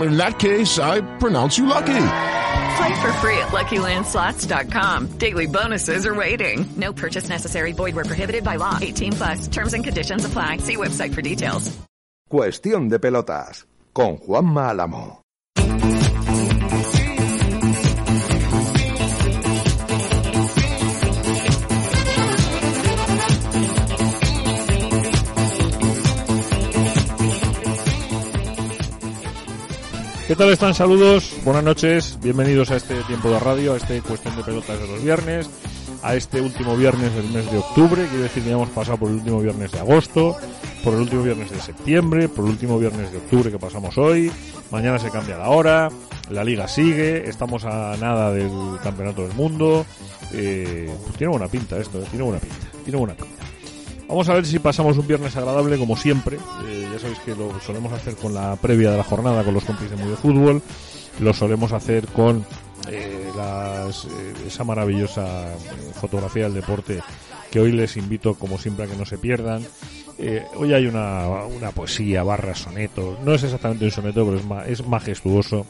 In that case, I pronounce you lucky. Play for free at LuckyLandSlots.com. Daily bonuses are waiting. No purchase necessary. Void where prohibited by law. 18 plus. Terms and conditions apply. See website for details. Cuestión de pelotas con Juanma Álamo. ¿Qué tal están? Saludos, buenas noches, bienvenidos a este tiempo de radio, a este cuestión de pelotas de los viernes, a este último viernes del mes de octubre, quiero decir que ya hemos pasado por el último viernes de agosto, por el último viernes de septiembre, por el último viernes de octubre que pasamos hoy, mañana se cambia la hora, la liga sigue, estamos a nada del campeonato del mundo, eh, pues tiene buena pinta esto, eh, tiene buena pinta, tiene buena pinta. Vamos a ver si pasamos un viernes agradable como siempre. Eh, ya sabéis que lo solemos hacer con la previa de la jornada con los compis de Muy Fútbol. Lo solemos hacer con eh, eh, esa maravillosa fotografía del deporte que hoy les invito como siempre a que no se pierdan. hoy hay una, una poesía, barra, soneto. No es exactamente un soneto, pero es, ma es majestuoso.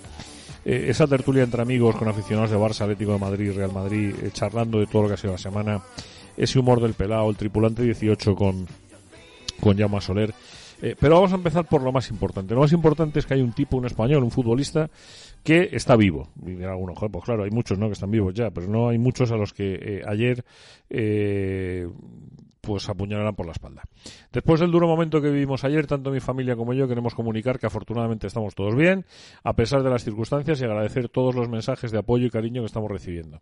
esa tertulia entre amigos con aficionados de Barça, Atlético de Madrid, Real Madrid, charlando de todo lo que ha sido la semana ese humor del pelado, el tripulante 18 con, con Llama Soler. Eh, pero vamos a empezar por lo más importante. Lo más importante es que hay un tipo, un español, un futbolista, que está vivo. Y dirá alguno, pues claro, hay muchos ¿no? que están vivos ya, pero no hay muchos a los que eh, ayer eh, pues apuñalarán por la espalda. Después del duro momento que vivimos ayer, tanto mi familia como yo queremos comunicar que afortunadamente estamos todos bien, a pesar de las circunstancias, y agradecer todos los mensajes de apoyo y cariño que estamos recibiendo.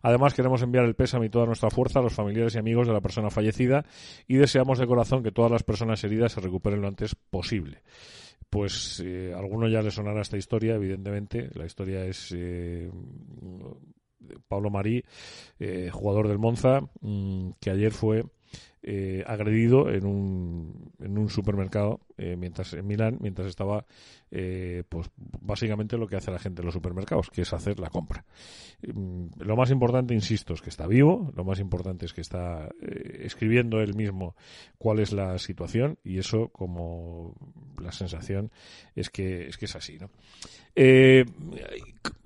Además, queremos enviar el pésame y toda nuestra fuerza a los familiares y amigos de la persona fallecida y deseamos de corazón que todas las personas heridas se recuperen lo antes posible pues eh, a alguno ya le sonará esta historia, evidentemente. La historia es eh, Pablo Marí, eh, jugador del Monza, mm, que ayer fue eh, agredido en un, en un supermercado eh, mientras en Milán mientras estaba eh, pues básicamente lo que hace la gente en los supermercados que es hacer la compra. Mm, lo más importante insisto es que está vivo lo más importante es que está escribiendo él mismo cuál es la situación y eso como la sensación es que es que es así no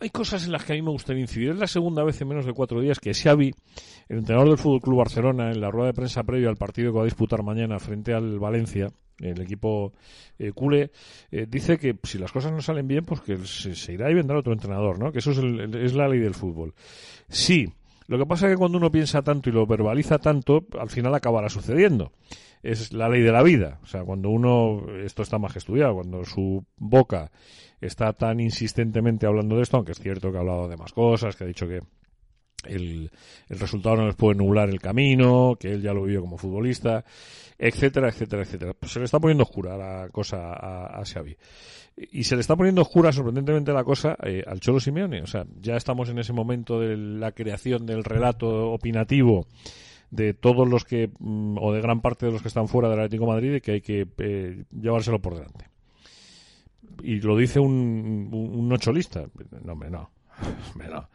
hay, cosas en las que a mí me gustaría incidir. Es la segunda vez en menos de cuatro días que Xavi el entrenador del Fútbol Club Barcelona en la rueda de prensa previa al partido que va a disputar mañana frente al Valencia, el equipo eh, culé, eh, dice que si las cosas no salen bien, pues que se, irá y vendrá otro entrenador, ¿no? Que eso es, es la ley del fútbol. Sí, lo que pasa es que cuando uno piensa tanto y lo verbaliza tanto, al final acabará sucediendo. Es la ley de la vida. O sea, cuando uno, esto está más que estudiado, cuando su boca está tan insistentemente hablando de esto, aunque es cierto que ha hablado de más cosas, que ha dicho que el, el, resultado no les puede nublar el camino, que él ya lo vivió como futbolista, etcétera, etcétera, etcétera. Pues se le está poniendo oscura la cosa a, a Xavi. Y se le está poniendo oscura, sorprendentemente, la cosa eh, al Cholo Simeone. O sea, ya estamos en ese momento de la creación del relato opinativo de todos los que, mm, o de gran parte de los que están fuera del Atlético de Madrid, de que hay que eh, llevárselo por delante. Y lo dice un, un, un no cholista. No, hombre, no. Hombre, no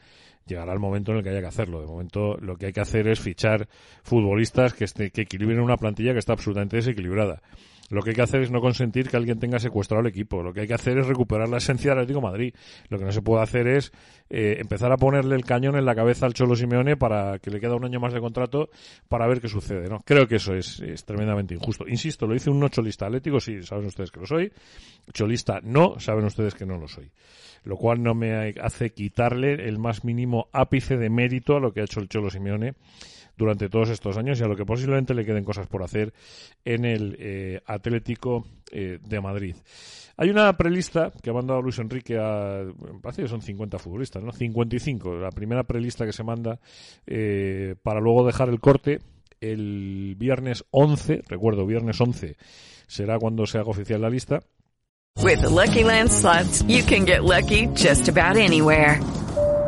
llegará el momento en el que haya que hacerlo. De momento lo que hay que hacer es fichar futbolistas que, este, que equilibren una plantilla que está absolutamente desequilibrada. Lo que hay que hacer es no consentir que alguien tenga secuestrado el equipo. Lo que hay que hacer es recuperar la esencia del Atlético Madrid. Lo que no se puede hacer es eh, empezar a ponerle el cañón en la cabeza al Cholo Simeone para que le queda un año más de contrato para ver qué sucede. ¿no? Creo que eso es, es tremendamente injusto. Insisto, lo dice un no cholista atlético, sí, saben ustedes que lo soy. Cholista no, saben ustedes que no lo soy lo cual no me hace quitarle el más mínimo ápice de mérito a lo que ha hecho el Cholo Simeone durante todos estos años y a lo que posiblemente le queden cosas por hacer en el eh, Atlético eh, de Madrid. Hay una prelista que ha mandado Luis Enrique a. Parece que son 50 futbolistas, ¿no? 55. La primera prelista que se manda eh, para luego dejar el corte el viernes 11. Recuerdo, viernes 11 será cuando se haga oficial la lista. With the Lucky Land slots, you can get lucky just about.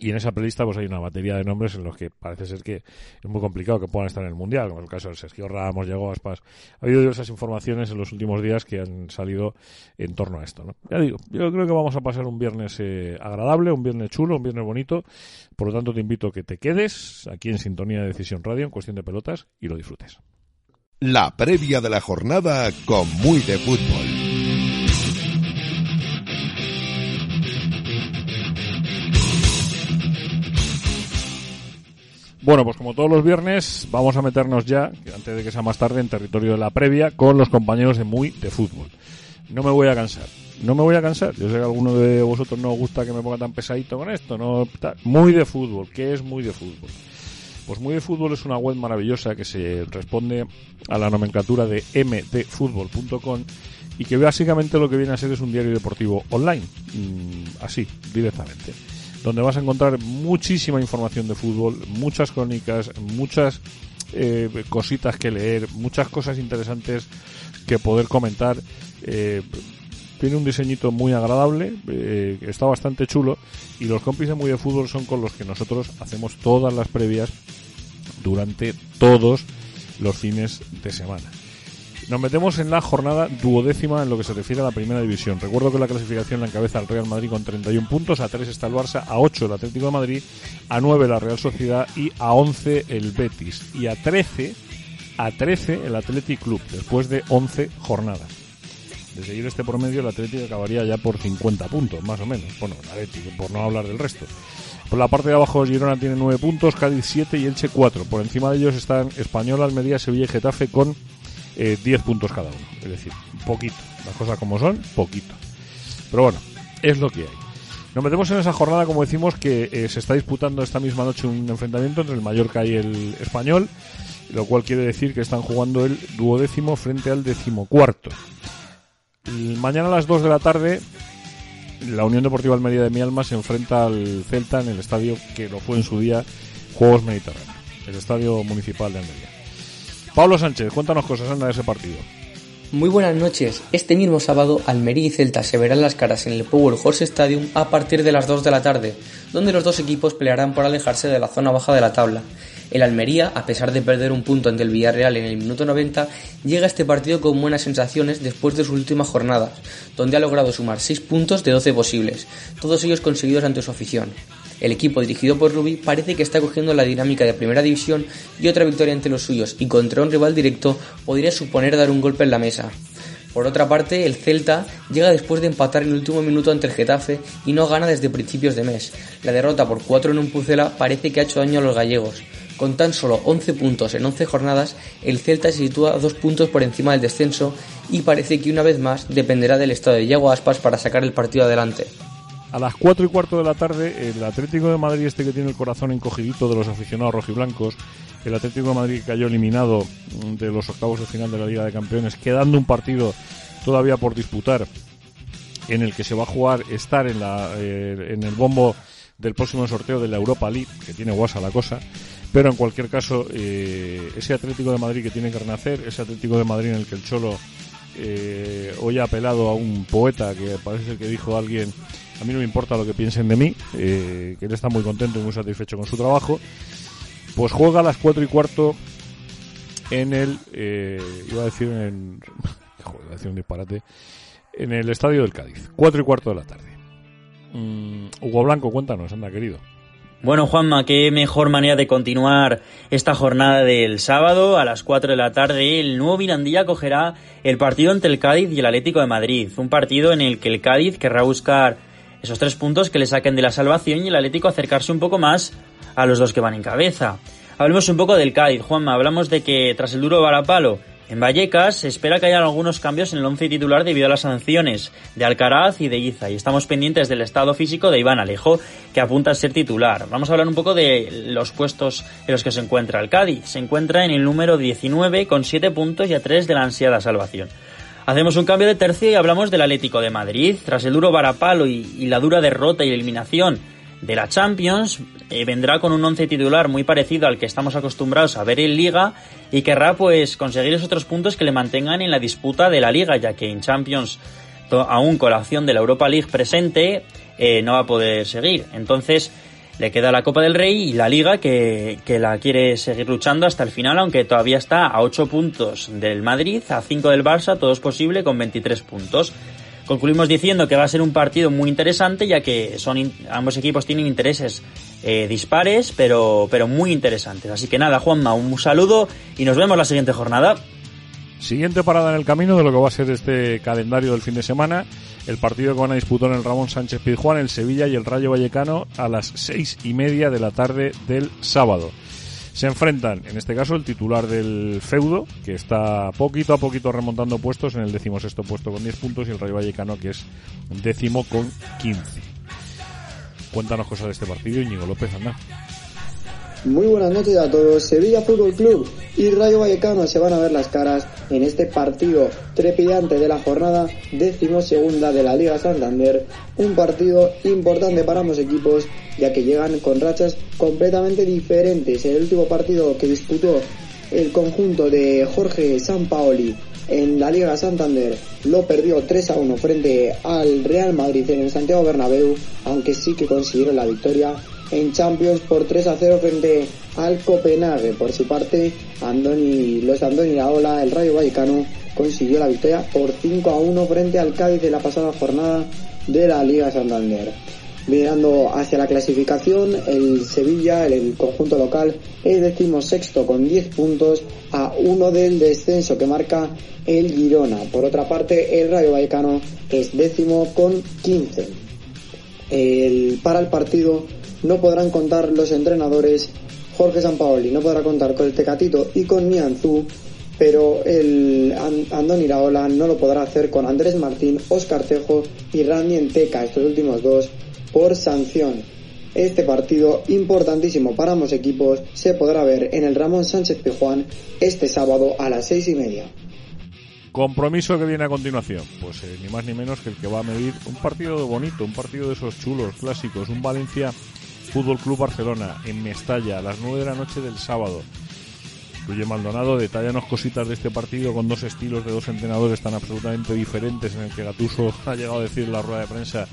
Y en esa playlist pues hay una batería de nombres en los que parece ser que es muy complicado que puedan estar en el Mundial, como el caso de Sergio Ramos, llegó Aspas. Ha habido diversas informaciones en los últimos días que han salido en torno a esto. Ya digo, yo creo que vamos a pasar un viernes eh, agradable, un viernes chulo, un viernes bonito. Por lo tanto, te invito a que te quedes aquí en Sintonía de Decisión Radio, en Cuestión de Pelotas, y lo disfrutes. La previa de la jornada con Muy de Fútbol. Bueno, pues como todos los viernes, vamos a meternos ya, antes de que sea más tarde, en territorio de la previa con los compañeros de Muy de Fútbol. No me voy a cansar, no me voy a cansar. Yo sé que a alguno de vosotros no os gusta que me ponga tan pesadito con esto, no Muy de Fútbol, ¿qué es Muy de Fútbol? Pues Muy de Fútbol es una web maravillosa que se responde a la nomenclatura de mdfutbol.com y que básicamente lo que viene a ser es un diario deportivo online, mm, así, directamente donde vas a encontrar muchísima información de fútbol, muchas crónicas, muchas eh, cositas que leer, muchas cosas interesantes que poder comentar. Eh, tiene un diseñito muy agradable, eh, está bastante chulo y los compis de Muy de Fútbol son con los que nosotros hacemos todas las previas durante todos los fines de semana. Nos metemos en la jornada duodécima en lo que se refiere a la primera división. Recuerdo que la clasificación la encabeza el Real Madrid con 31 puntos, a 3 está el Barça, a 8 el Atlético de Madrid, a 9 la Real Sociedad y a 11 el Betis. Y a 13, a 13 el Athletic Club, después de 11 jornadas. De seguir este promedio, el Atlético acabaría ya por 50 puntos, más o menos. Bueno, el Atlético, por no hablar del resto. Por la parte de abajo, Girona tiene 9 puntos, Cádiz 7 y Elche 4. Por encima de ellos están Español, Almería, Sevilla y Getafe con eh, 10 puntos cada uno. Es decir, poquito. Las cosas como son, poquito. Pero bueno, es lo que hay. Nos metemos en esa jornada, como decimos, que eh, se está disputando esta misma noche un enfrentamiento entre el Mallorca y el Español, lo cual quiere decir que están jugando el duodécimo frente al decimocuarto. Mañana a las 2 de la tarde, la Unión Deportiva Almería de Mialma se enfrenta al Celta en el estadio que lo fue en su día Juegos Mediterráneos, el estadio municipal de Almería. Pablo Sánchez, cuéntanos cosas, de ese partido. Muy buenas noches. Este mismo sábado, Almería y Celta se verán las caras en el Power Horse Stadium a partir de las 2 de la tarde, donde los dos equipos pelearán por alejarse de la zona baja de la tabla. El Almería, a pesar de perder un punto ante el Villarreal en el minuto 90, llega a este partido con buenas sensaciones después de sus últimas jornadas, donde ha logrado sumar 6 puntos de 12 posibles, todos ellos conseguidos ante su afición. El equipo dirigido por Rubi parece que está cogiendo la dinámica de primera división y otra victoria ante los suyos y contra un rival directo podría suponer dar un golpe en la mesa. Por otra parte, el Celta llega después de empatar en el último minuto ante el Getafe y no gana desde principios de mes. La derrota por 4 en un Pucela parece que ha hecho daño a los gallegos. Con tan solo 11 puntos en 11 jornadas, el Celta se sitúa dos puntos por encima del descenso y parece que una vez más dependerá del estado de Yago Aspas para sacar el partido adelante. A las 4 y cuarto de la tarde, el Atlético de Madrid, este que tiene el corazón encogidito de los aficionados rojiblancos, el Atlético de Madrid cayó eliminado de los octavos de final de la Liga de Campeones, quedando un partido todavía por disputar, en el que se va a jugar estar en, la, eh, en el bombo del próximo sorteo de la Europa League, que tiene guasa la cosa, pero en cualquier caso, eh, ese Atlético de Madrid que tiene que renacer, ese Atlético de Madrid en el que el Cholo eh, hoy ha apelado a un poeta que parece que dijo alguien A mí no me importa lo que piensen de mí, eh, que él está muy contento y muy satisfecho con su trabajo. Pues juega a las 4 y cuarto en el. Eh, iba a decir en. Joder, iba a decir un disparate. En el estadio del Cádiz. 4 y cuarto de la tarde. Mm, Hugo Blanco, cuéntanos, anda, querido. Bueno, Juanma, qué mejor manera de continuar esta jornada del sábado a las 4 de la tarde. El nuevo Mirandilla cogerá el partido entre el Cádiz y el Atlético de Madrid. Un partido en el que el Cádiz querrá buscar esos tres puntos que le saquen de la salvación y el Atlético acercarse un poco más a los dos que van en cabeza. Hablemos un poco del Cádiz, Juanma. Hablamos de que tras el duro varapalo en Vallecas se espera que haya algunos cambios en el once titular debido a las sanciones de Alcaraz y de Iza y estamos pendientes del estado físico de Iván Alejo que apunta a ser titular. Vamos a hablar un poco de los puestos en los que se encuentra el Cádiz. Se encuentra en el número 19 con 7 puntos y a 3 de la ansiada salvación. Hacemos un cambio de tercio y hablamos del Atlético de Madrid. Tras el duro varapalo y, y la dura derrota y eliminación de la Champions, eh, vendrá con un once titular muy parecido al que estamos acostumbrados a ver en Liga y querrá pues conseguir esos otros puntos que le mantengan en la disputa de la Liga, ya que en Champions aún con la opción de la Europa League presente eh, no va a poder seguir. Entonces le queda la Copa del Rey y la Liga que, que, la quiere seguir luchando hasta el final, aunque todavía está a 8 puntos del Madrid, a 5 del Barça, todo es posible con 23 puntos. Concluimos diciendo que va a ser un partido muy interesante, ya que son ambos equipos tienen intereses eh, dispares, pero, pero muy interesantes. Así que nada, Juanma, un saludo y nos vemos la siguiente jornada. Siguiente parada en el camino de lo que va a ser este calendario del fin de semana. El partido que van a disputar el Ramón Sánchez Pizjuán, el Sevilla y el Rayo Vallecano a las seis y media de la tarde del sábado. Se enfrentan, en este caso, el titular del feudo, que está poquito a poquito remontando puestos en el decimosexto puesto con 10 puntos, y el Rayo Vallecano, que es décimo con 15. Cuéntanos cosas de este partido, Íñigo López, anda. Muy buenas noches a todos. Sevilla Fútbol Club y Rayo Vallecano se van a ver las caras en este partido trepidante de la jornada segunda de la Liga Santander. Un partido importante para ambos equipos ya que llegan con rachas completamente diferentes. El último partido que disputó el conjunto de Jorge Sampaoli en la Liga Santander lo perdió 3 a 1 frente al Real Madrid en el Santiago Bernabéu, aunque sí que consiguieron la victoria en Champions por 3 a 0 frente al Copenhague. Por su parte, Andoni, los Andoni Laola, el Rayo Vallecano, consiguió la victoria por 5 a 1 frente al Cádiz de la pasada jornada de la Liga Santander. Mirando hacia la clasificación, el Sevilla, el, conjunto local, es decimosexto con 10 puntos a uno del descenso que marca el Girona. Por otra parte, el Rayo Vallecano es décimo con 15. El, para el partido no podrán contar los entrenadores Jorge Sampaoli, no podrá contar con el Tecatito y con Nianzú, pero el Andoni Iraola no lo podrá hacer con Andrés Martín, Oscar Tejo y Randy Enteca, estos últimos dos, por sanción. Este partido importantísimo para ambos equipos se podrá ver en el Ramón Sánchez Pijuán este sábado a las seis y media. Compromiso que viene a continuación, pues eh, ni más ni menos que el que va a medir un partido bonito, un partido de esos chulos, clásicos, un Valencia Fútbol Club Barcelona en Mestalla a las 9 de la noche del sábado. Luye Maldonado, detállanos cositas de este partido con dos estilos de dos entrenadores tan absolutamente diferentes en el que Gatuso ha llegado a decir en la rueda de prensa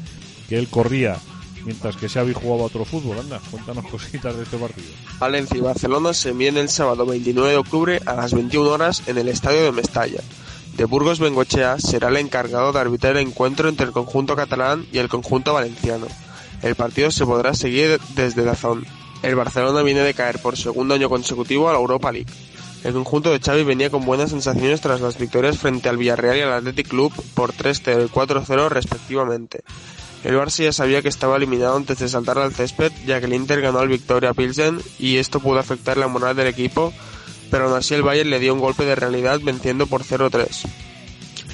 que él corría mientras que Xavi jugaba otro fútbol. Anda, cuéntanos cositas de este partido. Valencia y Barcelona se miden el sábado 29 de octubre a las 21 horas en el estadio de Mestalla. De Burgos Bengochea será el encargado de arbitrar el encuentro entre el conjunto catalán y el conjunto valenciano. El partido se podrá seguir desde Dazón. El Barcelona viene de caer por segundo año consecutivo a la Europa League. El conjunto de Xavi venía con buenas sensaciones tras las victorias frente al Villarreal y al Athletic Club por 3-0 y 4-0 respectivamente. El Barça ya sabía que estaba eliminado antes de saltar al césped, ya que el Inter ganó al Victoria Pilsen y esto pudo afectar la moral del equipo, pero aún así el Bayern le dio un golpe de realidad venciendo por 0-3.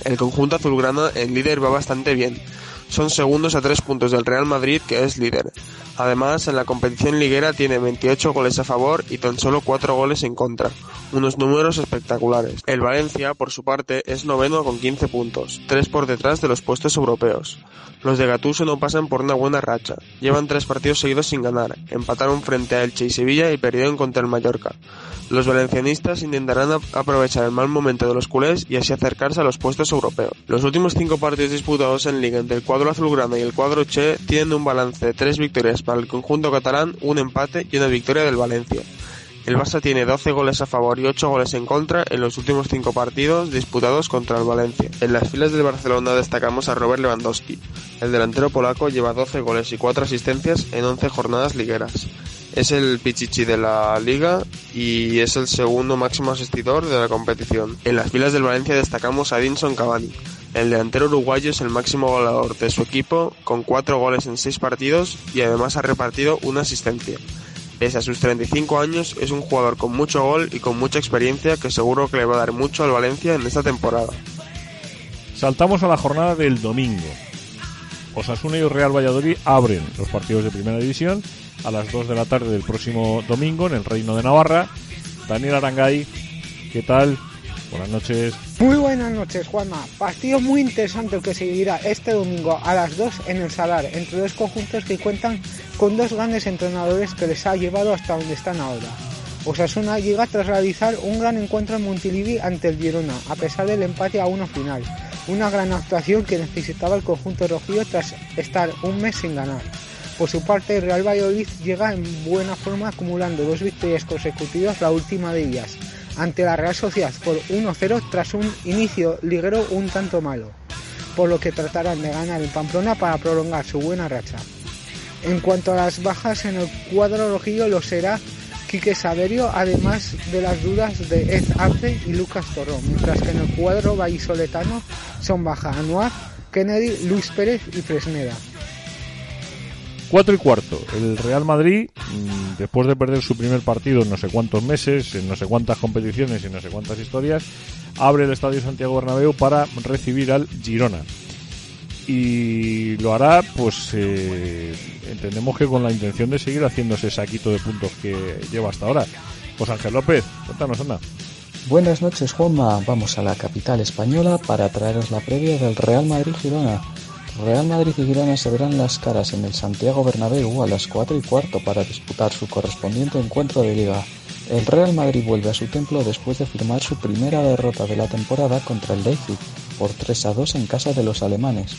El conjunto azulgrana, el líder, va bastante bien, son segundos a tres puntos del Real Madrid, que es líder. Además, en la competición liguera tiene 28 goles a favor y tan solo 4 goles en contra. Unos números espectaculares. El Valencia, por su parte, es noveno con 15 puntos, 3 por detrás de los puestos europeos. Los de Gatuso no pasan por una buena racha. Llevan tres partidos seguidos sin ganar. Empataron frente a Elche y Sevilla y perdieron contra el Mallorca. Los valencianistas intentarán aprovechar el mal momento de los culés y así acercarse a los puestos europeos. Los últimos cinco partidos disputados en liga entre el cuadro azulgrana y el cuadro Che tienen un balance de tres victorias para el conjunto catalán, un empate y una victoria del Valencia. El Barça tiene 12 goles a favor y 8 goles en contra en los últimos 5 partidos disputados contra el Valencia. En las filas del Barcelona destacamos a Robert Lewandowski. El delantero polaco lleva 12 goles y 4 asistencias en 11 jornadas ligueras. Es el pichichi de la liga y es el segundo máximo asistidor de la competición. En las filas del Valencia destacamos a Edinson Cavani. El delantero uruguayo es el máximo goleador de su equipo con 4 goles en 6 partidos y además ha repartido una asistencia. Pese a sus 35 años, es un jugador con mucho gol y con mucha experiencia que seguro que le va a dar mucho al Valencia en esta temporada. Saltamos a la jornada del domingo. Osasuna y Real Valladolid abren los partidos de primera división a las 2 de la tarde del próximo domingo en el Reino de Navarra. Daniel Arangay, ¿qué tal? Buenas noches. Muy buenas noches, Juanma. Partido muy interesante que seguirá este domingo a las 2 en el Salar, entre dos conjuntos que cuentan con dos grandes entrenadores que les ha llevado hasta donde están ahora. Osasuna llega tras realizar un gran encuentro en Montilivi ante el Girona, a pesar del empate a uno final. Una gran actuación que necesitaba el conjunto rojillo tras estar un mes sin ganar. Por su parte, el Real Valladolid llega en buena forma acumulando dos victorias consecutivas, la última de ellas, ante la Real Sociedad por 1-0 tras un inicio ligero un tanto malo, por lo que tratarán de ganar en Pamplona para prolongar su buena racha. En cuanto a las bajas en el cuadro rojillo lo será Quique Saverio, además de las dudas de Ed Arce y Lucas Torrón, mientras que en el cuadro vallisoletano son baja Anuar, Kennedy, Luis Pérez y Fresneda. 4 y cuarto. El Real Madrid, mm, después de perder su primer partido en no sé cuántos meses, en no sé cuántas competiciones y no sé cuántas historias, abre el Estadio Santiago Bernabéu para recibir al Girona. Y lo hará, pues eh, entendemos que con la intención de seguir haciendo ese saquito de puntos que lleva hasta ahora. Pues Ángel López, cuéntanos, anda. Buenas noches, Juanma. Vamos a la capital española para traeros la previa del Real Madrid-Girona. Real Madrid y Girona se verán las caras en el Santiago Bernabéu a las 4 y cuarto para disputar su correspondiente encuentro de liga. El Real Madrid vuelve a su templo después de firmar su primera derrota de la temporada contra el Leipzig por 3 a 2 en casa de los alemanes.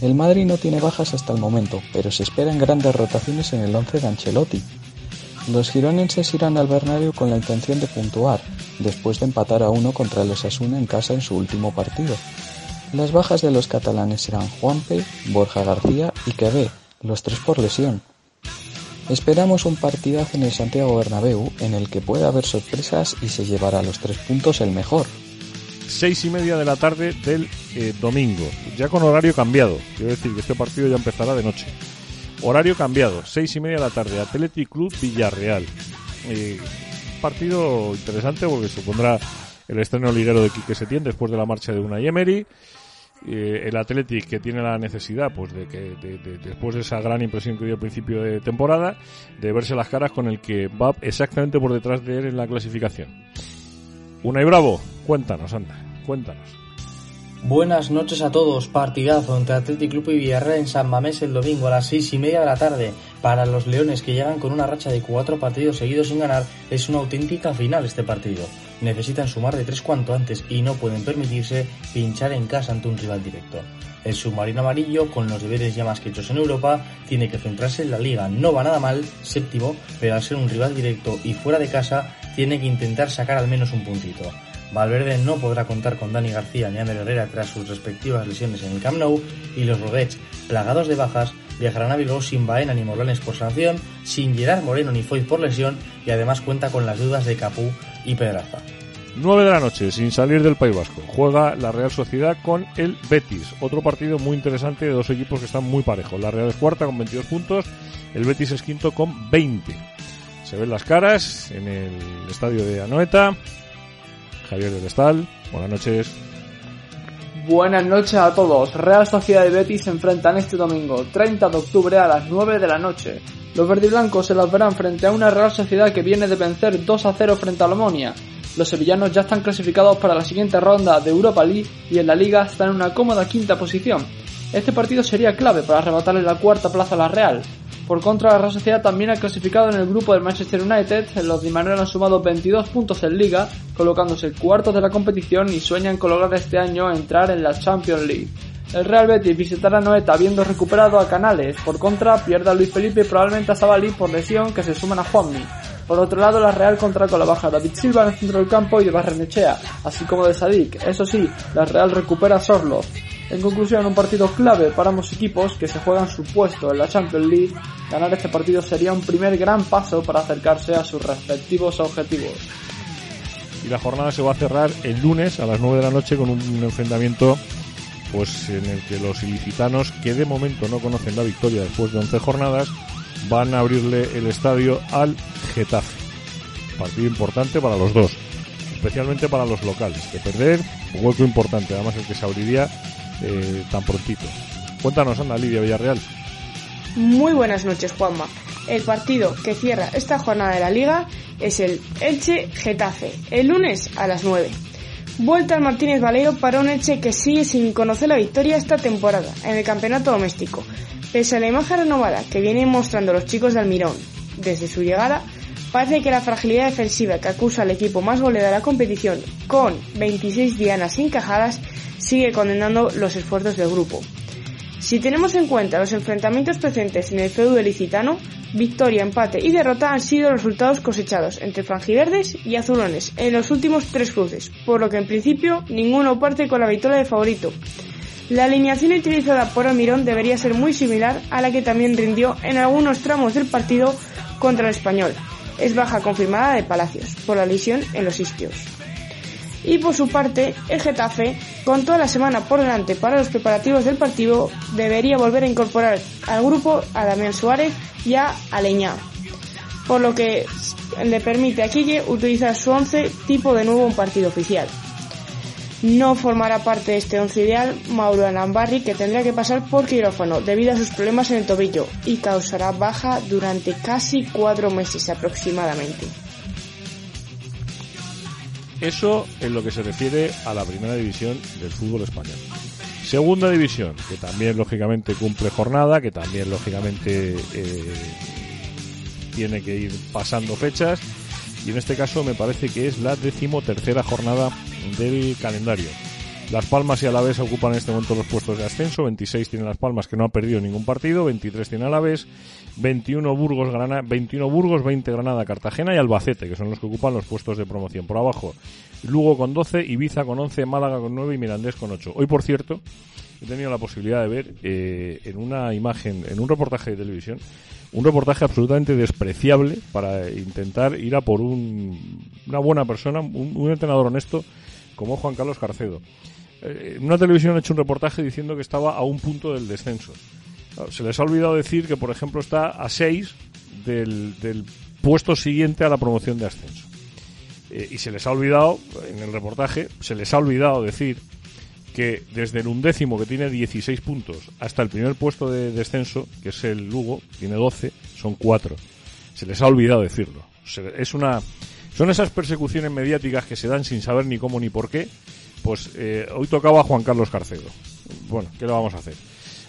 El Madrid no tiene bajas hasta el momento, pero se esperan grandes rotaciones en el once de Ancelotti. Los gironenses irán al Bernabéu con la intención de puntuar, después de empatar a uno contra el Osasuna en casa en su último partido. Las bajas de los catalanes serán Juanpe, Borja García y Quevé, los tres por lesión. Esperamos un partidazo en el Santiago Bernabéu en el que pueda haber sorpresas y se llevará los tres puntos el mejor. Seis y media de la tarde del eh, domingo, ya con horario cambiado. Quiero decir que este partido ya empezará de noche. Horario cambiado, seis y media de la tarde, Athletic Club Villarreal. Eh, partido interesante porque supondrá el estreno liguero de Quique Setién después de la marcha de una Emery. Eh, el Athletic que tiene la necesidad, pues de que después de esa gran impresión que dio al principio de temporada, de verse las caras con el que va exactamente por detrás de él en la clasificación. Una y Bravo, cuéntanos, anda, cuéntanos. Buenas noches a todos. Partidazo entre Athletic Club y Villarreal en San Mamés el domingo a las seis y media de la tarde. Para los Leones que llegan con una racha de cuatro partidos seguidos sin ganar, es una auténtica final este partido. Necesitan sumar de tres cuanto antes y no pueden permitirse pinchar en casa ante un rival directo. El submarino amarillo, con los deberes ya más que hechos en Europa, tiene que centrarse en la liga. No va nada mal, séptimo, pero al ser un rival directo y fuera de casa, tiene que intentar sacar al menos un puntito. Valverde no podrá contar con Dani García ni Ander Herrera tras sus respectivas lesiones en el Camp Nou y los Roguets, plagados de bajas, viajarán a Bilbao sin Baena ni Morlanes por sanción, sin Gerard Moreno ni Foy por lesión y además cuenta con las dudas de Capú y Pedraza. 9 de la noche, sin salir del País Vasco. Juega la Real Sociedad con el Betis. Otro partido muy interesante de dos equipos que están muy parejos. La Real es cuarta con 22 puntos, el Betis es quinto con 20. Se ven las caras en el estadio de Anoeta. Javier del Estal, buenas noches. Buenas noches a todos. Real Sociedad y Betis se enfrentan este domingo, 30 de octubre a las 9 de la noche. Los verdiblancos se las verán frente a una Real Sociedad que viene de vencer 2 a 0 frente a Lomonia. Los sevillanos ya están clasificados para la siguiente ronda de Europa League y en la liga están en una cómoda quinta posición. Este partido sería clave para arrebatarle la cuarta plaza a la Real. Por contra, la Real Sociedad también ha clasificado en el grupo del Manchester United, los Manuel han sumado 22 puntos en liga, colocándose cuartos de la competición y sueñan con lograr este año entrar en la Champions League. El Real Betis visitará a Noeta habiendo recuperado a Canales, por contra pierde a Luis Felipe y probablemente a Sabali por lesión que se suman a Juanmi. Por otro lado, la Real contra con la baja de David Silva en el centro del campo y de Barrenechea, así como de Sadik. Eso sí, la Real recupera a Sorlov. En conclusión, un partido clave para ambos equipos que se juegan su puesto en la Champions League. Ganar este partido sería un primer gran paso para acercarse a sus respectivos objetivos. Y la jornada se va a cerrar el lunes a las 9 de la noche con un enfrentamiento pues en el que los ilicitanos, que de momento no conocen la victoria después de 11 jornadas, van a abrirle el estadio al Getafe. Partido importante para los dos, especialmente para los locales. De perder, hueco importante, además el que se abriría eh, tan prontito. Cuéntanos, anda, Lidia Villarreal. Muy buenas noches, Juanma. El partido que cierra esta jornada de la liga es el Elche Getafe, el lunes a las 9. Vuelta al Martínez Valero para un Elche que sigue sin conocer la victoria esta temporada en el campeonato doméstico. Pese a la imagen renovada que vienen mostrando los chicos de Almirón desde su llegada, parece que la fragilidad defensiva que acusa al equipo más goleado de la competición, con 26 dianas encajadas, sigue condenando los esfuerzos del grupo. Si tenemos en cuenta los enfrentamientos presentes en el feudo licitano, victoria, empate y derrota han sido los resultados cosechados entre franjiverdes y azulones en los últimos tres cruces, por lo que en principio ninguno parte con la victoria de favorito. La alineación utilizada por Almirón debería ser muy similar a la que también rindió en algunos tramos del partido contra el español. Es baja confirmada de Palacios por la lesión en los isquios. Y por su parte, el Getafe, con toda la semana por delante para los preparativos del partido, debería volver a incorporar al grupo a Damián Suárez y a Aleñá, por lo que le permite a Quille utilizar su once tipo de nuevo un partido oficial. No formará parte de este once ideal Mauro Alambarri, que tendrá que pasar por quirófano debido a sus problemas en el tobillo y causará baja durante casi cuatro meses aproximadamente. Eso en lo que se refiere a la primera división del fútbol español. Segunda división, que también lógicamente cumple jornada, que también lógicamente eh, tiene que ir pasando fechas, y en este caso me parece que es la decimotercera jornada del calendario. Las Palmas y Alavés ocupan en este momento los puestos de ascenso. 26 tiene Las Palmas que no ha perdido ningún partido. 23 tiene Alavés. 21 Burgos, Granada, 21 Burgos, 20 Granada, Cartagena y Albacete, que son los que ocupan los puestos de promoción. Por abajo, Lugo con 12, Ibiza con 11, Málaga con 9 y Mirandés con 8. Hoy, por cierto, he tenido la posibilidad de ver eh, en una imagen, en un reportaje de televisión, un reportaje absolutamente despreciable para intentar ir a por un, una buena persona, un, un entrenador honesto como Juan Carlos Carcedo. Eh, en una televisión ha hecho un reportaje diciendo que estaba a un punto del descenso. Se les ha olvidado decir que, por ejemplo, está a 6 del, puesto siguiente a la promoción de ascenso. Eh, y se les ha olvidado, en el reportaje, se les ha olvidado decir que desde el undécimo, que tiene 16 puntos, hasta el primer puesto de descenso, que es el Lugo, tiene 12, son 4. Se les ha olvidado decirlo. Es una, son esas persecuciones mediáticas que se dan sin saber ni cómo ni por qué. Pues eh, hoy tocaba a Juan Carlos Carcedo. Bueno, ¿qué le vamos a hacer?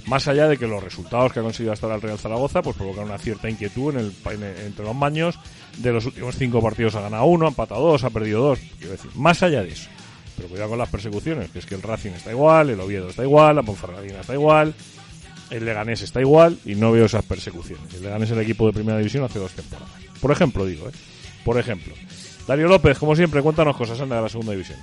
Más allá de que los resultados que ha conseguido hasta el Real Zaragoza pues provocan una cierta inquietud en el, en entre los maños. De los últimos cinco partidos ha ganado uno, ha empatado dos, ha perdido dos. Quiero decir, más allá de eso. Pero cuidado con las persecuciones, que es que el Racing está igual, el Oviedo está igual, la Ponferradina está igual, el Leganés está igual y no veo esas persecuciones. El Leganés es el equipo de primera división hace dos temporadas. Por ejemplo, digo, ¿eh? Por ejemplo. Darío López, como siempre, cuéntanos cosas, anda, de la segunda división.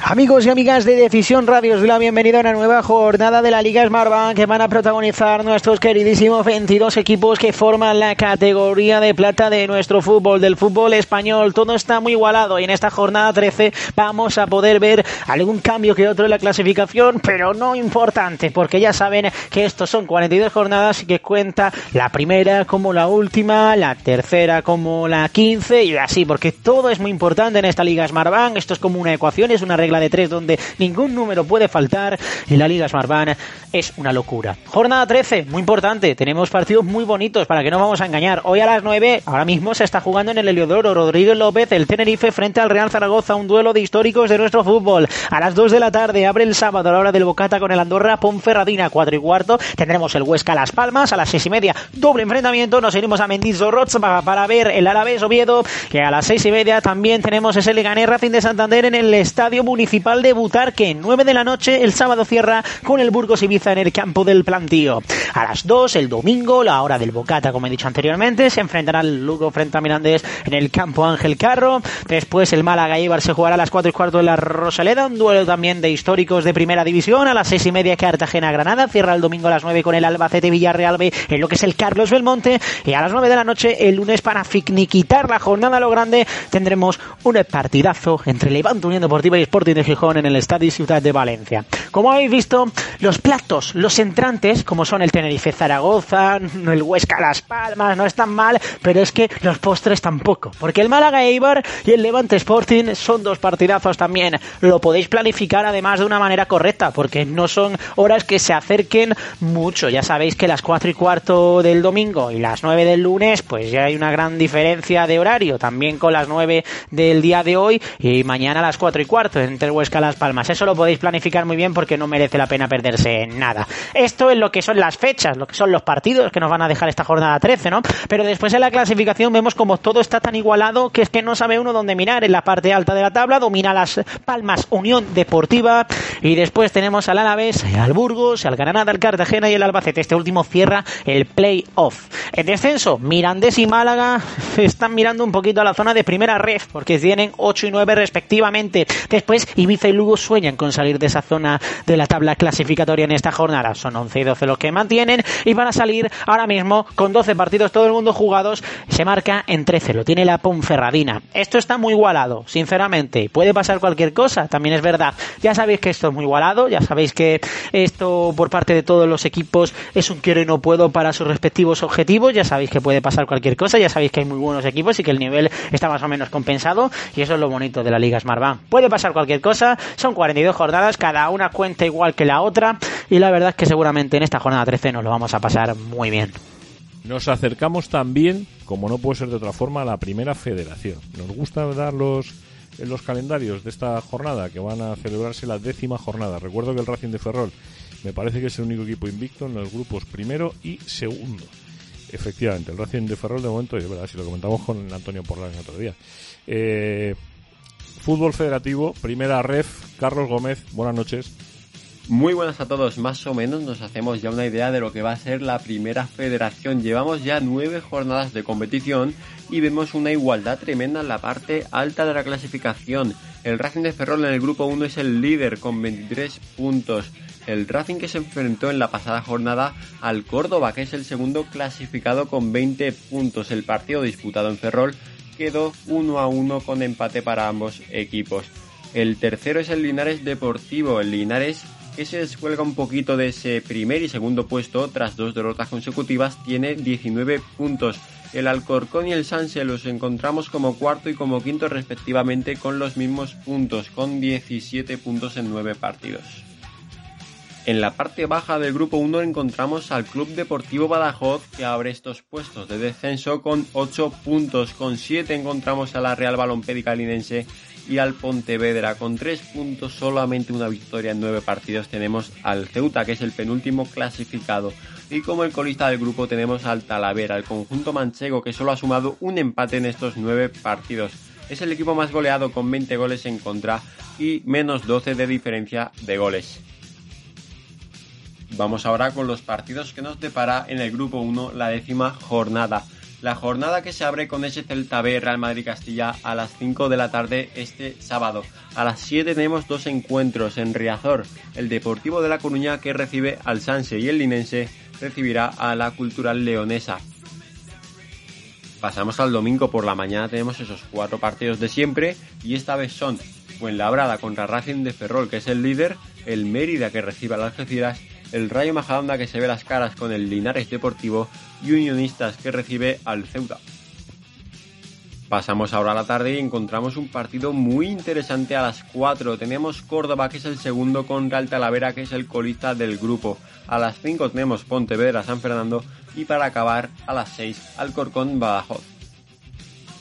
Amigos y amigas de Decisión Radio, os doy la bienvenida a una nueva jornada de la Liga Smartbank que van a protagonizar nuestros queridísimos 22 equipos que forman la categoría de plata de nuestro fútbol, del fútbol español. Todo está muy igualado y en esta jornada 13 vamos a poder ver algún cambio que otro en la clasificación, pero no importante, porque ya saben que estos son 42 jornadas y que cuenta la primera como la última, la tercera como la 15 y así, porque todo es muy importante en esta Liga Smartbank. Esto es como una ecuación, es una regla regla de tres donde ningún número puede faltar y la Liga Smartbank es una locura. Jornada 13, muy importante, tenemos partidos muy bonitos para que no vamos a engañar. Hoy a las 9, ahora mismo se está jugando en el Heliodoro Rodríguez López, el Tenerife frente al Real Zaragoza, un duelo de históricos de nuestro fútbol. A las 2 de la tarde abre el sábado a la hora del Bocata con el Andorra Ponferradina, 4 y cuarto. Tendremos el Huesca Las Palmas a las 6 y media, doble enfrentamiento. Nos iremos a Mendizorroza para ver el Alavés Oviedo, que a las 6 y media también tenemos ese Leganés Racing de Santander en el Estadio Municipal de Butarque. 9 de la noche, el sábado cierra con el Burgos Ibiza en el campo del plantío. A las 2, el domingo, la hora del Bocata, como he dicho anteriormente, se enfrentará el Lugo frente a Mirandés en el campo Ángel Carro. Después el Málaga Ibar se jugará a las 4 y cuarto de la Rosaleda, un duelo también de históricos de primera división. A las 6 y media Cartagena Granada, cierra el domingo a las 9 con el Albacete Villarreal B en lo que es el Carlos Belmonte. Y a las 9 de la noche, el lunes, para finiquitar la jornada a lo grande, tendremos un partidazo entre Levante Unión Deportiva y Sporting de Gijón en el Estadio Ciudad de Valencia. Como habéis visto, los platos, los entrantes, como son el Tenerife Zaragoza, el Huesca Las Palmas, no están mal, pero es que los postres tampoco. Porque el Málaga Eibar y el Levante Sporting son dos partidazos también. Lo podéis planificar además de una manera correcta, porque no son horas que se acerquen mucho. Ya sabéis que las 4 y cuarto del domingo y las 9 del lunes, pues ya hay una gran diferencia de horario. También con las 9 del día de hoy y mañana a las 4 y cuarto entre Huesca Las Palmas. Eso lo podéis planificar muy bien porque no merece la pena perderse nada. Esto es lo que son las fechas, lo que son los partidos que nos van a dejar esta jornada 13, ¿no? Pero después en la clasificación vemos como todo está tan igualado que es que no sabe uno dónde mirar. En la parte alta de la tabla domina Las Palmas Unión Deportiva y después tenemos al Alavés, al Burgos, al Granada, al Cartagena y el Albacete. Este último cierra el play-off. En descenso, Mirandés y Málaga están mirando un poquito a la zona de primera ref porque tienen 8 y 9 respectivamente. Después Ibiza y Lugo sueñan con salir de esa zona de la tabla clasificatoria en esta jornada. Son 11 y 12 los que mantienen y van a salir ahora mismo con 12 partidos todo el mundo jugados. Se marca en 13, lo tiene la Ponferradina. Esto está muy igualado, sinceramente. Puede pasar cualquier cosa, también es verdad. Ya sabéis que esto es muy igualado, ya sabéis que esto por parte de todos los equipos es un quiero y no puedo para sus respectivos objetivos. Ya sabéis que puede pasar cualquier cosa, ya sabéis que hay muy buenos equipos y que el nivel está más o menos compensado y eso es lo bonito de la Liga Smartbank. Puede pasar cualquier cosa, son 42 jornadas, cada una cuenta igual que la otra y la verdad es que seguramente en esta jornada 13 nos lo vamos a pasar muy bien. Nos acercamos también, como no puede ser de otra forma, a la primera federación. Nos gusta dar los, los calendarios de esta jornada, que van a celebrarse la décima jornada. Recuerdo que el Racing de Ferrol me parece que es el único equipo invicto en los grupos primero y segundo. Efectivamente, el Racing de Ferrol de momento, es verdad, si lo comentamos con Antonio Porlán el otro día. Eh, fútbol federativo, primera ref, Carlos Gómez, buenas noches. Muy buenas a todos, más o menos nos hacemos ya una idea de lo que va a ser la primera federación. Llevamos ya nueve jornadas de competición y vemos una igualdad tremenda en la parte alta de la clasificación. El Racing de Ferrol en el grupo 1 es el líder con 23 puntos. El Racing que se enfrentó en la pasada jornada al Córdoba, que es el segundo clasificado con 20 puntos. El partido disputado en Ferrol quedó 1 a 1 con empate para ambos equipos. El tercero es el Linares Deportivo. El Linares que se descuelga un poquito de ese primer y segundo puesto tras dos derrotas consecutivas, tiene 19 puntos. El Alcorcón y el Sanse los encontramos como cuarto y como quinto respectivamente con los mismos puntos, con 17 puntos en 9 partidos. En la parte baja del grupo 1 encontramos al Club Deportivo Badajoz que abre estos puestos de descenso con 8 puntos. Con 7 encontramos a la Real Balompédica Linense y al Pontevedra. Con tres puntos, solamente una victoria en nueve partidos, tenemos al Ceuta, que es el penúltimo clasificado. Y como el colista del grupo tenemos al Talavera, el conjunto manchego, que solo ha sumado un empate en estos nueve partidos. Es el equipo más goleado con 20 goles en contra y menos 12 de diferencia de goles. Vamos ahora con los partidos que nos depara en el grupo 1 la décima jornada. La jornada que se abre con ese Celta B Real Madrid Castilla a las 5 de la tarde este sábado. A las 7 tenemos dos encuentros en Riazor. El Deportivo de La Coruña que recibe al Sanse y el Linense recibirá a la Cultural Leonesa. Pasamos al domingo por la mañana, tenemos esos cuatro partidos de siempre y esta vez son Fuenlabrada contra Racing de Ferrol que es el líder, el Mérida que recibe al Algeciras el Rayo Majadahonda que se ve las caras con el Linares Deportivo y Unionistas que recibe al Ceuta. Pasamos ahora a la tarde y encontramos un partido muy interesante a las 4. Tenemos Córdoba, que es el segundo, contra el Talavera, que es el colista del grupo. A las 5 tenemos Pontevedra, San Fernando y para acabar a las 6 Alcorcón, Badajoz.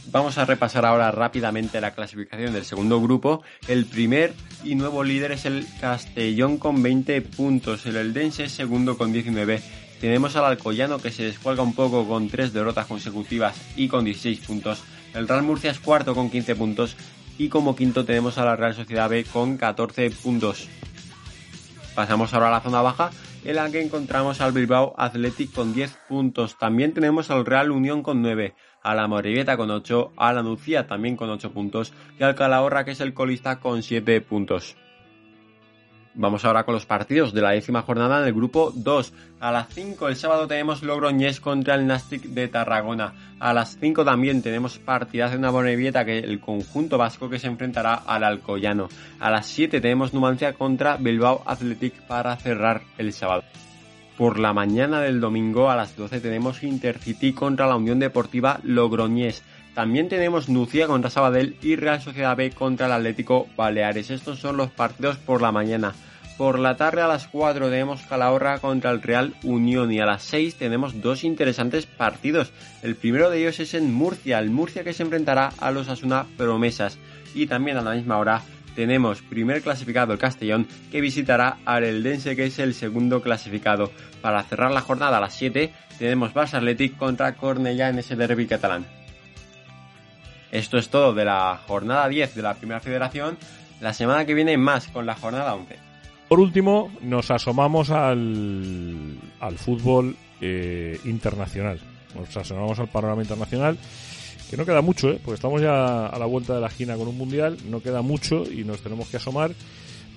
Vamos a repasar ahora rápidamente la clasificación del segundo grupo. El primer y nuevo líder es el Castellón con 20 puntos. El Eldense es segundo con 19. Tenemos al Alcoyano que se descuelga un poco con 3 derrotas consecutivas y con 16 puntos. El Real Murcia es cuarto con 15 puntos. Y como quinto tenemos a la Real Sociedad B con 14 puntos. Pasamos ahora a la zona baja en la que encontramos al Bilbao Athletic con 10 puntos. También tenemos al Real Unión con 9, a la Morevieta con 8, a la Nucía también con 8 puntos y al Calahorra que es el colista con 7 puntos. Vamos ahora con los partidos de la décima jornada del grupo 2. A las 5 el sábado tenemos Logroñés contra el Nastic de Tarragona. A las 5 también tenemos partidas de una Bonevieta que el conjunto vasco que se enfrentará al Alcoyano. A las 7 tenemos Numancia contra Bilbao Athletic para cerrar el sábado. Por la mañana del domingo a las 12 tenemos Intercity contra la Unión Deportiva Logroñés. También tenemos Nucia contra Sabadell y Real Sociedad B contra el Atlético Baleares. Estos son los partidos por la mañana. Por la tarde a las 4 tenemos Calahorra contra el Real Unión y a las 6 tenemos dos interesantes partidos. El primero de ellos es en Murcia, el Murcia que se enfrentará a los Asuna Promesas. Y también a la misma hora tenemos primer clasificado el Castellón que visitará al Eldense que es el segundo clasificado. Para cerrar la jornada a las 7 tenemos Barça Athletic contra Cornellá en ese derby catalán. Esto es todo de la jornada 10 de la Primera Federación. La semana que viene más con la jornada 11. Por último, nos asomamos al, al fútbol eh, internacional. Nos asomamos al panorama internacional, que no queda mucho, ¿eh? porque estamos ya a la vuelta de la esquina con un mundial, no queda mucho y nos tenemos que asomar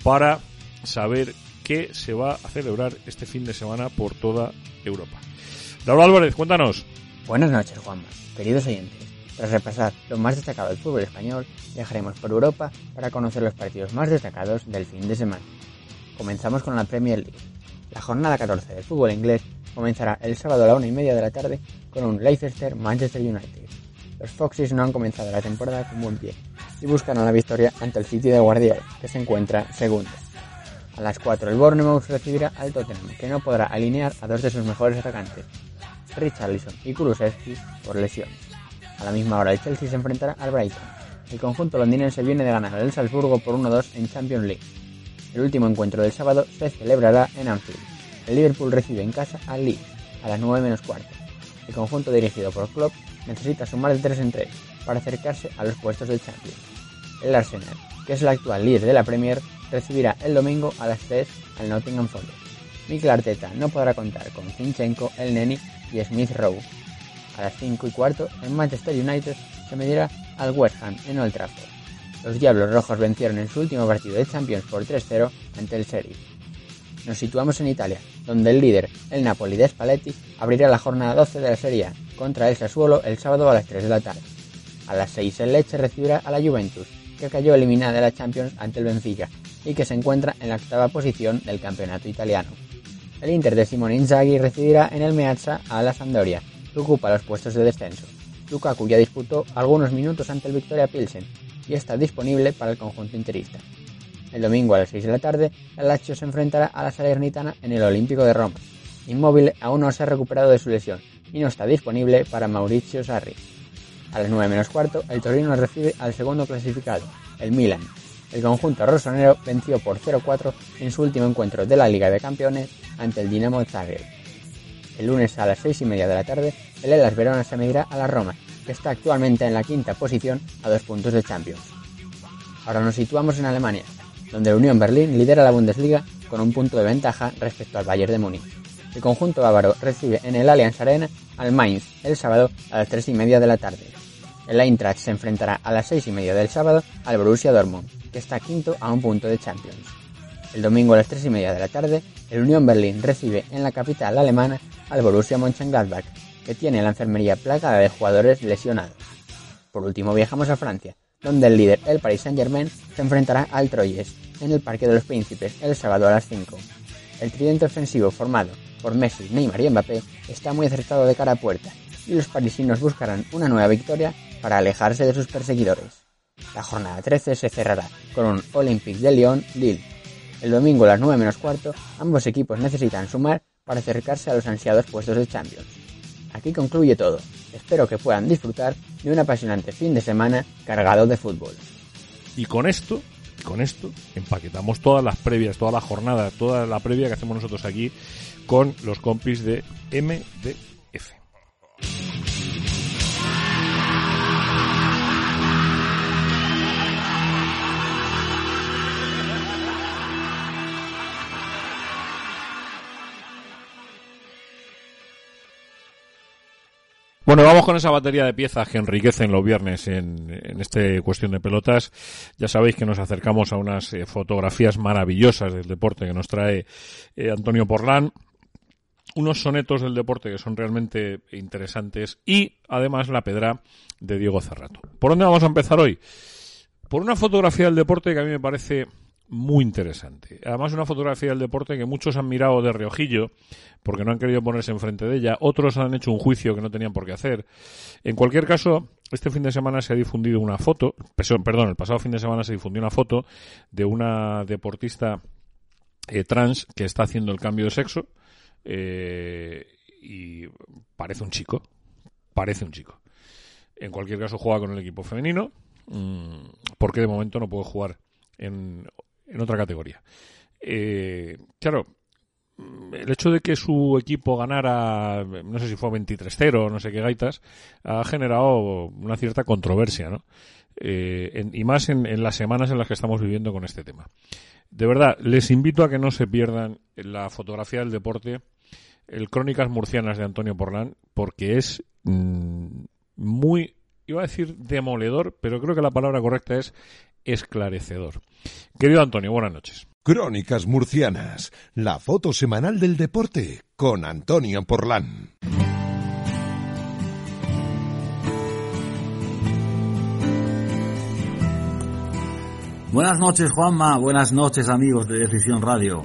para saber qué se va a celebrar este fin de semana por toda Europa. Laura Álvarez, cuéntanos. Buenas noches, Juanma. Queridos oyentes, tras repasar lo más destacado del fútbol español, viajaremos por Europa para conocer los partidos más destacados del fin de semana. Comenzamos con la Premier League. La jornada 14 del fútbol inglés comenzará el sábado a la una y media de la tarde con un Leicester-Manchester United. Los Foxes no han comenzado la temporada con buen pie y buscarán la victoria ante el City de Guardiola, que se encuentra segundo. A las 4 el Bournemouth recibirá al Tottenham, que no podrá alinear a dos de sus mejores atacantes, Richarlison y Kulusevski, por lesión. A la misma hora el Chelsea se enfrentará al Brighton. El conjunto londinense viene de ganar al Salzburgo por 1-2 en Champions League. El último encuentro del sábado se celebrará en Anfield. El Liverpool recibe en casa al Leeds a las 9 menos cuarto. El conjunto dirigido por Klopp necesita sumar de 3 en 3 para acercarse a los puestos del Champions. El Arsenal, que es el actual líder de la Premier, recibirá el domingo a las 3 al Nottingham Forest. Mikel Arteta no podrá contar con Zinchenko, El Neni y Smith Rowe. A las 5 y cuarto, el Manchester United se medirá al West Ham en Old Trafford. Los Diablos Rojos vencieron en su último partido de Champions por 3-0 ante el Sheriff. Nos situamos en Italia, donde el líder, el Napoli de Spalletti, abrirá la jornada 12 de la Serie A contra el Sassuolo el sábado a las 3 de la tarde. A las 6 el Lecce recibirá a la Juventus, que cayó eliminada de la Champions ante el Benfica y que se encuentra en la octava posición del campeonato italiano. El Inter de Simone Inzaghi recibirá en el Meazza a la Sampdoria, que ocupa los puestos de descenso. Lukaku ya disputó algunos minutos ante el Victoria Pilsen y está disponible para el conjunto interista. El domingo a las 6 de la tarde, el Lazio se enfrentará a la Salernitana en el Olímpico de Roma. Inmóvil aún no se ha recuperado de su lesión y no está disponible para Mauricio Sarri. A las 9 menos cuarto, el Torino recibe al segundo clasificado, el Milan. El conjunto rosonero venció por 0-4 en su último encuentro de la Liga de Campeones ante el Dinamo Zagreb. El lunes a las 6 y media de la tarde, el Elas Verona se medirá a la Roma, que está actualmente en la quinta posición a dos puntos de Champions. Ahora nos situamos en Alemania, donde la Unión Berlín lidera la Bundesliga con un punto de ventaja respecto al Bayern de Múnich. El conjunto bávaro recibe en el Allianz Arena al Mainz el sábado a las 3 y media de la tarde. El Eintracht se enfrentará a las 6 y media del sábado al Borussia Dortmund, que está quinto a un punto de Champions. El domingo a las 3 y media de la tarde, el Unión Berlín recibe en la capital alemana al Borussia Mönchengladbach, que tiene la enfermería plagada de jugadores lesionados. Por último viajamos a Francia, donde el líder, el Paris Saint-Germain, se enfrentará al Troyes en el Parque de los Príncipes el sábado a las 5. El tridente ofensivo formado por Messi, Neymar y Mbappé está muy acertado de cara a puerta y los parisinos buscarán una nueva victoria para alejarse de sus perseguidores. La jornada 13 se cerrará con un Olympique de Lyon-Lille. El domingo a las 9 menos cuarto, ambos equipos necesitan sumar para acercarse a los ansiados puestos de Champions. Aquí concluye todo. Espero que puedan disfrutar de un apasionante fin de semana cargado de fútbol. Y con esto, con esto, empaquetamos todas las previas, toda la jornada, toda la previa que hacemos nosotros aquí con los compis de MDF. Bueno, vamos con esa batería de piezas que enriquecen los viernes en, en este cuestión de pelotas. Ya sabéis que nos acercamos a unas eh, fotografías maravillosas del deporte que nos trae eh, Antonio Porlán. Unos sonetos del deporte que son realmente interesantes y además la pedra de Diego Cerrato. ¿Por dónde vamos a empezar hoy? Por una fotografía del deporte que a mí me parece muy interesante. Además, una fotografía del deporte que muchos han mirado de reojillo porque no han querido ponerse enfrente de ella, otros han hecho un juicio que no tenían por qué hacer. En cualquier caso, este fin de semana se ha difundido una foto, perdón, el pasado fin de semana se difundió una foto de una deportista eh, trans que está haciendo el cambio de sexo eh, y parece un chico, parece un chico. En cualquier caso, juega con el equipo femenino, mmm, porque de momento no puede jugar en en otra categoría. Eh, claro, el hecho de que su equipo ganara, no sé si fue 23-0 no sé qué gaitas, ha generado una cierta controversia, ¿no? Eh, y más en, en, las semanas en las que estamos viviendo con este tema. De verdad, les invito a que no se pierdan la fotografía del deporte, el Crónicas Murcianas de Antonio Porlán, porque es mmm, muy, iba a decir demoledor, pero creo que la palabra correcta es esclarecedor. Querido Antonio, buenas noches. Crónicas Murcianas, la foto semanal del deporte con Antonio Porlán. Buenas noches Juanma, buenas noches amigos de Decisión Radio.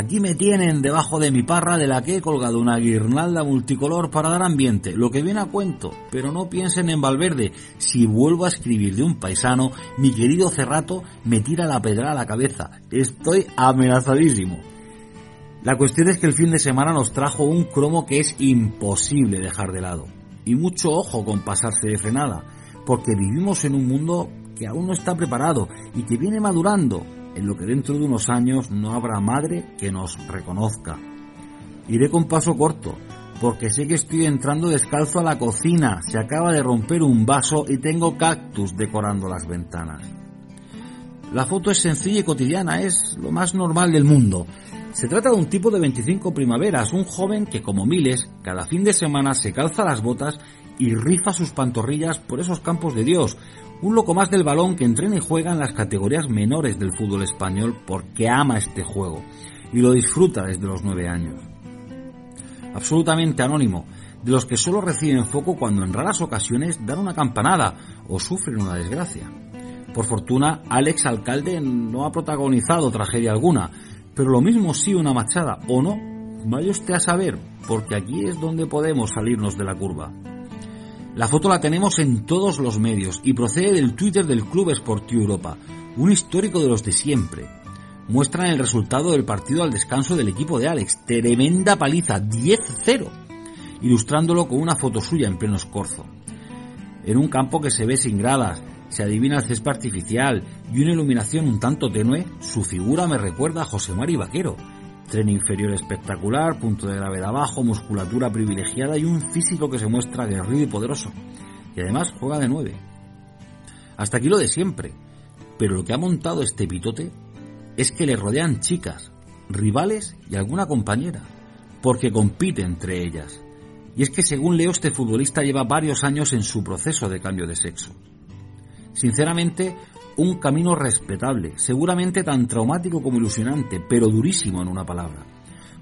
Aquí me tienen debajo de mi parra de la que he colgado una guirnalda multicolor para dar ambiente, lo que viene a cuento, pero no piensen en Valverde, si vuelvo a escribir de un paisano, mi querido Cerrato me tira la pedra a la cabeza, estoy amenazadísimo. La cuestión es que el fin de semana nos trajo un cromo que es imposible dejar de lado. Y mucho ojo con pasarse de frenada, porque vivimos en un mundo que aún no está preparado y que viene madurando, en lo que dentro de unos años no habrá madre que nos reconozca. Iré con paso corto, porque sé que estoy entrando descalzo a la cocina, se acaba de romper un vaso y tengo cactus decorando las ventanas. La foto es sencilla y cotidiana, es lo más normal del mundo. Se trata de un tipo de 25 primaveras, un joven que como miles, cada fin de semana se calza las botas y rifa sus pantorrillas por esos campos de Dios, un loco más del balón que entrena y juega en las categorías menores del fútbol español porque ama este juego y lo disfruta desde los nueve años. Absolutamente anónimo, de los que solo reciben foco cuando en raras ocasiones dan una campanada o sufren una desgracia. Por fortuna, Alex Alcalde no ha protagonizado tragedia alguna, pero lo mismo sí una machada, o no, vaya usted a saber, porque aquí es donde podemos salirnos de la curva. La foto la tenemos en todos los medios y procede del Twitter del Club Sportivo Europa, un histórico de los de siempre. Muestran el resultado del partido al descanso del equipo de Alex, tremenda paliza, 10-0, ilustrándolo con una foto suya en pleno escorzo. En un campo que se ve sin gradas, se adivina el césped artificial y una iluminación un tanto tenue, su figura me recuerda a José Mari Vaquero, tren inferior espectacular, punto de gravedad bajo, musculatura privilegiada y un físico que se muestra guerrido y poderoso. Y además juega de nueve. Hasta aquí lo de siempre. Pero lo que ha montado este pitote es que le rodean chicas, rivales y alguna compañera, porque compite entre ellas. Y es que según leo este futbolista lleva varios años en su proceso de cambio de sexo. Sinceramente, un camino respetable, seguramente tan traumático como ilusionante, pero durísimo en una palabra,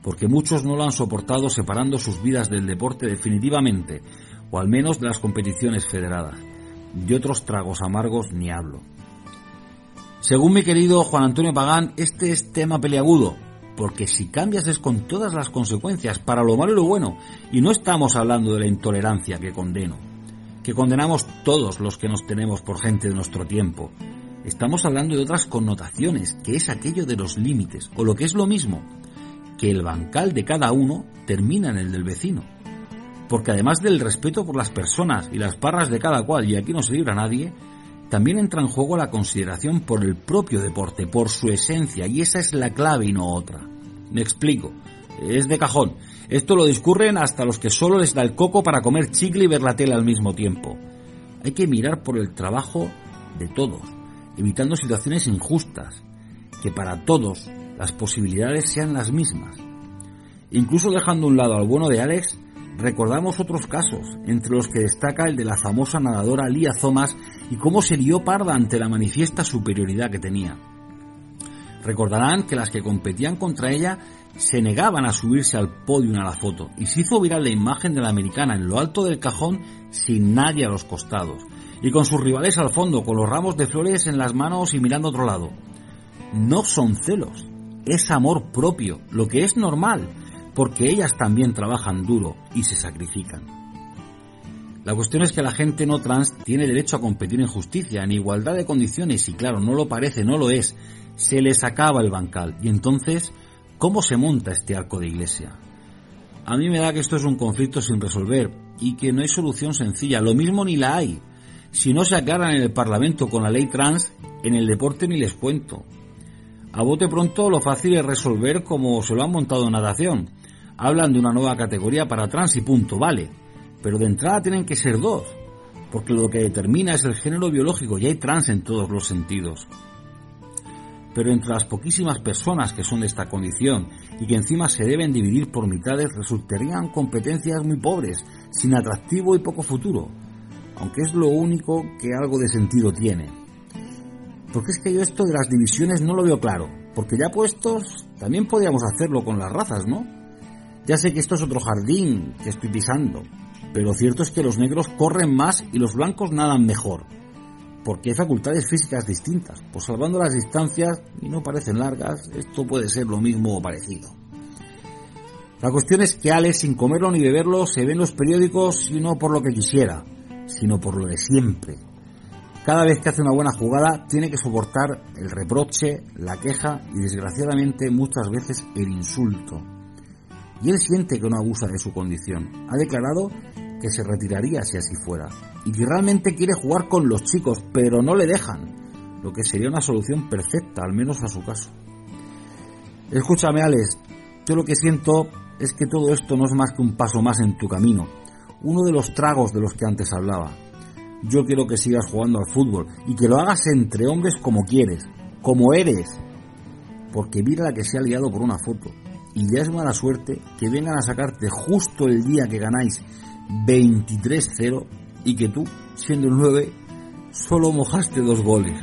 porque muchos no lo han soportado separando sus vidas del deporte definitivamente, o al menos de las competiciones federadas. De otros tragos amargos ni hablo. Según mi querido Juan Antonio Pagán, este es tema peleagudo, porque si cambias es con todas las consecuencias, para lo malo y lo bueno, y no estamos hablando de la intolerancia que condeno que condenamos todos los que nos tenemos por gente de nuestro tiempo. Estamos hablando de otras connotaciones, que es aquello de los límites, o lo que es lo mismo, que el bancal de cada uno termina en el del vecino. Porque además del respeto por las personas y las parras de cada cual, y aquí no se libra nadie, también entra en juego la consideración por el propio deporte, por su esencia, y esa es la clave y no otra. Me explico. Es de cajón. Esto lo discurren hasta los que solo les da el coco para comer chicle y ver la tele al mismo tiempo. Hay que mirar por el trabajo de todos, evitando situaciones injustas, que para todos las posibilidades sean las mismas. Incluso dejando a un lado al bueno de Alex, recordamos otros casos, entre los que destaca el de la famosa nadadora Lía Thomas y cómo se dio parda ante la manifiesta superioridad que tenía. Recordarán que las que competían contra ella se negaban a subirse al podio a la foto y se hizo viral la imagen de la americana en lo alto del cajón sin nadie a los costados y con sus rivales al fondo con los ramos de flores en las manos y mirando a otro lado. No son celos, es amor propio, lo que es normal, porque ellas también trabajan duro y se sacrifican. La cuestión es que la gente no trans tiene derecho a competir en justicia, en igualdad de condiciones, y claro, no lo parece, no lo es. Se les acaba el bancal. Y entonces, ¿cómo se monta este arco de iglesia? A mí me da que esto es un conflicto sin resolver y que no hay solución sencilla. Lo mismo ni la hay. Si no se aclaran en el Parlamento con la ley trans, en el deporte ni les cuento. A bote pronto lo fácil es resolver como se lo han montado en natación. Hablan de una nueva categoría para trans y punto, vale. Pero de entrada tienen que ser dos, porque lo que determina es el género biológico y hay trans en todos los sentidos. Pero entre las poquísimas personas que son de esta condición y que encima se deben dividir por mitades resultarían competencias muy pobres, sin atractivo y poco futuro, aunque es lo único que algo de sentido tiene. Porque es que yo esto de las divisiones no lo veo claro, porque ya puestos también podríamos hacerlo con las razas, ¿no? Ya sé que esto es otro jardín que estoy pisando, pero cierto es que los negros corren más y los blancos nadan mejor, porque hay facultades físicas distintas, pues salvando las distancias, y no parecen largas, esto puede ser lo mismo o parecido. La cuestión es que Alex, sin comerlo ni beberlo, se ve en los periódicos y no por lo que quisiera, sino por lo de siempre. Cada vez que hace una buena jugada tiene que soportar el reproche, la queja y desgraciadamente muchas veces el insulto. Y él siente que no abusa de su condición. Ha declarado que se retiraría si así fuera. Y que realmente quiere jugar con los chicos, pero no le dejan. Lo que sería una solución perfecta, al menos a su caso. Escúchame, Alex. Yo lo que siento es que todo esto no es más que un paso más en tu camino. Uno de los tragos de los que antes hablaba. Yo quiero que sigas jugando al fútbol y que lo hagas entre hombres como quieres, como eres. Porque mira la que se ha liado por una foto. Y ya es mala suerte que vengan a sacarte justo el día que ganáis 23-0 y que tú, siendo el 9, solo mojaste dos goles.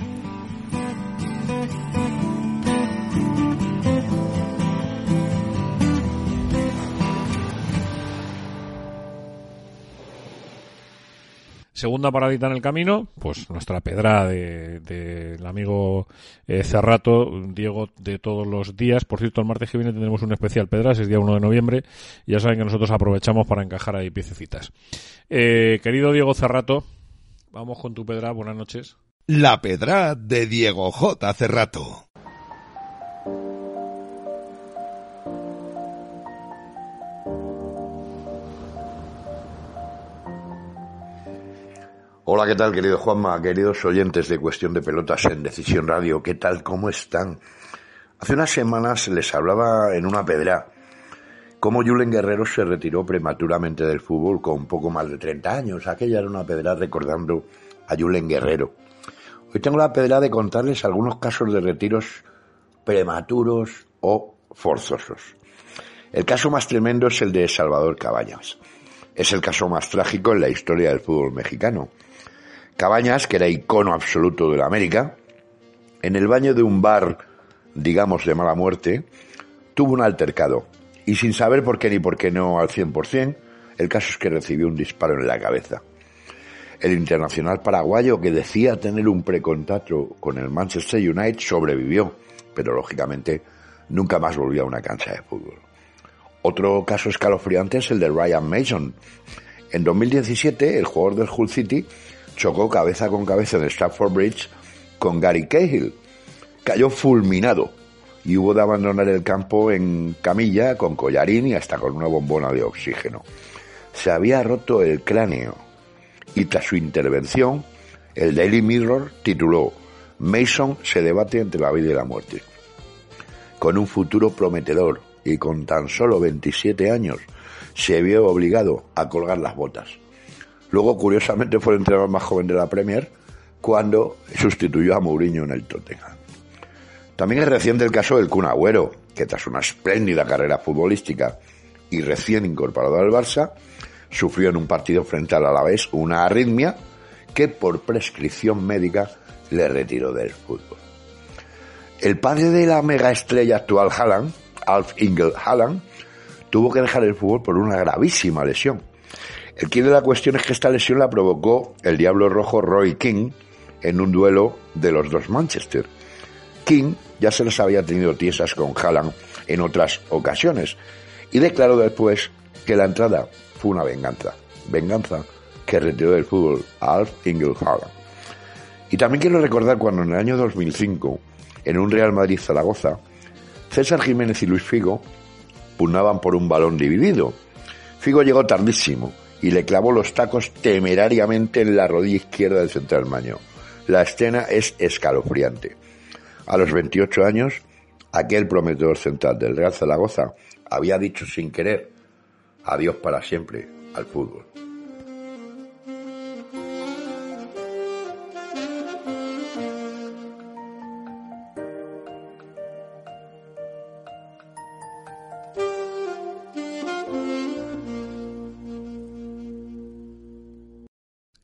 Segunda paradita en el camino, pues nuestra pedra del de, amigo eh, Cerrato, Diego de todos los días. Por cierto, el martes que viene tendremos un especial Pedras, es día 1 de noviembre. Ya saben que nosotros aprovechamos para encajar ahí piececitas. Eh, querido Diego Cerrato, vamos con tu pedra, buenas noches. La pedra de Diego J. Cerrato. Hola, ¿qué tal, querido Juanma? Queridos oyentes de Cuestión de Pelotas en Decisión Radio, ¿qué tal? ¿Cómo están? Hace unas semanas les hablaba en una pedra cómo Julen Guerrero se retiró prematuramente del fútbol con poco más de 30 años. Aquella era una pedra recordando a Julen Guerrero. Hoy tengo la pedra de contarles algunos casos de retiros prematuros o forzosos. El caso más tremendo es el de Salvador Cabañas. Es el caso más trágico en la historia del fútbol mexicano. Cabañas, que era icono absoluto de la América, en el baño de un bar, digamos de mala muerte, tuvo un altercado. Y sin saber por qué ni por qué no al 100%, el caso es que recibió un disparo en la cabeza. El internacional paraguayo, que decía tener un precontacto con el Manchester United, sobrevivió, pero lógicamente nunca más volvió a una cancha de fútbol. Otro caso escalofriante es el de Ryan Mason, En 2017, el jugador del Hull City chocó cabeza con cabeza en el Stafford Bridge con Gary Cahill. Cayó fulminado y hubo de abandonar el campo en camilla, con collarín y hasta con una bombona de oxígeno. Se había roto el cráneo y tras su intervención, el Daily Mirror tituló Mason se debate entre la vida y la muerte. Con un futuro prometedor y con tan solo 27 años, se vio obligado a colgar las botas. Luego, curiosamente, fue el entrenador más joven de la Premier cuando sustituyó a Mourinho en el Tottenham. También es reciente el caso del Kun Agüero, que tras una espléndida carrera futbolística y recién incorporado al Barça, sufrió en un partido frente al Alavés una arritmia que por prescripción médica le retiró del fútbol. El padre de la mega estrella actual Haaland, Alf Ingel Haaland, tuvo que dejar el fútbol por una gravísima lesión. El quid de la cuestión es que esta lesión la provocó el Diablo Rojo Roy King en un duelo de los dos Manchester. King ya se los había tenido tiesas con Haaland en otras ocasiones y declaró después que la entrada fue una venganza. Venganza que retiró del fútbol a Alf Ingel. Y también quiero recordar cuando en el año 2005, en un Real Madrid-Zaragoza, César Jiménez y Luis Figo pugnaban por un balón dividido. Figo llegó tardísimo y le clavó los tacos temerariamente en la rodilla izquierda del central maño. La escena es escalofriante. A los 28 años, aquel prometedor central del Real Zaragoza había dicho sin querer adiós para siempre al fútbol.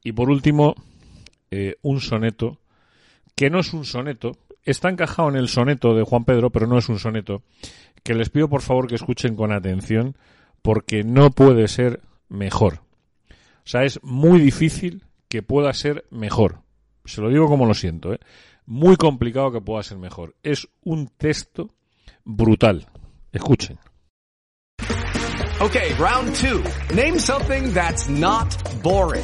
Y por último, eh, un soneto, que no es un soneto, está encajado en el soneto de Juan Pedro, pero no es un soneto, que les pido por favor que escuchen con atención, porque no puede ser mejor. O sea, es muy difícil que pueda ser mejor. Se lo digo como lo siento, ¿eh? Muy complicado que pueda ser mejor. Es un texto brutal. Escuchen. Okay, round two. Name something that's not boring.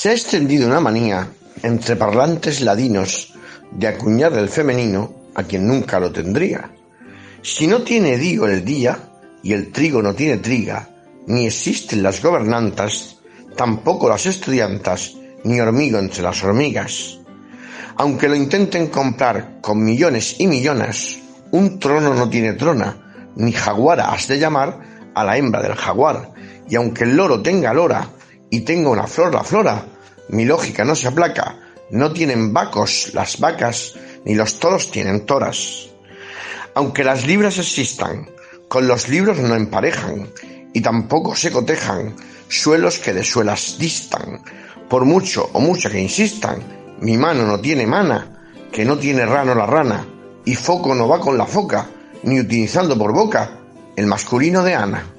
Se ha extendido una manía entre parlantes ladinos de acuñar el femenino a quien nunca lo tendría. Si no tiene digo el día y el trigo no tiene triga, ni existen las gobernantas, tampoco las estudiantas, ni hormigo entre las hormigas. Aunque lo intenten comprar con millones y millones, un trono no tiene trona, ni jaguara has de llamar a la hembra del jaguar, y aunque el loro tenga lora y tenga una flor la flora, mi lógica no se aplaca, no tienen vacos las vacas, ni los toros tienen toras. Aunque las libras existan, con los libros no emparejan, y tampoco se cotejan suelos que de suelas distan. Por mucho o mucha que insistan, mi mano no tiene mana, que no tiene rano la rana, y foco no va con la foca, ni utilizando por boca el masculino de Ana.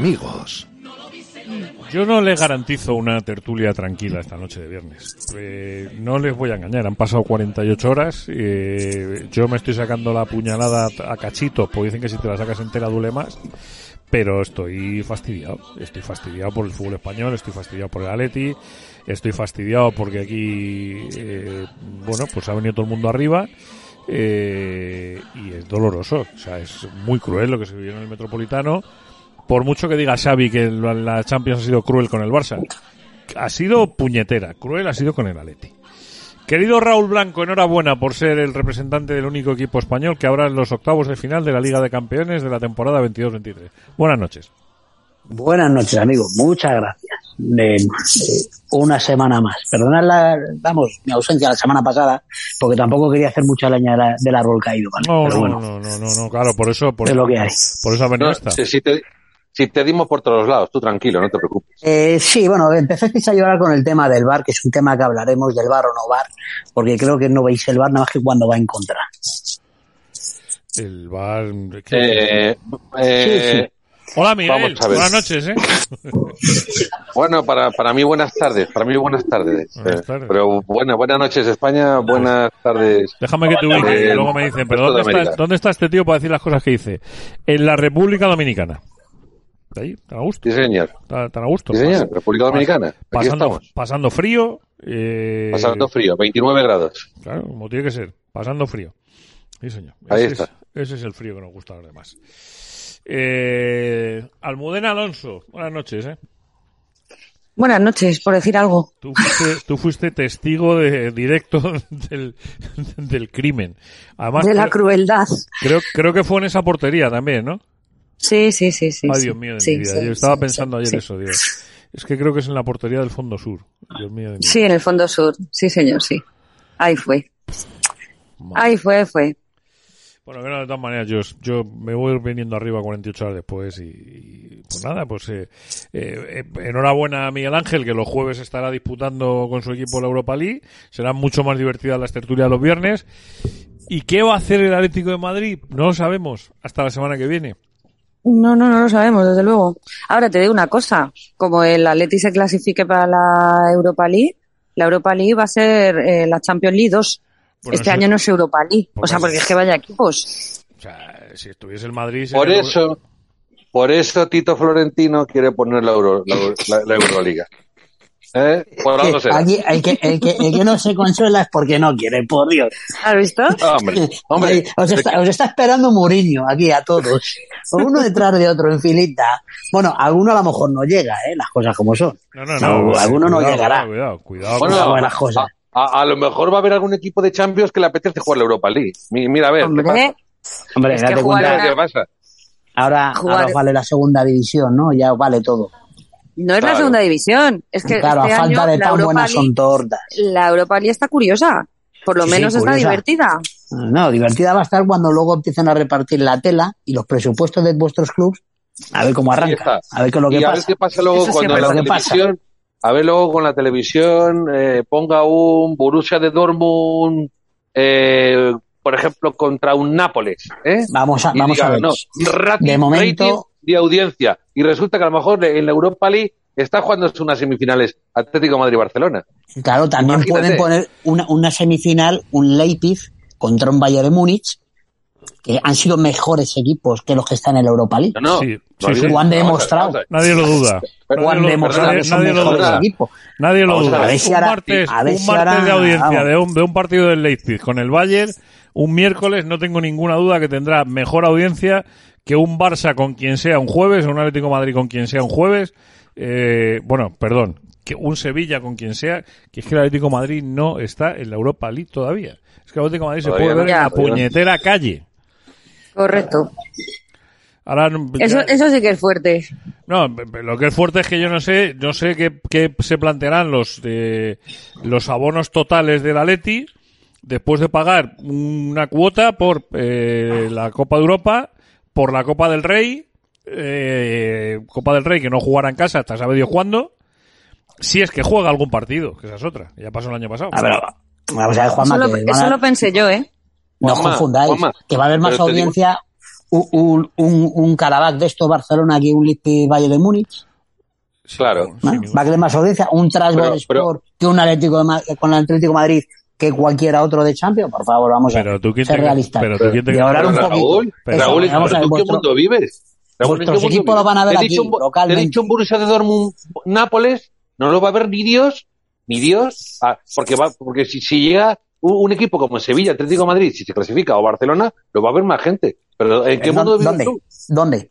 Amigos. Yo no les garantizo una tertulia tranquila esta noche de viernes. Eh, no les voy a engañar, han pasado 48 horas. eh, yo me estoy sacando la puñalada a cachito, porque dicen que si te la sacas entera duele más. Pero estoy fastidiado. Estoy fastidiado por el fútbol español, estoy fastidiado por el Atleti, estoy fastidiado porque aquí, eh, bueno, pues ha venido todo el mundo arriba. eh, y es doloroso, o sea, es muy cruel lo que se vivió en el Metropolitano por mucho que diga Xavi que la Champions ha sido cruel con el Barça, ha sido puñetera, cruel ha sido con el Atleti. Querido Raúl Blanco, enhorabuena por ser el representante del único equipo español que habrá en los octavos de final de la Liga de Campeones de la temporada 22-23. Buenas noches. Buenas noches, amigo. Muchas gracias. Eh, eh, una semana más. Perdonad la, vamos, mi ausencia la semana pasada, porque tampoco quería hacer mucha leña de la- del árbol caído. ¿vale? No, Pero no, bueno, no, no, no, no, claro, por eso, por, Es lo que hay. por eso ha venido No, esta. si te, si te dimos por todos lados, tú tranquilo, no te preocupes. Eh, sí, bueno, empezasteis a llorar con el tema del bar, que es un tema que hablaremos del bar o no bar, porque creo que no veis el bar nada más que cuando va en contra. El bar. Eh, eh, Hola, Miguel. vamos a ver. Buenas noches, ¿eh? Bueno, para, para mí buenas tardes, para mí buenas tardes. Buenas Eh, tardes. Pero buena, buenas noches España, buenas tardes. Déjame que te ubique y eh, luego me dicen, pero ¿dónde está. ¿dónde está este tío para decir las cosas que dice? En la República Dominicana. ¿De ahí? ¿Tan a gusto? Sí, señor. ¿Tan, tan a gusto? Sí, señor, Pas- República pas- Dominicana. Aquí Pasando, estamos. pasando frío. eh, Pasando frío, 29 grados. Claro, como tiene que ser. Pasando frío. Sí, señor. Ahí Ese está. Es, ese es el frío que nos gusta a los demás. Eh, Almudena Alonso, buenas noches, ¿eh? Buenas noches, por decir algo. Tú fuiste, tú fuiste testigo de, directo del, del crimen. Además, de la creo, crueldad. creo, creo que fue en esa portería también, ¿no? Sí, sí, sí, sí. Ay. Dios mío de Sí, mi vida. sí, Yo estaba sí, pensando ayer eso, digo. Es que creo que es en la portería del fondo sur. Dios mío de mi Sí, en el fondo sur. Sí, señor, sí. Ahí fue. Ahí fue, fue. Bueno, de todas maneras, yo, yo me voy viniendo arriba 48 horas después y, y, pues nada, pues eh, eh, eh, enhorabuena a Miguel Ángel que los jueves estará disputando con su equipo la Europa League. Serán mucho más divertidas las tertulias los viernes. ¿Y qué va a hacer el Atlético de Madrid? No lo sabemos hasta la semana que viene. No, no, no lo sabemos, desde luego. Ahora te digo una cosa. Como el Atleti se clasifique para la Europa League, la Europa League va a ser eh, la Champions League 2. Bueno, este año no es Europa League. O sea, Porque- es que vaya equipos. O sea, si estuviese el Madrid... Por eso, por eso Tito Florentino quiere poner la, Euro, la, la- la Euroliga. ¿Eh? Por algo será. Aquí, el, que, el, que, el que no se consuela es porque no quiere, por Dios. ¿Has visto? Hombre, hombre. Ahí, os, está, os está esperando Mourinho aquí a todos. Uno detrás de otro en filita. Bueno, alguno a lo mejor no llega, ¿eh? Las cosas como son. No, no, no. No, alguno no llegará. Cuidado, cuidado. Bueno, cuidado. buenas cosas. A, a- a lo mejor va a haber algún equipo de Champions que le apetece jugar la Europa League. Mi- Mira, a ver, ¿qué pasa? Hombre, Hombre, Es que date jugar cuenta. ¿Qué pasa? Ahora, Jugar- ahora os vale la segunda división, ¿no? Ya os vale todo. No es la segunda división. Es que claro, este a falta año de la tan Europa buenas League, son tortas. la Europa League está curiosa. Por lo Sí, menos está curiosa. divertida. No, divertida va a estar cuando luego empiecen a repartir la tela y los presupuestos de vuestros clubes. A ver cómo arranca. está. A ver qué es lo que y a pasa. ver qué pasa luego Eso cuando la es lo que pasa. televisión, a ver luego con la televisión eh, ponga un Borussia de Dortmund, eh, por ejemplo, contra un Nápoles, ¿eh? Vamos a, vamos diga, a ver. no, rating, De momento- rating de audiencia. Y resulta que a lo mejor en la Europa League está jugando unas semifinales Atlético Madrid-Barcelona. Claro, también Imagínate. pueden poner una, una semifinal, un Leipzig contra un Bayern de Múnich, que han sido mejores equipos que los que están en la Europa League. No, no. Sí, sí, sí. digo- Lo han demostrado. Nadie lo duda. Pero- Lo han demostrado nadie- que son nadie lo mejores duda. equipos. Nadie lo duda. a ver si un ahora- martes, a ver un si martes ahora- de audiencia de un, de un partido del Leipzig con el Bayern, un miércoles no tengo ninguna duda que tendrá mejor audiencia que un Barça con quien sea un jueves, o un Atlético de Madrid con quien sea un jueves. Eh, bueno, perdón, que un Sevilla con quien sea, que es que el Atlético de Madrid no está en la Europa League todavía. Es que el Atlético de Madrid se Todavía puede ver en la puñetera calle. Correcto. Ahora, Eso, eso sí que es fuerte. No, lo que es fuerte es que yo no sé, no sé qué, qué se plantearán los eh, los abonos totales del Atleti después de pagar una cuota por eh, la Copa de Europa, por la Copa del Rey, eh, Copa del Rey que no jugara en casa hasta sabe Dios cuándo. Si es que juega algún partido, que esa es otra. Ya pasó el año pasado. A ver, vamos a ver, Juanma, Eso lo, que van eso a- lo pensé yo, ¿eh? no Juanma, confundáis, Juanma, que va a haber más digo- audiencia un, un, un, de esto Barcelona que un Lippi Valle de Múnich. Claro. ¿no? Va a tener más audiencia un pero- Sport que un Atlético de Ma- con el Atlético de Madrid que cualquiera otro de Champions. Por favor, vamos a Pero tú quién ser te- realistas. pero tú quién te- y ahorrar un Pero poquito. Raúl, Pero- Eso, Raúl, vamos a ¿pero ver, tú en qué vuestro- mundo vives? Raúl, ¿en qué vuestros mundo equipos lo van a ver aquí, dicho un- localmente. Te he dicho un Borussia de Dortmund Nápoles, no lo va a ver ni Dios, ni Dios, ah, porque va, porque si, si llega un, un equipo como Sevilla, Atlético de Madrid, si se clasifica, o Barcelona, lo va a ver más gente. Pero ¿en qué ¿En mundo vives ¿Dónde? tú? ¿Dónde?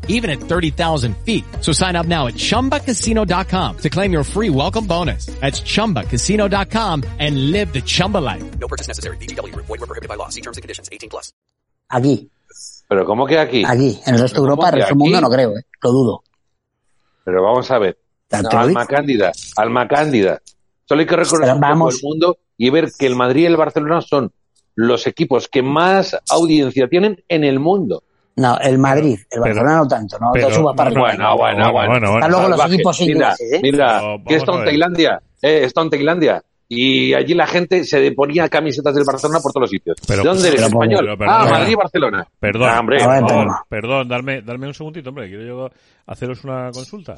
even at 30,000 feet. So sign up now at ChumbaCasino.com to claim your free welcome bonus. That's ChumbaCasino.com and live the Chumba life. No purchase necessary. VGW Group. Void were prohibited by law. See terms and conditions. 18 plus. Aquí, Pero ¿cómo que aquí? aquí. En el resto de ¿Cómo Europa, el resto del mundo no creo, ¿eh? Lo dudo. Pero vamos a ver. Alma cándida, alma cándida. Solo hay que poco vamos. el mundo y ver que el Madrid y el Barcelona son los equipos que más audiencia tienen en el mundo. No, el Madrid, el Barcelona no tanto, no pero- te subas para arriba. Bueno, bueno, bueno. Están luego los equipos Mira, ingleses, ¿eh? Mira, Pero que está en. Tailandia, eh, está en Tailandia. Y allí la gente se ponía camisetas del Barcelona por todos los sitios. Pero- ¿De dónde eres? pero- español. pero- perdón, ah, perdón. Madrid y Barcelona. Perdón, Ah, hombre, perdón, darme, darme un segundito, hombre, quiero yo haceros una consulta.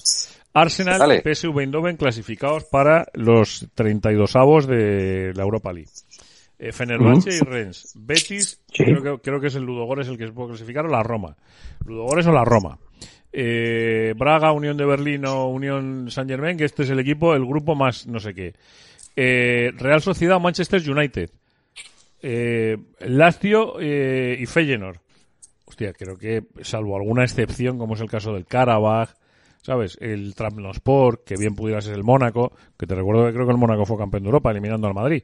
Arsenal Dale. PSV Eindhoven clasificados para los 32 avos de la Europa League. Eh, Fenerbahce y Rennes. Betis, creo, que, creo que es el Ludogores el que se puede clasificar, o la Roma. Ludogores o la Roma. Eh, Braga, Unión de Berlín o Unión Saint Germain, que este es el equipo, el grupo más no sé qué. Eh, Real Sociedad Manchester United. Eh, Lazio eh, y Feyenoord. Hostia, creo que, salvo alguna excepción, como es el caso del Karabakh, ¿sabes? El Trabzonspor, que bien pudiera ser el Mónaco, que te recuerdo que creo que el Mónaco fue campeón de Europa, eliminando al Madrid.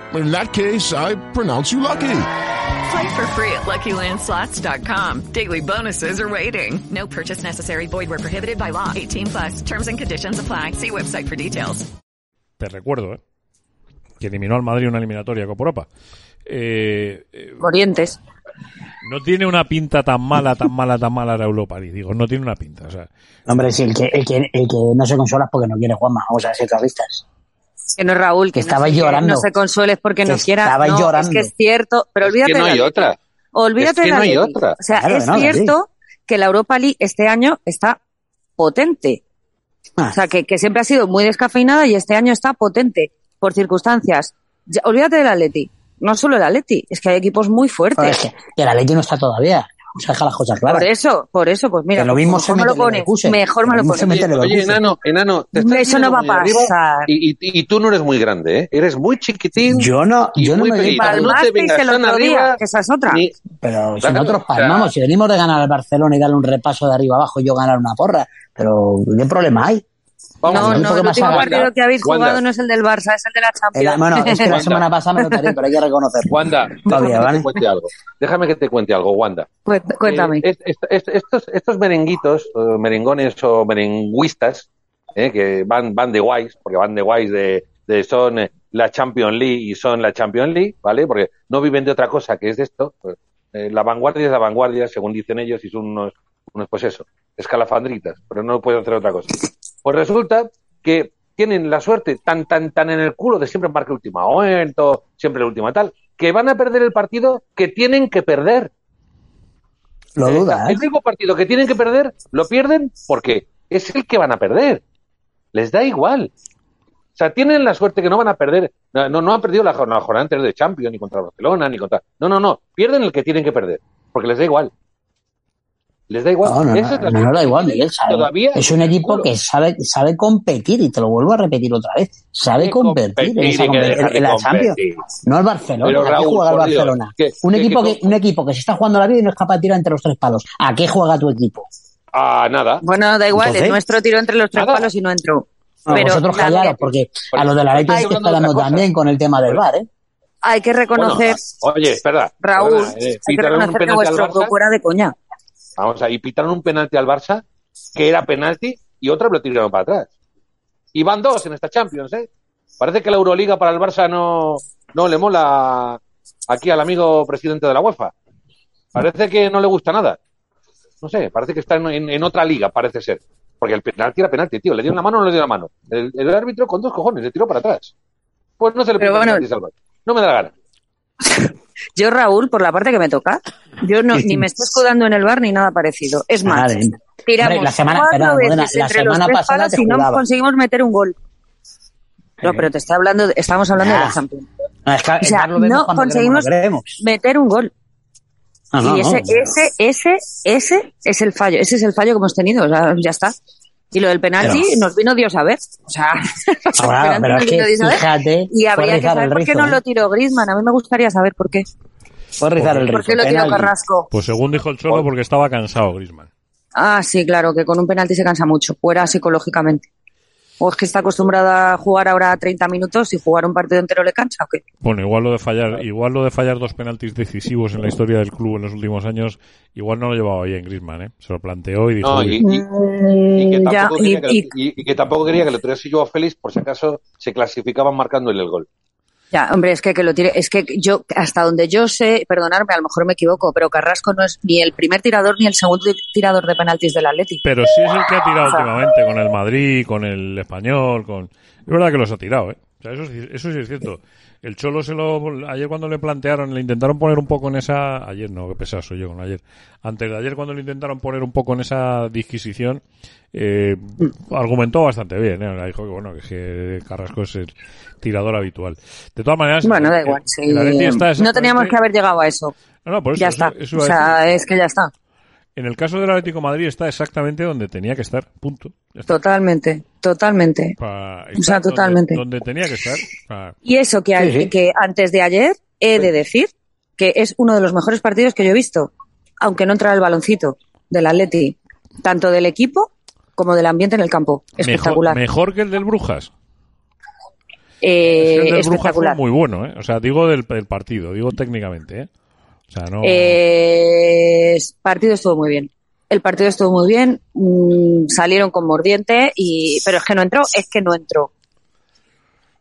In that case, I pronounce you lucky. Play for free at LuckyLandSlots.com. Daily bonuses are waiting. No purchase necessary. Void where prohibited by law. 18 plus. Terms and conditions apply. See website for details. Te recuerdo, ¿eh? Que eliminó al Madrid una eliminatoria Copa Europa. Eh, eh, Orientes. no tiene una pinta tan mala, tan mala, tan mala la Europa League. Digo, no tiene una pinta. O sea, Hombre, sí, el que, el, que, el que no se consola es porque no quiere Juanma. Vamos a ser realistas. Que no es Raúl, que, Que estaba no, se- llorando. no se consuele porque no quiera. estaba no, llorando. Es que es cierto, pero Es olvídate que no de hay la- otra. Olvídate Es que de la no hay otra. O sea, Claro, es no, cierto que la Europa League este año está potente. Ah. O sea, que, que siempre ha sido muy descafeinada y este año está potente por circunstancias. Ya- olvídate del Atleti. No solo el Atleti, es que hay equipos muy fuertes. es que, que la Leti no está todavía. Vamos a dejar las cosas claras. Por eso, por eso, pues mira, Que lo mismo se mejor me lo pones, mejor me Lo pones. Oye, Leverkusen. enano, enano, te estás Eso no va a pasar. Y, y, y tú no eres muy grande, ¿eh? Eres muy chiquitín. Yo no, yo no muy me doy Palmasteis vengas el otro día, que esa es otra. ni- Pero si Claro, nosotros o sea- palmamos, si venimos de ganar al Barcelona y darle un repaso de arriba abajo y yo ganar una porra, pero ¿qué problema hay? Vamos No, no, el último partido que habéis Wanda. jugado no es el del Barça, es el de la El- Champions. bueno, es que la semana pasada me lo tarí, pero hay que reconocerlo. Wanda, Todavía, déjame que te cuente algo. Déjame que te cuente algo, Wanda. Cuént- Cuéntame. Eh, es- es- es- estos, estos merenguitos, merengones o merenguistas, eh, que van, van de guays, porque van de guays de, de son eh, la Champions League y son la Champions League, ¿vale? Porque no viven de otra cosa que es de esto. pues, eh, la vanguardia es la vanguardia, según dicen ellos, y son unos, unos pues eso, escalafandritas, pero no pueden hacer otra cosa. Pues resulta que tienen la suerte tan, tan, tan en el culo de siempre marcar último momento, siempre el último tal, que van a perder el partido que tienen que perder. Lo Eh, dudas. El único partido que tienen que perder, lo pierden porque es el que van a perder. Les da igual. O sea, tienen la suerte que no van a perder. No, no, no han perdido la jornada, la jornada anterior de Champions, ni contra Barcelona, ni contra. No, no, no. Pierden el que tienen que perder. Porque les da igual. Les da igual. No, no, Esa es no, la no, no da igual. Miguel. sabe- Todavía es un equipo que sabe, sabe competir, y te lo vuelvo a repetir otra vez. Sabe competir en, esa la Champions. No el Barcelona. Pero, ¿A qué Raúl, juega el Dios, Barcelona? un, que- equipo que- que, un equipo que se está jugando la vida y no es capaz de tirar entre los tres palos. ¿A qué juega tu equipo? Ah, nada. Bueno, da igual, Entonces- el nuestro tiró entre los tres Nada. palos y no entró. No, Pero vosotros callaros, porque a los de la hay que otra cosa. también con el tema del bar, ¿eh? hay que reconocer, Bueno, oye, espera. Raúl, perdona, eh, hay que reconocer que al vuestro fuera de coña. Vamos a y pitaron un penalti al Barça, que era penalti, y otro lo tiraron para atrás. Y van dos en esta Champions, ¿eh? Parece que la Euroliga para el Barça no, no le mola aquí al amigo presidente de la UEFA. Parece que no le gusta nada. No sé, parece que está en, en- en otra liga, parece ser. Porque el penalti era penalti, tío. ¿Le dieron la mano o no le dieron la mano? El, el árbitro con dos cojones, le tiró para atrás. Pues no se le pita bueno. Barça. No me da la gana. Yo, Raúl, por la parte que me toca, yo no, ni me estoy escudando en el bar ni nada parecido. Es más, Vale. tiramos Hombre, la semana- cuatro perdona, veces Modena, la entre semana los tres pasada palos y no conseguimos meter un gol. No, pero te estoy hablando, de- estamos hablando de Ah. la Champions. No, es que O sea, no conseguimos queremos. meter un gol. Ah, no, y ese, no. ese, ese, ese es el fallo, ese es el fallo que hemos tenido, o sea, ya está. Y lo del penalti Pero- nos vino Dios a ver. O sea, Ahora, pero es que fíjate, Y habría que saber por qué no ¿eh? lo tiró Griezmann. A mí me gustaría saber por qué. Rizar el ¿Por qué lo tiró. Carrasco? Pues según dijo el Cholo, porque estaba cansado Grisman. Ah, sí, claro, que con un penalti se cansa mucho, fuera psicológicamente. O es que está acostumbrada a jugar ahora 30 minutos y jugar un partido entero le cansa, ¿o qué? Bueno, igual lo de fallar, igual lo de fallar dos penaltis decisivos en la historia del club en los últimos años, igual no lo llevaba bien Griezmann, ¿eh? Se lo planteó y dijo, No, "Uy, y, y- y que ya, tampoco quería y- que le- y- y- y que tampoco quería que le tuviese yo a Félix por si acaso se clasificaban marcándole el gol. Ya, hombre, es que, que lo tire, es que yo, hasta donde yo sé, perdonarme, a lo mejor me equivoco, pero Carrasco no es ni el primer tirador ni el segundo tirador de penaltis del Atleti. Pero sí es el que ha tirado O sea, últimamente con el Madrid, con el Español, con... Es verdad que los ha tirado, ¿eh? O sea, eso, eso sí es cierto. El Cholo se lo... Ayer cuando le plantearon, le intentaron poner un poco en esa... Ayer no, qué pesado soy yo con ayer. Antes de ayer cuando le intentaron poner un poco en esa disquisición, eh, argumentó bastante bien, ¿eh? Dijo que, bueno, que, Carrasco es el tirador habitual. De todas maneras... Bueno, da el- igual. el está No teníamos que haber llegado a eso. No, no, por eso, ya está. eso o sea, es que ya está. En el caso del Atlético de Madrid está exactamente donde tenía que estar, punto. Totalmente, totalmente. Pa- O sea, donde- totalmente. Donde, tenía que estar. Pa- Y eso que, Sí, sí. que antes de ayer he de decir que es uno de los mejores partidos que yo he visto, aunque no entrara el baloncito del Atleti, tanto del equipo como del ambiente en el campo. Espectacular. mejor que el del Brujas. Eh, el del Brujas fue espectacular. muy bueno, ¿eh? O sea, digo del, del partido, digo técnicamente, ¿eh? O sea, no... Eh, partido estuvo muy bien. El partido estuvo muy bien, mm, salieron con mordiente y, pero es que no entró, es que no entró.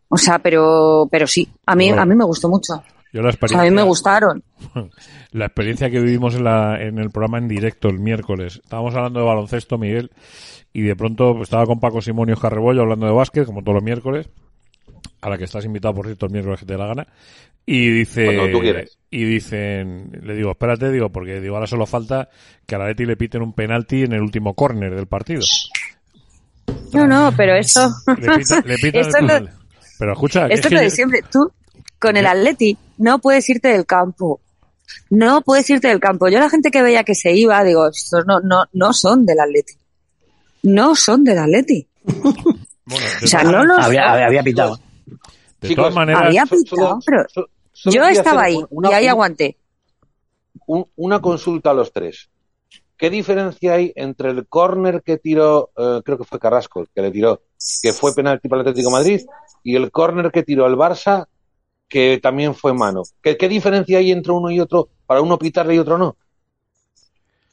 O sea, pero, pero sí, a mí, Bueno. a mí me gustó mucho. yo la O sea, a mí me gustaron. la experiencia que vivimos en, la, en el programa en directo el miércoles. Estábamos hablando de baloncesto, Miguel, y de pronto pues, estaba con Paco Simón y Oscar Rebollo hablando de básquet, como todos los miércoles, a la que estás invitado, por cierto, el miércoles que te dé la gana. Y dice, Cuando tú quieras. y dicen, le digo, espérate, digo, porque digo, ahora solo falta que a la Leti le piten un penalti en el último córner del partido. No, no, pero esto, Le pita- le esto, el lo. Pero escucha, esto es lo que de siempre. Tú, con el Atleti, no puedes irte del campo. No puedes irte del campo. Yo la gente que veía que se iba, digo, estos no, no, no son del Atleti. No son del Atleti. o sea, no los Había, había, había pitado. De Chicos, todas maneras, había pitado, pero yo estaba ahí una- y ahí una- aguanté. un- una consulta a los tres. ¿Qué diferencia hay entre el córner que tiró, eh, creo que fue Carrasco, el que le tiró, que fue penalti para el Atlético de Madrid, y el córner que tiró el Barça, que también fue mano? ¿Qué, qué diferencia hay entre uno y otro para uno pitarle y otro no?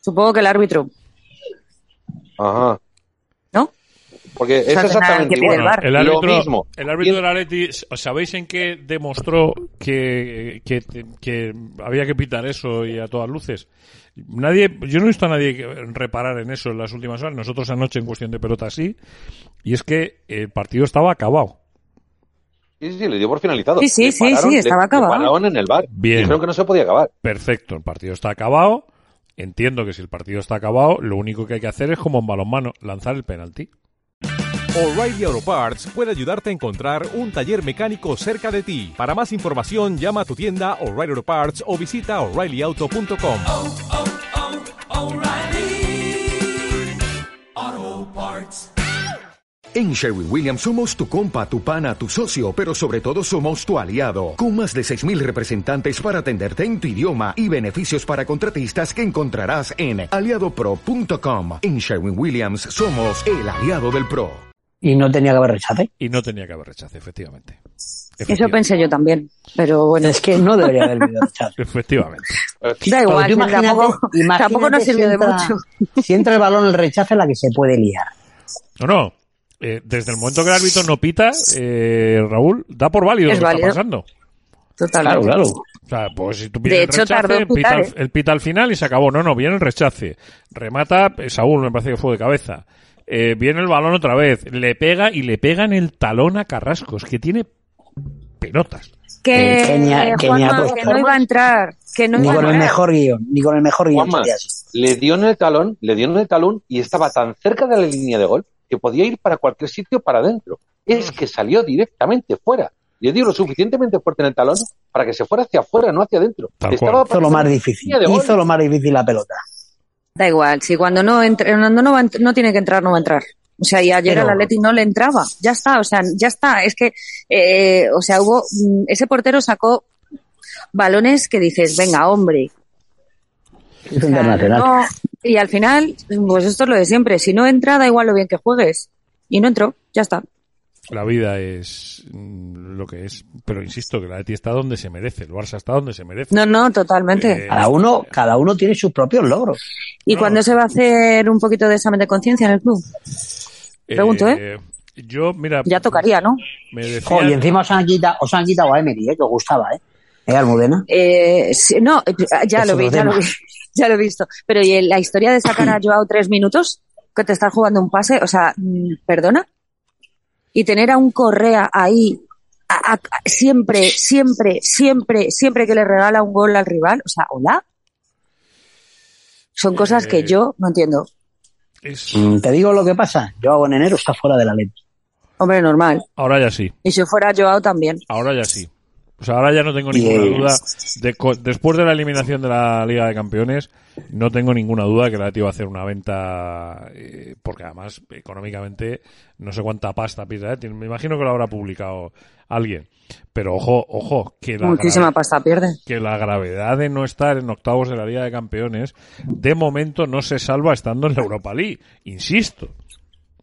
Supongo que el árbitro. Ajá. Porque es exactamente el igual. VAR. El Lo árbitro, mismo. el árbitro del Atleti, ¿sabéis en qué demostró que, que, que había que pitar eso y a todas luces? Nadie, yo no he visto a nadie que- reparar en eso en las últimas horas. Nosotros anoche en cuestión de pelota sí. Y es que el partido estaba acabado. Sí, sí, sí, le dio por finalizado. Sí, sí, Le sí, pararon- sí, estaba le acabado. en el bar. Bien. Dijeron que no se podía acabar. Perfecto, el partido está acabado. Entiendo que si el partido está acabado, lo único que hay que hacer es como en balonmano, lanzar el penalti. O'Reilly Auto Parts puede ayudarte a encontrar un taller mecánico cerca de ti. Para más información, llama a tu tienda O'Reilly Auto Parts o visita oreillyauto.com. Auto Parts. En Sherwin Williams somos tu compa, tu pana, tu socio, pero sobre todo somos tu aliado, con más de 6.000 representantes para atenderte en tu idioma y beneficios para contratistas que encontrarás en aliadopro.com. En Sherwin Williams somos el aliado del PRO. Y no tenía que haber rechace. Y no tenía que haber rechace, efectivamente. Eso pensé yo también. Pero bueno. Es que no debería haber habido rechace. Efectivamente. Da igual, imagínate- tampoco, imagínate tampoco nos si sirvió de mucho. Si entra el balón el rechace, la que se puede liar. No, no. Eh, desde el momento que el árbitro no pita, eh, Raúl, da por válido Es lo que válido. está pasando. Totalmente. Claro, claro. O sea, pues si tú De el hecho, rechace, pita, al- ¿eh? el pita al final y se acabó. No, no, viene el rechace. Remata eh, Saúl, me parece que fue de cabeza. Eh, viene el balón otra vez. Le pega y le pega en el talón a Carrascos, que tiene pelotas. Que, Eh, que ni a- que no iba a entrar. Que no Ni iba a con el mejor guion, ni con el mejor guion. Juanma, le dio en el talón, le dio en el talón y estaba tan cerca de la línea de gol que podía ir para cualquier sitio para adentro. Es que salió directamente fuera. Le dio lo suficientemente fuerte en el talón para que se fuera hacia afuera, no hacia adentro. Estaba Hizo lo más difícil. Hizo lo más difícil la pelota. Da igual, si cuando no entre, cuando no, va no tiene que entrar, no va a entrar. O sea, y ayer Pero- al Atleti no le entraba. Ya está, o sea, ya está. Es que, eh, o sea, hubo, mm, ese portero sacó balones que dices, venga, hombre. Es internacional. No, y al final, pues esto es lo de siempre. Si no entra, da igual lo bien que juegues. Y no entró, ya está. La vida es mm, lo que es. Pero insisto, que la Leti está donde se merece. El Barça está donde se merece. No, no, totalmente. Eh, Cada uno, cada uno tiene sus propios logros. ¿Y cuándo se va a hacer un poquito de examen de conciencia en el club? Pregunto, ¿eh? Yo, mira, Ya tocaría, ¿no? me decía... Jo, y encima os han quitado, os han quitado a Emery, ¿eh? que os gustaba, ¿eh? ¿Eh, Almudena? Eh, sí, no, eh, ya lo vi, ya lo vi, ya lo he visto. Pero ¿y la historia de sacar a Joao tres minutos? Que te estás jugando un pase, o sea, mm, ¿perdona? Y tener a un Correa ahí, a- a- siempre, siempre, siempre, siempre que le regala un gol al rival, o sea, ¿hola? Son cosas Eh, que yo no entiendo. es- Mm, Te digo lo que pasa. Yo en enero está fuera de la ley. Hombre, normal. Ahora ya sí. Y si fuera Joao también. Ahora ya sí. O sea, ahora ya no tengo ninguna duda. De después de la eliminación de la Liga de Campeones, no tengo ninguna duda que la Leti va a hacer una venta, eh, porque además, económicamente, no sé cuánta pasta Leti. Me imagino que lo habrá publicado alguien. Pero ojo, ojo, que la, Muchísima pasta pierde. que la gravedad de no estar en octavos de la Liga de Campeones, de momento no se salva estando en la Europa League. Insisto.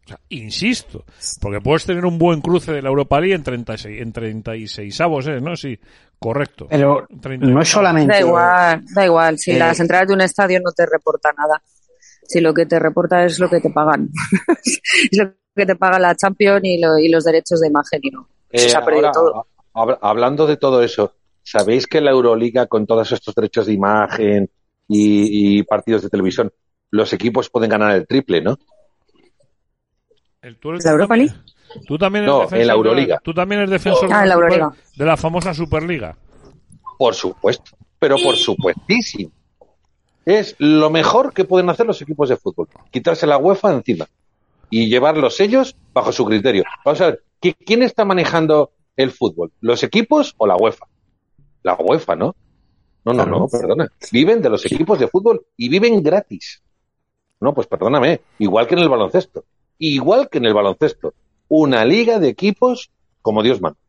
O sea, insisto, porque puedes tener un buen cruce de la Europa League en 36, en 36 avos, ¿eh? ¿no? Sí, correcto. Pero 30. no es solamente. Da igual, da igual. Si Eh, las entradas de un estadio no te reporta nada. Si lo que te reporta es lo que te pagan. es lo que te paga la Champions y, lo- y los derechos de imagen y no. Eh, se ha perdido ahora, todo. hab- hablando de todo eso, ¿sabéis que la Euroliga, con todos estos derechos de imagen y, y partidos de televisión, los equipos pueden ganar el triple, ¿no? El- tú eres- ¿La Europa League? Tú también eres No, defensor en la de Euroliga. Tú también eres defensor Ah, de, en la Euroliga. de la famosa Superliga. Por supuesto, pero por supuestísimo. Es lo mejor que pueden hacer los equipos de fútbol. Quitarse la UEFA encima y llevar los sellos bajo su criterio. Vamos a ver, ¿qui- ¿quién está manejando el fútbol? ¿Los equipos o la UEFA? La UEFA, ¿no? No, no, no, perdona. Viven de los equipos de fútbol y viven gratis. No, pues perdóname. Igual que en el baloncesto. Igual que en el baloncesto. Una liga de equipos como Dios manda.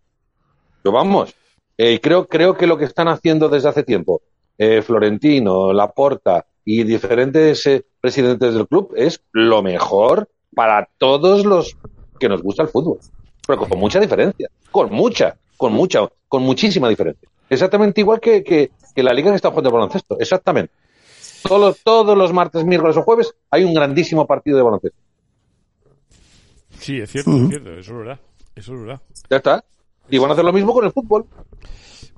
Pero vamos, eh, creo, creo que lo que están haciendo desde hace tiempo, eh, Florentino, Laporta y diferentes eh, presidentes del club, es lo mejor para todos los que nos gusta el fútbol. Pero con mucha diferencia. Con mucha, con mucha, con muchísima diferencia. Exactamente igual que, que, que la liga que está jugando de baloncesto. Exactamente. Todos, todos los martes, miércoles o jueves hay un grandísimo partido de baloncesto. Sí, es cierto, es cierto, eso es verdad. Eso es verdad. Ya está. Y van a hacer lo mismo con el fútbol.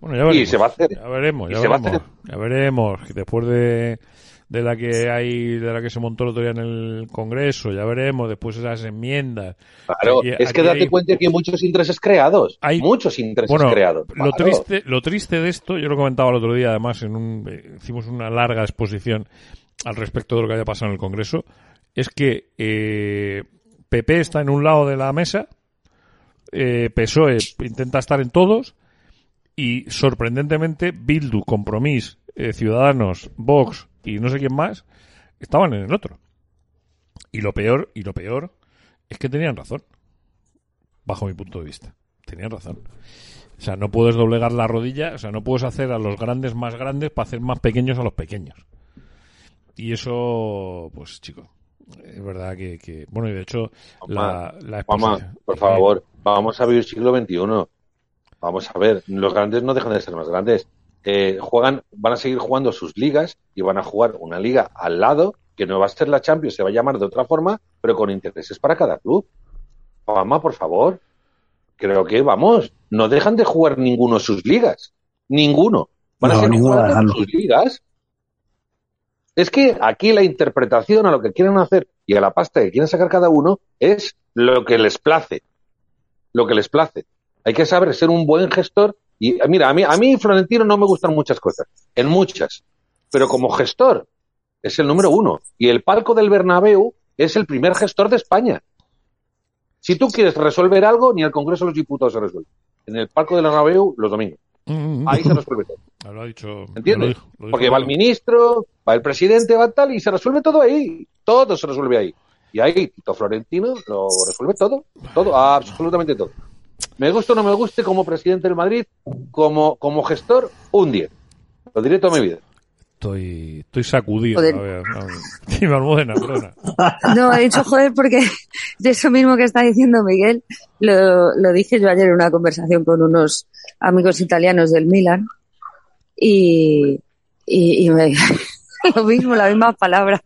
Bueno, ya veremos. Y se va a hacer. Ya veremos, ya veremos. Ya veremos. Después de, de la que hay, de la que se montó el otro día en el Congreso, ya veremos. Después esas enmiendas. Claro, Aquí- es que date hay- cuenta que hay muchos intereses creados. Hay- muchos intereses Bueno, creados. lo Claro. triste, lo triste de esto, yo lo comentaba el otro día, además, en un, eh, hicimos una larga exposición al respecto de lo que había pasado en el Congreso, es que eh, PP está en un lado de la mesa, eh, PSOE intenta estar en todos y sorprendentemente Bildu, Compromís, eh, Ciudadanos, Vox y no sé quién más estaban en el otro. Y lo peor, y lo peor es que tenían razón, bajo mi punto de vista. Tenían razón. O sea, no puedes doblegar la rodilla, o sea, no puedes hacer a los grandes más grandes para hacer más pequeños a los pequeños. Y eso, pues, chico, es verdad que, que- bueno, y de hecho, la, la Mamá, exposición- por favor, vamos a vivir siglo XXI. Vamos a ver, los grandes no dejan de ser más grandes. Eh, juegan, van a seguir jugando sus ligas y van a jugar una liga al lado que no va a ser la Champions, se va a llamar de otra forma, pero con intereses para cada club. Mamá, por favor. Creo que, vamos, no dejan de jugar ninguno sus ligas. Ninguno. Van a No, seguir ninguno jugando sus ligas. Es que aquí la interpretación a lo que quieren hacer y a la pasta que quieren sacar cada uno es lo que les place. Lo que les place. Hay que saber ser un buen gestor. Y mira, a mí, a mí Florentino no me gustan muchas cosas. En muchas. Pero como gestor es el número uno. Y el palco del Bernabéu es el primer gestor de España. Si tú quieres resolver algo, ni el Congreso de los Diputados se resuelve. En el palco del Bernabéu los domingos. Ahí se resuelve todo. Lo ha dicho. lo ¿Entiendes? dijo- lo dijo Porque va el ministro, va el presidente, va tal, y se resuelve todo ahí. Todo se resuelve ahí. Y ahí Tito Florentino lo resuelve todo. Todo, absolutamente todo. Me guste o no me guste como presidente del Madrid, como, como gestor, un 10. Lo diré toda mi vida. Estoy, estoy sacudido. Joder. A ver. No, he dicho joder porque de eso mismo que está diciendo Miguel, lo, lo dije yo ayer en una conversación con unos amigos italianos del Milan y, y, y me, lo mismo, las mismas palabras,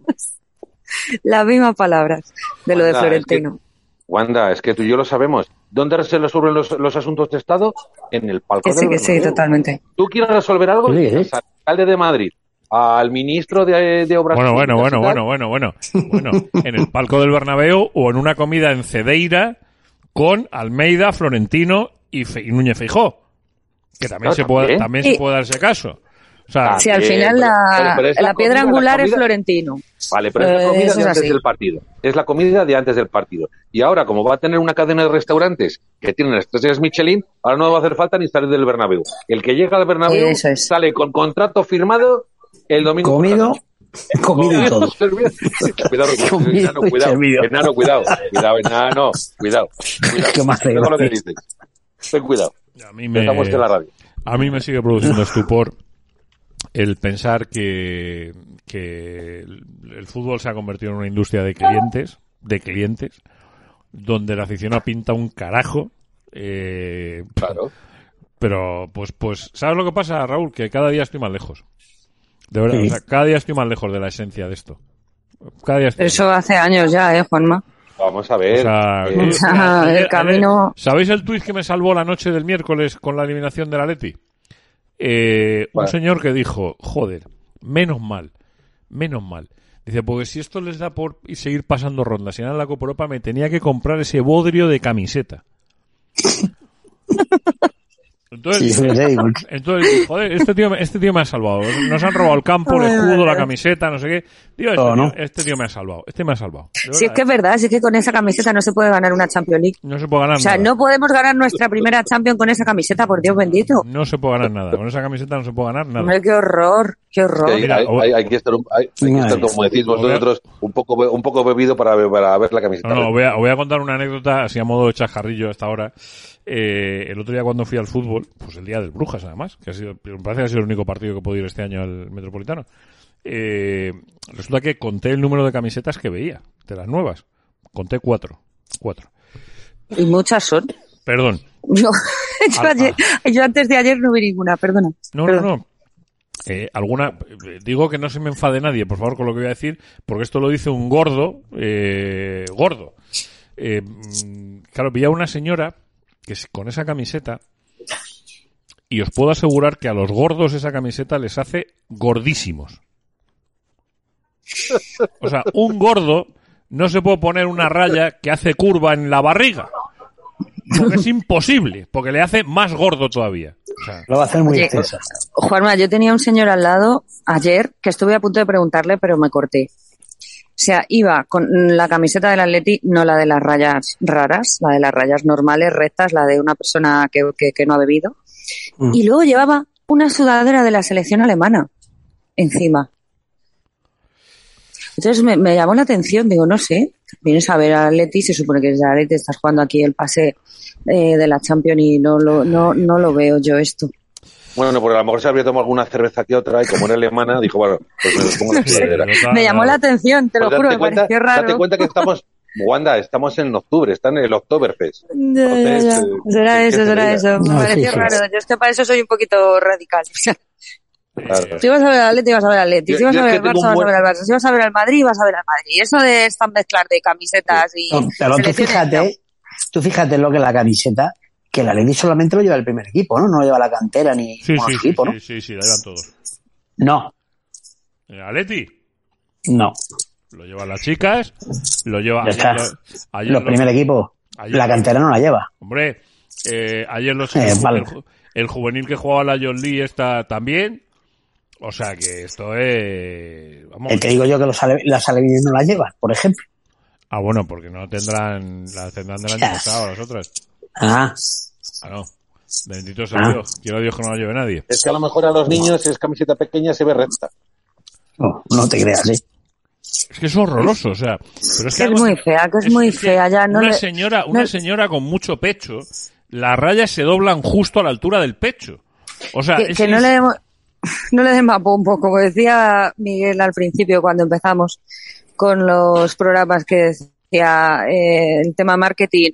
las mismas palabras de lo de Florentino. Wanda, es que tú y yo lo sabemos. ¿Dónde se resuelven los, los asuntos de Estado? En el palco Que sí, del que sí, totalmente. ¿Tú quieres resolver algo? Sí, Al alcalde de Madrid, al ministro de, de Obras Bueno, bueno, bueno, bueno, bueno, bueno. Bueno, en el palco del Bernabéu o en una comida en Cedeira con Almeida, Florentino y, Fe- y Núñez Feijó. Que también se puede, también. se puede dar ese caso. O sea, Si al eh, final la, es la la piedra comida, la angular es comida- Florentino. Vale, pero es la Eh, comida eso de es antes así. del partido. Es la comida de antes del partido. Y ahora, como va a tener una cadena de restaurantes que tienen estrellas Michelin, ahora no va a hacer falta ni salir del Bernabéu. El que llega al Bernabéu es. sale con contrato firmado el domingo. la Comido, comido y todo. cuidado, cuidado, servido. enano, cuidado, cuidado, enano, cuidado, cuidado. ¿Qué más Cuidado. Ten cuidado. A mí me, en la radio. a mí me sigue produciendo estupor el pensar que, que el, el fútbol se ha convertido en una industria de clientes, de clientes, donde el aficionado pinta un carajo. Eh, Claro. Pero, pues, pues, ¿sabes lo que pasa, Raúl? Que cada día estoy más lejos. De verdad, Sí. o sea, cada día estoy más lejos de la esencia de esto. Cada día estoy Eso hace años ya, ¿eh, Juanma? Vamos a ver. O sea, eh, eh, el ayer- camino- ¿Sabéis el tuit que me salvó la noche del miércoles con la eliminación de la Leti? Eh, un señor que dijo, joder, menos mal, menos mal. Dice, porque si esto les da por y seguir pasando rondas y ganar la Copa Europa, me tenía que comprar ese bodrio de camiseta. Entonces, Sí, sí, sí. entonces, joder, este tío, me- este tío me ha salvado. Nos han robado el campo, el escudo, la camiseta, no sé qué. Tío, este, Todo, ¿no? tío, este tío me ha salvado. Este me ha salvado. De Si es que es verdad, si es que con esa camiseta no se puede ganar una Champions League. No se puede ganar O sea, nada. no podemos ganar nuestra primera Champions con esa camiseta, por Dios bendito. No se puede ganar nada. Con esa camiseta no se puede ganar nada. Hombre, qué horror, qué horror. hay, Mira, hay- o- hay- hay que estar, un- hay- hay que estar, como decís vosotros, un poco, un poco bebido para, para ver la camiseta. No, no, a, voy a contar una anécdota así a modo de chajarrillo hasta ahora. Eh, el otro día cuando fui al fútbol, pues el día del Brujas además, que ha sido, me parece que ha sido el único partido que he podido ir este año al Metropolitano. Eh, resulta que conté el número de camisetas que veía, de las nuevas. Conté cuatro. Cuatro. Y muchas son. Perdón. Yo, yo, ayer- yo antes de ayer no vi ninguna, perdona. No, no, no. Eh, alguna, digo que no se me enfade nadie, por favor, con lo que voy a decir, porque esto lo dice un gordo, eh, gordo, eh, mm, claro, vi a una señora que con esa camiseta y os puedo asegurar que a los gordos esa camiseta les hace gordísimos. O sea, un gordo no se puede poner una raya que hace curva en la barriga. Porque es imposible, porque le hace más gordo todavía. O sea, Lo va a hacer muy extensa. Juanma, yo tenía un señor al lado ayer que estuve a punto de preguntarle, pero me corté. O sea, iba con la camiseta del Atleti, no la de las rayas raras, la de las rayas normales, rectas, la de una persona que, que- que no ha bebido. Mm. Y luego llevaba una sudadera de la selección alemana encima. Entonces me, me llamó la atención, digo, no sé, vienes a ver a Atleti, se supone que es de Atleti, estás jugando aquí el pase eh, de la Champions y no lo, no, no lo veo yo esto. Bueno, porque a lo mejor se habría tomado alguna cerveza que otra y como era alemana, dijo, bueno, pues me pongo la sudadera. Me llamó la atención, te lo Pues juro, me cuenta, pareció raro. Date cuenta que estamos, Wanda, estamos en octubre, está en el Oktoberfest. Ya, ya, Entonces, ya. Será ¿qué eso, será eso. Me No, sí, pareció sí. raro. Yo es que para eso soy un poquito radical. Claro. si vas a ver al Atleti, vas a ver al Atleti. Si vas a ver al Barça, vas a ver al Barça. Si vas a ver al Madrid, vas a ver al Madrid. Eso de esta mezclar de camisetas y No, pero tú fíjate, tú fíjate en lo que es la camiseta, que el Atleti solamente lo lleva el primer equipo, ¿no? No lo lleva la cantera ni sí, equipo, ¿no? sí, sí, sí, la llevan todos. No, Eh, Atleti no. lo llevan las chicas, lo lleva ayer, ayer Los primer equipo. ayer La lo- cantera no la lleva. Hombre, eh, ayer los, Eh, el, vale. el el juvenil que jugaba la John Lee está también. O sea que esto es. Vamos. Eh, te digo yo que los las alevines no la llevan, por ejemplo. Ah, bueno, porque no tendrán. Las tendrán del año pasado las otras. Ah, Ah, no. Bendito sea Ah. Dios. Quiero a Dios que no la lleve nadie. Es que a lo mejor a los niños, si es camiseta pequeña, se ve recta. no, no te creas, ¿eh? Es que es horroroso, o sea. Pero es que Es muy fea, que es, muy que fea. Ya no una le- señora, una no- señora con mucho pecho, las rayas se doblan justo a la altura del pecho. O sea, que, es- que no es- le demos, no le demos pompo, como decía Miguel al principio cuando empezamos con los programas que decía eh, el tema marketing,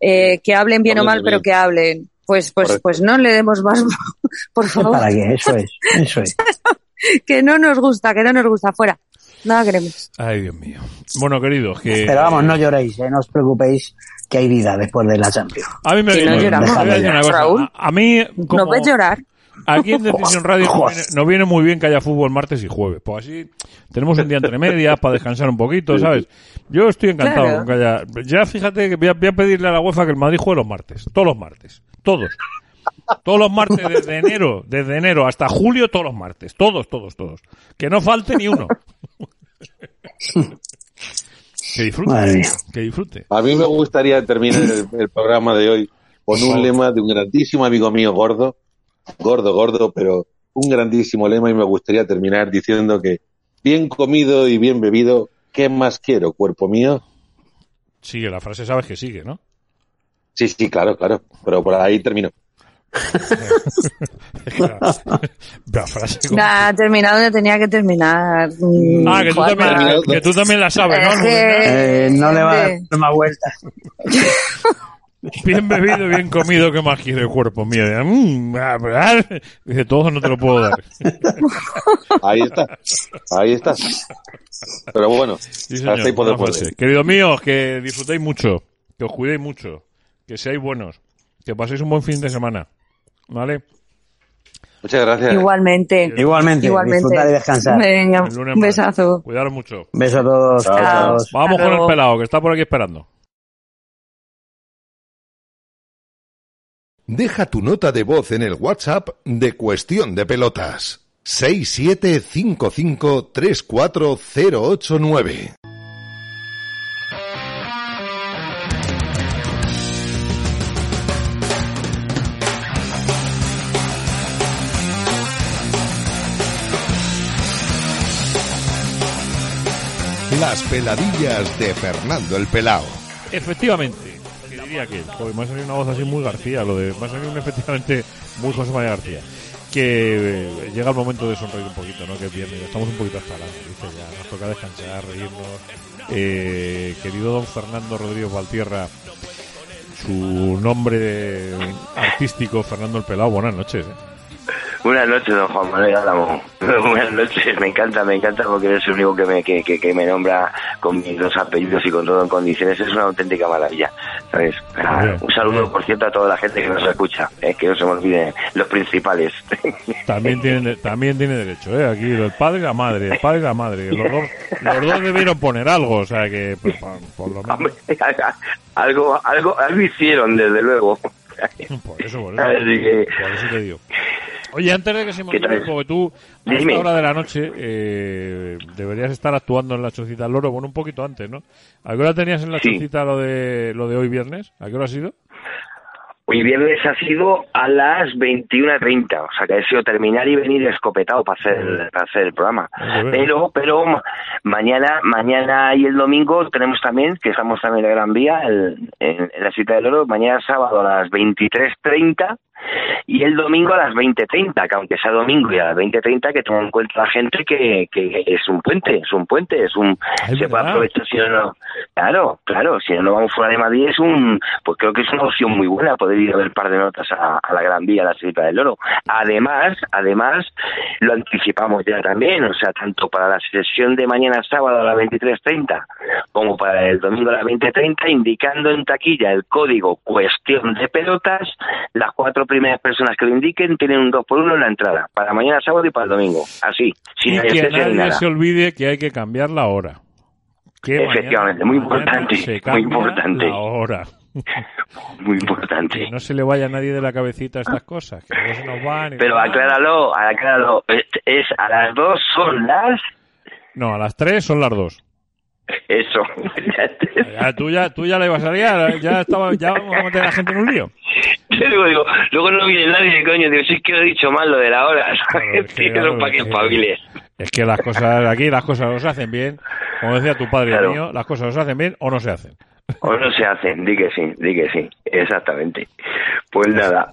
eh, que hablen bien o mal, bien. pero que hablen. Pues, pues, Correcto. pues no le demos más, por favor, ¿Para qué? Eso es, eso es. que no nos gusta, que no nos gusta, fuera. Nada queremos. Ay, Dios mío. Bueno, queridos, que. Pero vamos, no lloréis, ¿eh? no os preocupéis que hay vida después de la Champions. A mí me Que no me- lloramos, a mí, como ¿Nos ves llorar? Aquí en Decisión Radio nos viene, nos viene muy bien que haya fútbol martes y jueves. Pues así tenemos un día entre medias para descansar un poquito, ¿sabes? Yo estoy encantado Claro. con que haya. Ya fíjate que voy a, voy a pedirle a la UEFA que el Madrid juegue los martes. Todos los martes. Todos. Todos los martes desde enero, desde enero hasta julio, todos los martes. Todos, todos, todos. Que no falte ni uno. que disfrute. Madre mía. Que disfrute. A mí me gustaría terminar el, el programa de hoy con un lema de un grandísimo amigo mío gordo, gordo, gordo, pero un grandísimo lema y me gustaría terminar diciendo que bien comido y bien bebido, ¿qué más quiero, cuerpo mío? Sigue, la frase sabes que sigue, ¿no? Sí, sí, claro, claro, pero por ahí termino. la frase como- Nah, ha terminado donde tenía que terminar. Mm, Ah, que tú, también, que tú también la sabes, ¿no? Eh, no le va a dar más vueltas. Bien bebido, bien comido, ¿qué más quiere el cuerpo mío? Mm, ah, ah. Dice, todo no te lo puedo dar. Ahí está, ahí está. Pero bueno, Sí, señor, hasta ahí podemos buena frase. leer. Queridos míos, que disfrutéis mucho, que os cuidéis mucho, que seáis buenos, que paséis un buen fin de semana. ¿Vale? Muchas gracias. Igualmente. Igualmente, Igualmente. disfrutar y descansar. Venga, un besazo. Cuidaros mucho. Beso a todos. Chao, chao. chao. Vamos con el pelado, que está por aquí esperando. Deja tu nota de voz en el WhatsApp de Cuestión de Pelotas. 675534089. Las peladillas de Fernando el Pelao. Efectivamente, diría que joder, me ha salido una voz así muy García, lo de me ha salido un efectivamente muy José María García. Que eh, llega el momento de sonreír un poquito, ¿no? Que es viernes, estamos un poquito hasta la dice ya, nos toca descansar, reírnos. Eh, querido don Fernando Rodríguez Valtierra, su nombre artístico, Fernando el Pelao, buenas noches. ¿eh? Buenas noches, don Juan Manuel Álamo. Buenas noches, me encanta, me encanta porque eres el único que me, que, que, que me nombra con mis dos apellidos y con todo en condiciones. Es una auténtica maravilla, ¿sabes? Ah, un saludo, por cierto, a toda la gente que nos escucha, eh, que no se me olviden los principales. También tiene, también tiene derecho, ¿eh? Aquí el padre y la madre, el padre y la madre. Los dos, los dos debieron poner algo, o sea que, pues, por lo menos. algo, algo, algo hicieron, desde luego. Por eso, por eso. Así que, Por eso te digo. Oye, antes de que se me ¿Qué olvide, porque tú a Dime. esta hora de la noche eh, deberías estar actuando en la chocita al loro, bueno, un poquito antes, ¿no? ¿A qué hora tenías en la Sí. chocita lo de, lo de hoy viernes? ¿A qué hora ha sido? Hoy viernes ha sido a las 21.30, o sea que ha sido terminar y venir escopetado para hacer, para hacer el programa. Pero, pero ma- mañana, mañana y el domingo tenemos también, que estamos también en Gran Vía, el- en, en la cita del oro, mañana sábado a las 23.30 y el domingo a las 20.30, que aunque sea domingo y a las 20.30, que tenga en cuenta la gente que, que es un puente, es un puente, es un... se puede aprovechar si no, no... Claro, claro, si no nos vamos fuera de Madrid es un... Pues creo que es una opción muy buena poder ir a ver un par de notas a, a la Gran Vía, a la Cita del Oro. Además, además, lo anticipamos ya también, o sea, tanto para la sesión de mañana sábado a las 23.30 como para el domingo a las 20.30, indicando en taquilla el código cuestión de pelotas, las cuatro primeras personas que lo indiquen tienen un 2 por 1 en la entrada, para mañana sábado y para el domingo, así, sin y que nadie nada. se olvide que hay que cambiar la hora. Que Efectivamente, mañana- muy importante, muy importante. La hora. Muy importante. Que no se le vaya a nadie de la cabecita estas cosas, que se nos van Pero acláralo, acláralo, es, es a las dos son las... No, a las 3 son las 2. Eso. Ya, tú, ya, tú ya le ibas a liar, ya, estaba, ya vamos a meter a la gente en un lío. Luego digo, luego no viene nadie, coño, digo, si es que he dicho mal lo de la hora, ¿sabes? que, Tío, claro, para que es que- espabiles. Es que las cosas aquí, las cosas o se hacen bien, como decía tu padre Claro. mío, las cosas o se hacen bien o no se hacen. O no se hacen, di que sí, di que sí, exactamente. Pues nada.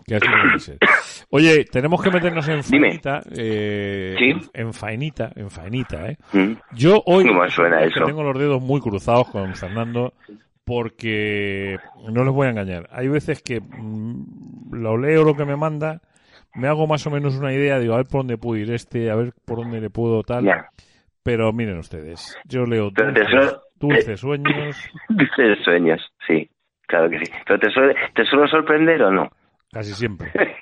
Oye, tenemos que meternos en faenita, eh, Sí. en faenita, en faenita, ¿eh? Mm. Yo hoy tengo los dedos muy cruzados con Fernando porque no les voy a engañar. Hay veces que mm, lo leo lo que me manda, me hago más o menos una idea, digo, a ver por dónde puedo ir este, a ver por dónde le puedo tal. Ya. Pero miren ustedes, yo leo Pero dulces, dulces sueños, Dices sueños, sí, claro que sí. ¿Pero te suele, te suelo sorprender o no? casi siempre.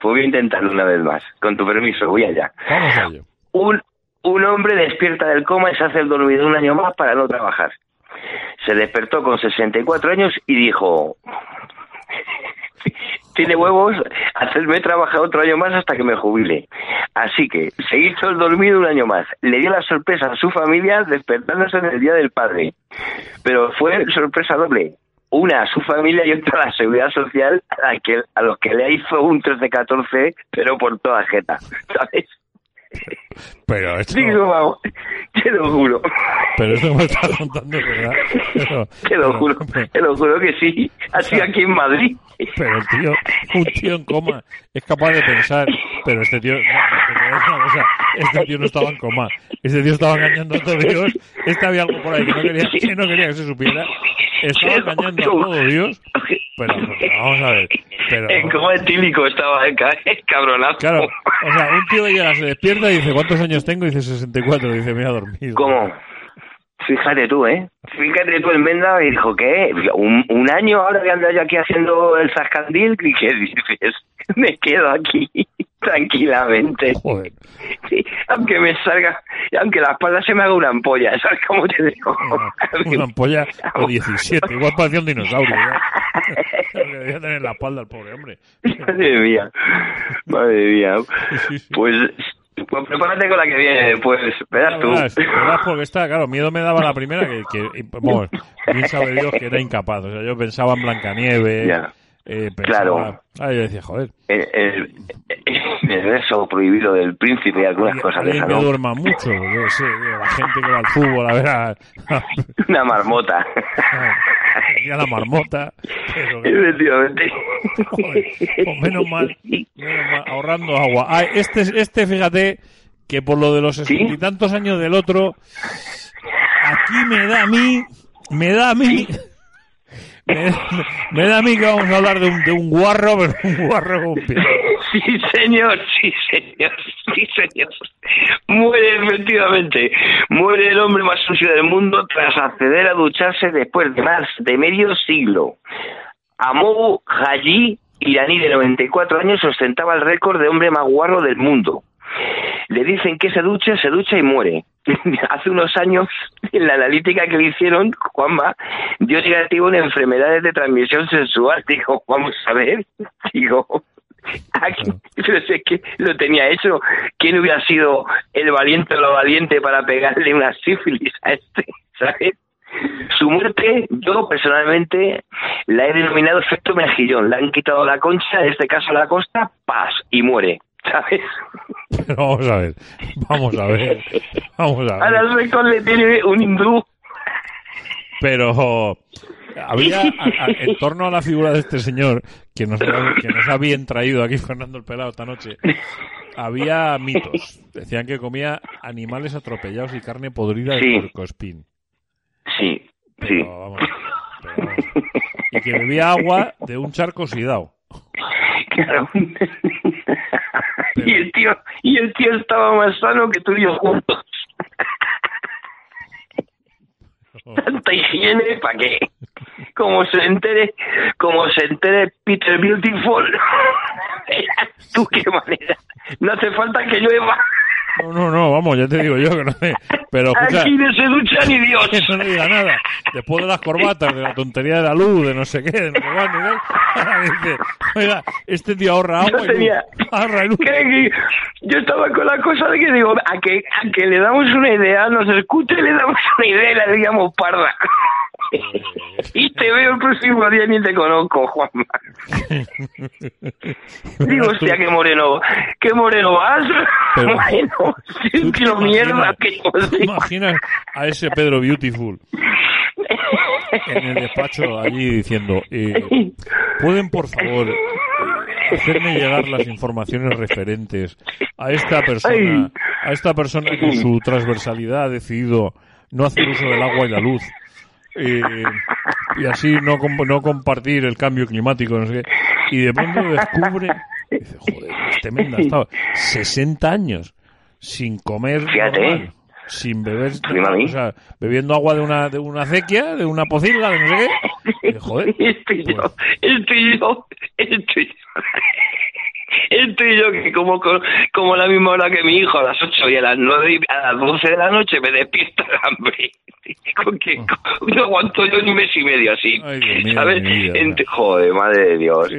Pues voy a intentarlo una vez más, con tu permiso, voy allá. Vamos a ello. Un, un hombre despierta del coma y se hace el dormido un año más para no trabajar. Se despertó con 64 años y dijo, tiene huevos, hacerme trabajar otro año más hasta que me jubile. Así que se hizo el dormido un año más. Le dio la sorpresa a su familia despertándose en el Día del Padre. Pero fue sorpresa doble. Una a su familia y otra a la seguridad social a, la que, a los que le hizo un 13-14, pero por toda jeta. ¿Sabes? Pero esto, Digo, vamos, te lo juro. pero esto me estás contando, ¿verdad? Pero- Te lo juro, te lo juro que sí. Así aquí en Madrid. Pero el tío, un tío en coma es capaz de pensar, pero este tío, no, este tío no estaba en coma, este tío estaba engañando a todo Dios, este había algo por ahí que no quería que, no quería que se supiera, estaba engañando a todo Dios, pero, pero vamos a ver, pero, En coma etílico estaba el ca- el cabronazo. claro, o sea, un tío llega, se despierta y dice, ¿cuántos años tengo? Y dice 64, dice, me a dormir. ¿Cómo? Fíjate tú, ¿eh? Fíjate tú en Menda y dijo, ¿qué? Un, un año ahora que ando yo aquí haciendo el zascandil y ¿qué dices? Me quedo aquí tranquilamente. Joder. Sí, aunque me salga, aunque la espalda se me haga una ampolla, ¿sabes cómo te digo? Una ampolla o 17, igual parecía un dinosaurio. ¿ya? Que debía tener en la espalda el pobre hombre. Madre mía, madre mía. Pues, pues prepárate con la que viene después, verás tú. Verás, verás, porque está, claro, miedo me daba la primera que, que vamos, bien sabe Dios que era incapaz. O sea, yo pensaba en Blancanieves, Ya. Eh, Claro. Ah, yo decía, joder, El, el, el beso prohibido del príncipe y algunas cosas de esas, que ¿no? duerma mucho, yo sé, la gente que va al fútbol a ver a, a- Una marmota. a la marmota, pero Efectivamente. Joder, pues menos mal, menos mal, ahorrando agua. Ah, este, este, fíjate, que por lo de los sesenta y tantos años del otro, aquí me da a mí, me da a mí, me, me da a mí que vamos a hablar de un, de un guarro, pero un guarro con pie. Sí, señor, sí, señor, sí, señor. Muere efectivamente. Muere el hombre más sucio del mundo tras acceder a ducharse después de más de medio siglo. Amou Haji, iraní de 94 años, ostentaba el récord de hombre más guarro del mundo. Le dicen que se ducha, se ducha y muere. Hace unos años, en la analítica que le hicieron, Juanma dio negativo en enfermedades de transmisión sexual. Digo, vamos a ver. Digo, aquí, pero es que lo tenía hecho. ¿Quién hubiera sido el valiente o lo valiente para pegarle una sífilis a este? ¿Sabes? Su muerte, yo personalmente la he denominado efecto mejillón. Le han quitado la concha, en este caso la costa, paz, y muere. ¿Sabes? Pero vamos a ver, vamos a ver, vamos a ver. Ahora récord le tiene un hindú. Pero había, a- a- en torno a la figura de este señor, que nos, ha- que nos ha bien traído aquí Fernando el Pelado esta noche, había mitos. Decían que comía animales atropellados y carne podrida de Sí. Sí, sí. vamos, pero vamos. Y que bebía agua de un charco oxidado. Claro. y el tío, y el tío estaba más sano que tú y yo juntos. Tanta higiene, ¿para qué? Como se entere, como se entere Peter Beautiful. Tú qué manera. No hace falta que llueva. No, no, no, vamos, ya te digo yo que no sé. Pero escucha, Aquí no se ducha ni Dios. que no diga nada. Después de las corbatas, de la tontería de la luz, de no sé qué, de no sé cuándo, ¿no? Ahora dice, oiga, este tío ahorra agua Yo y luz. tenía- Ahorra luz. Que yo estaba con la cosa de que digo, a que, a que le damos una idea, nos escuche, le damos una idea y la digamos parda. Y te veo el próximo día y ni te conozco, Juanma. Digo, hostia, qué moreno, qué moreno vas. Pero- bueno, sí, ¿Tú te tío, mierda que ¿Te imaginas a ese Pedro Beautiful en el despacho allí diciendo, eh, ¿pueden por favor hacerme llegar las informaciones referentes a esta persona, a esta persona que en su transversalidad ha decidido no hacer uso del agua y la luz? Eh, y así no, no compartir el cambio climático, no sé qué. Y de pronto descubre, dice, joder, men ha estado 60 años sin comer normal, sin beber, o sea, bebiendo agua de una, de una acequia, de una pocilga, de no sé qué. Y, joder, Estoy yo, estoy yo, estoy yo. Estoy yo que como, como a la misma hora que mi hijo, a las 8 y a las 9 y a las 12 de la noche me despierta el hambre. Con que no aguanto yo ni un mes y medio así. Ay, ¿Sabes? Ent- Joder, madre de Dios.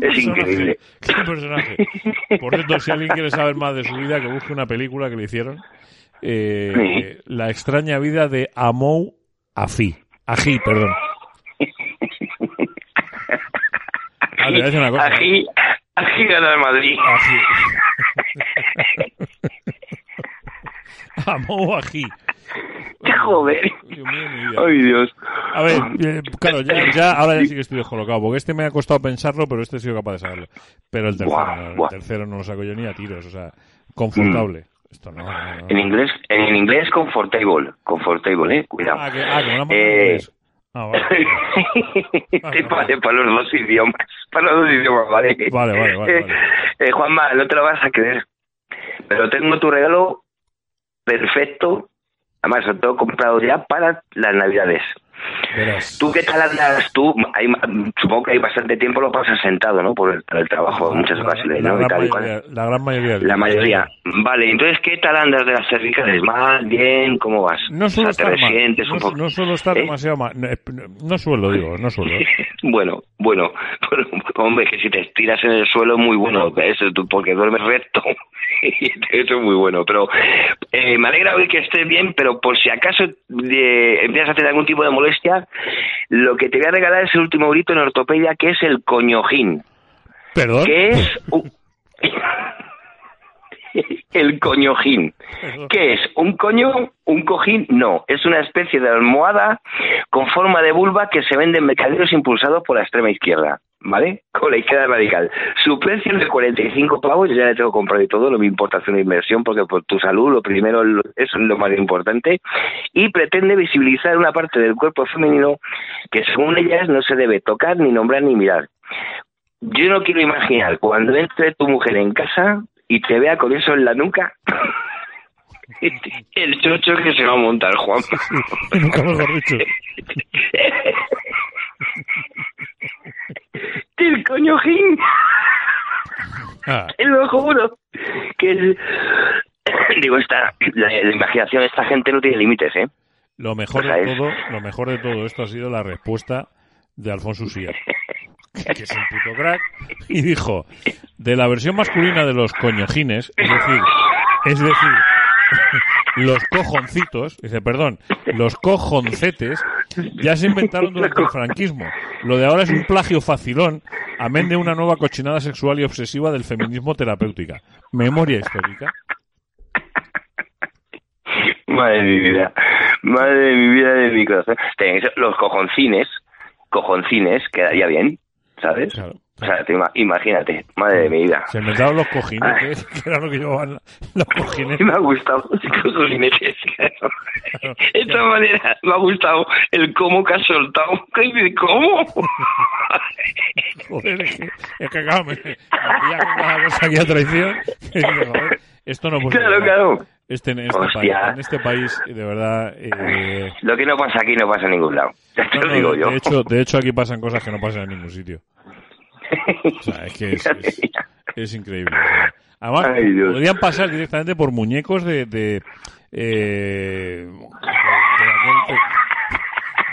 Es increíble. qué personaje. Por cierto, si alguien quiere saber más de su vida, que busque una película que le hicieron. Eh, La extraña vida de Amou Afi. Ají, perdón. Ah, te voy a decir una cosa. Aquí, aquí gana el Madrid. Amou Ají. ¡Qué joder! Dios mío. Ay, Dios. A ver, eh, claro, ya, ya- ahora ya sí que estoy descolocado, porque este me ha costado pensarlo, pero este he sido capaz de saberlo. Pero el tercero, Buah, no, el buah. tercero no lo saco yo ni a tiros, o sea, confortable. Esto no, no, no. En inglés, en inglés, comfortable. Comfortable, eh. Cuidado. Ah, que, ah, que en Eh, inglés. Ah, vale. Te vale para los dos idiomas. Para los dos idiomas, ¿vale? Vale, vale, vale, eh, Juanma, no te lo vas a creer. Pero tengo tu regalo perfecto. Además, lo tengo comprado ya para las Navidades. Verás. ¿Tú qué tal andas? Tú, hay, supongo que hay bastante tiempo lo pasas sentado, ¿no? Por el, por el trabajo, muchas ocasiones, La gran, mayoría, la gran mayoría. La mayoría. Vale, entonces, ¿qué tal andas de las cervicales? ¿Mal? ¿Bien? ¿Cómo vas? No o suelo sea, te estar mal. No, un poco. no suelo estar ¿Eh? demasiado mal. No, eh, no suelo, digo, no suelo. Bueno, bueno, hombre, que si te estiras en el suelo es muy bueno, eso, tú- porque duermes recto. Eso es muy bueno, pero eh, me alegra oír que estés bien, pero por si acaso eh, empiezas a tener algún tipo de molestia, lo que te voy a regalar es el último grito en ortopedia, que es el coñojín. ¿Perdón? Que es un- el coñojín. ¿Qué es? ¿Un coño? ¿Un cojín? No, es una especie de almohada con forma de vulva que se vende en mercaderos impulsados por la extrema izquierda. ¿Vale? Con la izquierda radical. Su precio es de 45 pavos, yo ya le tengo comprado y todo, no me importa hacer una inversión porque por tu salud lo primero es lo más importante. Y pretende visibilizar una parte del cuerpo femenino que según ellas no se debe tocar, ni nombrar, ni mirar. yo no quiero imaginar cuando entre tu mujer en casa y te vea con eso en la nuca. El chocho que se va a montar, Juan. Nunca mejor dicho. El coñojín. Ah, Te lo juro. Que el- Digo, esta, la, la imaginación de esta gente no tiene límites, ¿eh? lo mejor de todo, lo mejor de todo esto ha sido la respuesta de Alfonso Usía, que es un puto crack, y dijo, de la versión masculina de los coñojines, es decir, es decir, los cojoncitos, dice, perdón, los cojoncetes, ya se inventaron durante el franquismo. Lo de ahora es un plagio facilón, amén de una nueva cochinada sexual y obsesiva del feminismo terapéutica. Memoria histórica. Madre de mi vida. Madre de mi vida de mi corazón. Tenéis los cojoncines, cojoncines, quedaría bien, ¿sabes? O sea, te ima- imagínate, madre de mi vida. Se inventaron los cojinetes, que era lo que llevaban los cojinetes. Me ha gustado los cojinetes, claro. De esta manera, me ha gustado el cómo que has soltado. ¿Cómo? Joder, es que, es que claro, me, me. Este, en, este país, en este país, de verdad. eh, Lo que no pasa aquí no pasa en ningún lado. Ya te no, lo digo de, yo. de hecho, de hecho, aquí pasan cosas que no pasan en ningún sitio. O sea, es que es, es, es increíble. o sea. Además, Ay, podrían pasar directamente por muñecos de. de, eh, de, de aquel,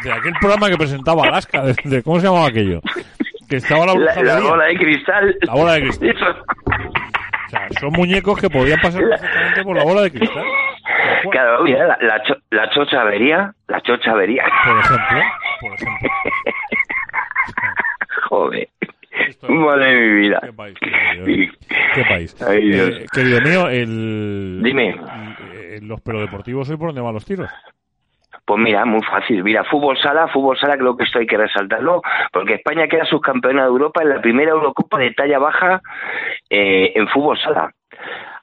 de- de aquel programa que presentaba Alaska. De, de- ¿Cómo se llamaba aquello? Que estaba la, La, bola de cristal. La bola de cristal. Eso. O sea, son muñecos que podrían pasar perfectamente por la bola de cristal. Claro, mira, la, la, cho- la chocha avería, la chocha avería. Por ejemplo, por ejemplo. Joder. Madre de mi vida. Qué país. Qué país. Ay, Dios. Eh, querido mío, el, Dime. eh, los pelodeportivos hoy por dónde van los tiros. Pues mira, muy fácil. Mira, fútbol sala, fútbol sala creo que esto hay que resaltarlo, porque España queda subcampeona de Europa en la primera Eurocopa de talla baja eh, en fútbol sala,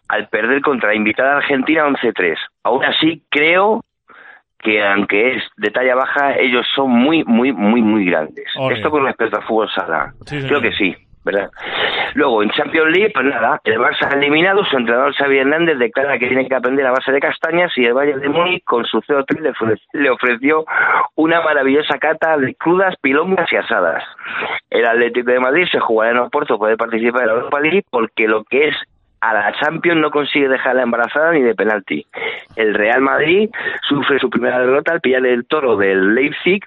al perder contra la invitada Argentina 11-3. Aún así, creo que aunque es de talla baja, ellos son muy, muy, muy, muy grandes. Esto con respecto al fútbol sala. Sí, creo que sí. Luego, en Champions League, pues nada, el Barça ha eliminado, su entrenador Xavi Hernández declara que tiene que aprender a base de castañas y el Bayern de Múnich, con su CO3, le, ofre- le ofreció una maravillosa cata de crudas, pilongas y asadas. El Atlético de Madrid se jugará en Oporto, puede participar en la Europa League porque lo que es a la Champions no consigue dejarla embarazada ni de penalti. El Real Madrid sufre su primera derrota al pillar el toro del Leipzig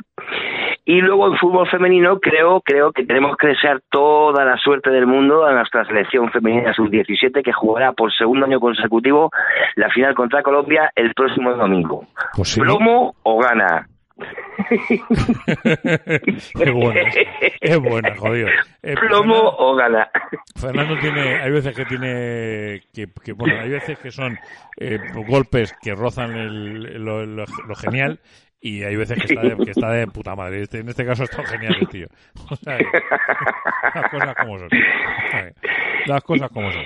y luego en fútbol femenino creo creo que tenemos que desear toda la suerte del mundo a nuestra selección femenina sub-17 que jugará por segundo año consecutivo la final contra Colombia el próximo domingo. Pues sí. ¿Plomo o gana? Qué buena. Es buena, jodido. Eh, ¿Plomo o gana? Fernando tiene, hay veces que tiene, que, que, bueno, hay veces que son eh, golpes que rozan el, lo, lo- lo genial y hay veces que está, de, que está de puta madre. Este- en este caso está genial el tío. O sea, que- las cosas como son. Las cosas como son.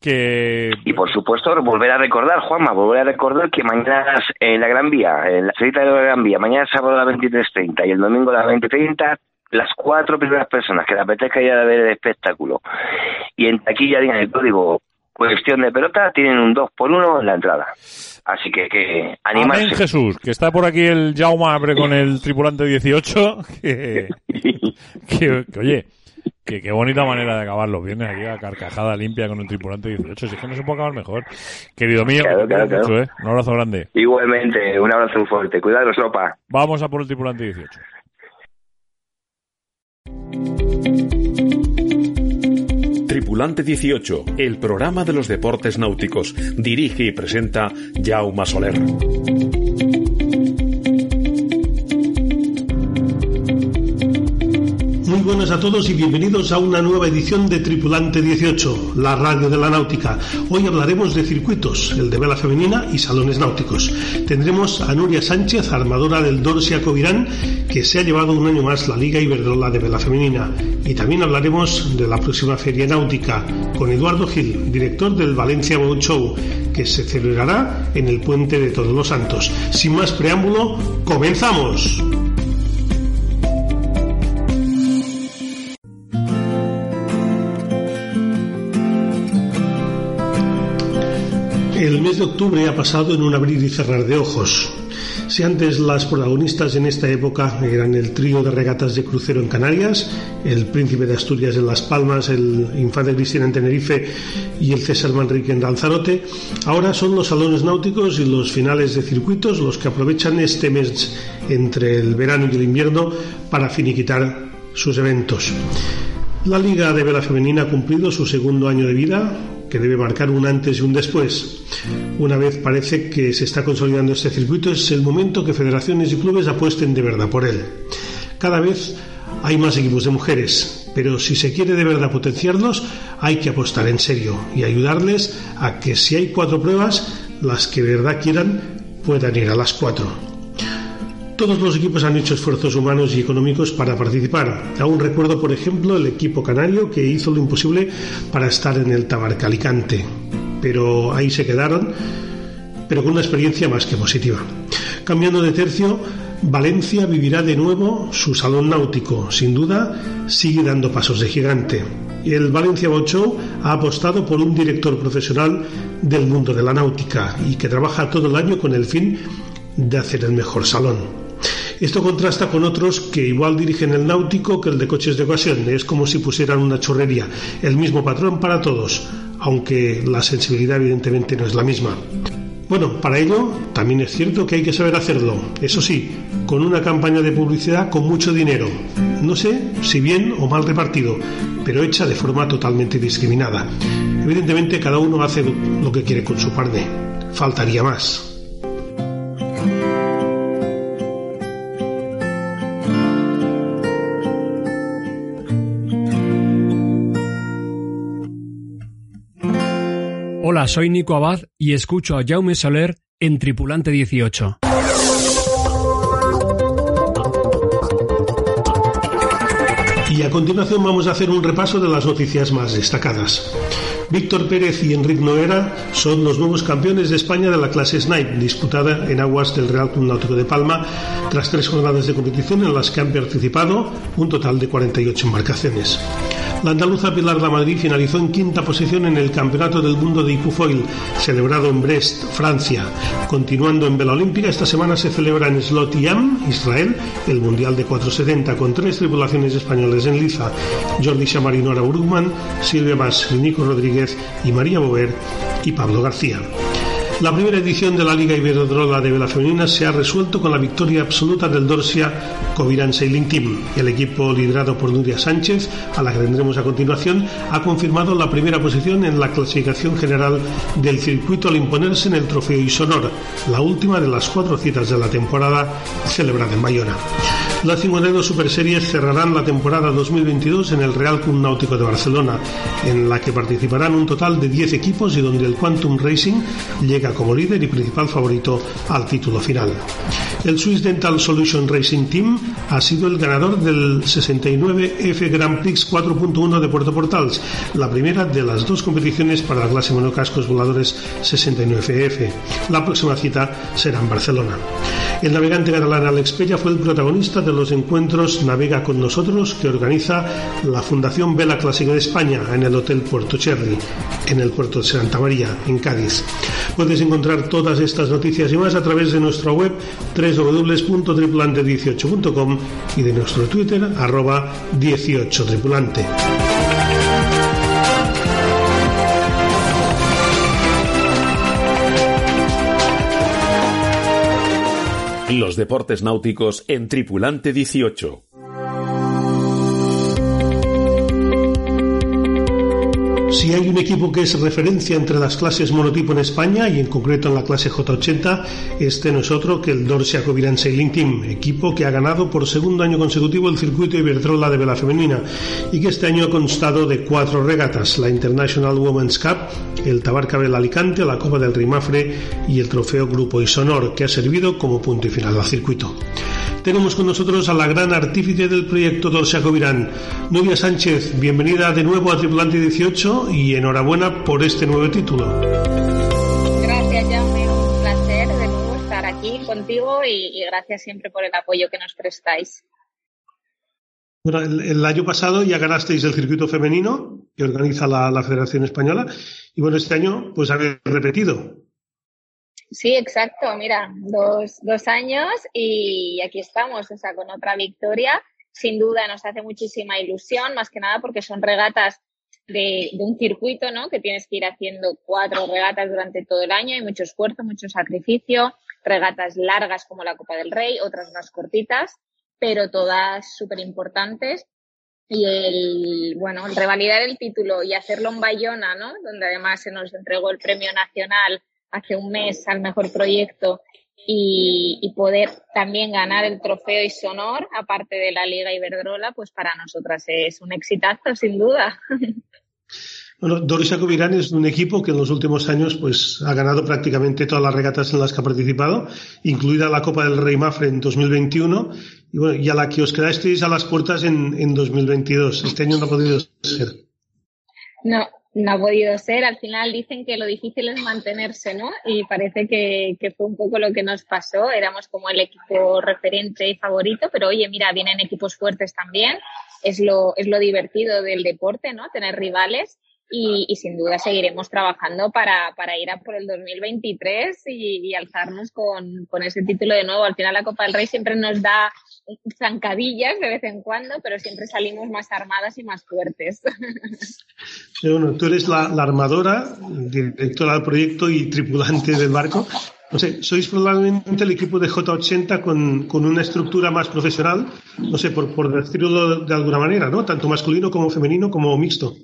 Que Y por supuesto, volver a recordar, Juanma, volver a recordar que mañana en la Gran Vía, en la salita de la Gran Vía, mañana sábado a las 23.30 y el domingo a las 20.30, las cuatro primeras personas que le apetezca ir a ver el espectáculo y en taquilla digan el código cuestión de pelota, tienen un 2 por 1 en la entrada. Así que, que animarse. Amén Jesús, que está por aquí el Jaume Abre con el tripulante 18, que, que, que, oye, que qué bonita manera de acabar los viernes aquí a carcajada limpia con el tripulante 18, si es que no se puede acabar mejor. Querido mío, Claro, mucho. ¿eh? un abrazo grande. Igualmente, un abrazo muy fuerte. Cuidados, sopa. Vamos a por el tripulante 18. Tripulante 18, el programa de los deportes náuticos. Dirige y presenta Jaume Soler. Muy buenas a todos y bienvenidos a una nueva edición de Tripulante 18, la radio de la náutica. Hoy hablaremos de circuitos, el de vela femenina y salones náuticos. Tendremos a Nuria Sánchez, armadora del Dorsia Covirán, que se ha llevado un año más la Liga Iberdrola de vela femenina. Y también hablaremos de la próxima feria náutica con Eduardo Gil, director del Valencia Boat Show, que se celebrará en el Puente de Todos los Santos. Sin más preámbulo, comenzamos. El mes de octubre ha pasado en un abrir y cerrar de ojos. Si antes las protagonistas en esta época eran el trío de regatas de crucero en Canarias, el Príncipe de Asturias en Las Palmas, el Infante Cristina en Tenerife y el César Manrique en Lanzarote, ahora son los salones náuticos y los finales de circuitos los que aprovechan este mes entre el verano y el invierno para finiquitar sus eventos. La Liga de Vela Femenina ha cumplido su segundo año de vida, debe marcar un antes y un después. Una vez parece que se está consolidando este circuito, es el momento que federaciones y clubes apuesten de verdad por él. Cada vez hay más equipos de mujeres, pero si se quiere de verdad potenciarlos, hay que apostar en serio y ayudarles a que si hay cuatro pruebas, las que de verdad quieran puedan ir a las cuatro. Todos los equipos han hecho esfuerzos humanos y económicos para participar. Aún recuerdo, por ejemplo, el equipo canario que hizo lo imposible para estar en el Tabarca Alicante. Pero ahí se quedaron, pero con una experiencia más que positiva. Cambiando de tercio, Valencia vivirá de nuevo su salón náutico. Sin duda, sigue dando pasos de gigante. El Valencia Boat Show ha apostado por un director profesional del mundo de la náutica y que trabaja todo el año con el fin de hacer el mejor salón. Esto contrasta con otros que igual dirigen el náutico que el de coches de ocasión. Es como si pusieran una chorrería. El mismo patrón para todos, aunque la sensibilidad evidentemente no es la misma. Bueno, para ello también es cierto que hay que saber hacerlo. Eso sí, con una campaña de publicidad con mucho dinero. No sé si bien o mal repartido, pero hecha de forma totalmente discriminada. Evidentemente cada uno hace lo que quiere con su parte. Faltaría más. Hola, soy Nico Abad y escucho a Jaume Soler en Tripulante 18. Y a continuación vamos a hacer un repaso de las noticias más destacadas. Víctor Pérez y Enric Noera son los nuevos campeones de España de la clase Snipe, disputada en aguas del Real Club Náutico de Palma, tras tres jornadas de competición en las que han participado un total de 48 embarcaciones. La andaluza Pilar de Madrid finalizó en quinta posición en el Campeonato del Mundo de Ipufoil, celebrado en Brest, Francia. Continuando en Vela Olímpica, esta semana se celebra en Slot Yam, Israel, el Mundial de 470, con tres tripulaciones españoles en liza: Jordi Chamarino Araurugman, Silvia Mas, Nico Rodríguez y María Bover y Pablo García. La primera edición de la Liga Iberdrola de Vela Femenina se ha resuelto con la victoria absoluta del Dorsia Coviran Sailing Team. El equipo liderado por Nuria Sánchez, a la que tendremos a continuación, ha confirmado la primera posición en la clasificación general del circuito al imponerse en el Trofeo Isonor, la última de las cuatro citas de la temporada celebrada en Bayona. Las 52 Super Series cerrarán la temporada 2022 en el Real Club Náutico de Barcelona, en la que participarán un total de 10 equipos y donde el Quantum Racing llega como líder y principal favorito al título final. El Swiss Dental Solution Racing Team ha sido el ganador del 69F Grand Prix 4.1 de Puerto Portals, la primera de las dos competiciones para la clase monocascos voladores 69F. La próxima cita será en Barcelona. El navegante catalán Alex Pella fue el protagonista de los encuentros Navega con nosotros que organiza la Fundación Vela Clásica de España en el Hotel Puerto Cherry, en el puerto de Santa María, en Cádiz. Puedes encontrar todas estas noticias y más a través de nuestra web www.tripulante18.com y de nuestro Twitter arroba 18tripulante. Los deportes náuticos en Tripulante 18. Si hay un equipo que es referencia entre las clases monotipo en España y en concreto en la clase J80, este no es otro que el Dorsia Coviran Sailing Team, equipo que ha ganado por segundo año consecutivo el circuito Iberdrola de vela femenina y que este año ha constado de cuatro regatas, la International Women's Cup, el Tabarca Vela Alicante, la Copa del Rimafre y el Trofeo Grupo Isonor, que ha servido como punto y final al circuito. Tenemos con nosotros a la gran artífice del proyecto Dorsia Covirán, Nubia Sánchez. Bienvenida de nuevo a Tripulante 18 y enhorabuena por este nuevo título. Gracias, Jaume. Un placer de nuevo estar aquí contigo y, y gracias siempre por el apoyo que nos prestáis. Bueno, el, el, año pasado ya ganasteis el circuito femenino que organiza la, la, Federación Española y bueno, este año pues habéis repetido. Sí, exacto. Mira, dos, dos años y aquí estamos, o sea, con otra victoria. Sin duda nos hace muchísima ilusión, más que nada porque son regatas de, de, un circuito, ¿no? Que tienes que ir haciendo cuatro regatas durante todo el año, hay mucho esfuerzo, mucho sacrificio, regatas largas como la Copa del Rey, otras más cortitas, pero todas súper importantes. Y el, bueno, revalidar el título y hacerlo en Bayona, ¿no? Donde además se nos entregó el premio nacional hace un mes al mejor proyecto y, y, poder también ganar el trofeo y sonor, aparte de la Liga Iberdrola, pues para nosotras es un exitazo, sin duda. Bueno, Doris Acovirán es un equipo que en los últimos años pues ha ganado prácticamente todas las regatas en las que ha participado, incluida la Copa del Rey Mafre en 2021 y, bueno, y a la que os quedasteis a las puertas en, en 2022. Este año no ha podido ser. No, no ha podido ser. Al final dicen que lo difícil es mantenerse, ¿no? Y parece que, que, fue un poco lo que nos pasó. Éramos como el equipo referente y favorito, pero oye, mira, vienen equipos fuertes también. Es lo, es lo divertido del deporte, ¿no? Tener rivales. Y, sin duda seguiremos trabajando para, para ir a por el 2023 y, y alzarnos con, con ese título de nuevo. Al final la Copa del Rey siempre nos da zancadillas de vez en cuando, pero siempre salimos más armadas y más fuertes. Bueno, tú eres la, la, armadora, directora del proyecto y tripulante del barco. No sé, sois probablemente el equipo de J80 con, con una estructura más profesional, no sé, por, por decirlo de alguna manera, ¿no? Tanto masculino como femenino como mixto.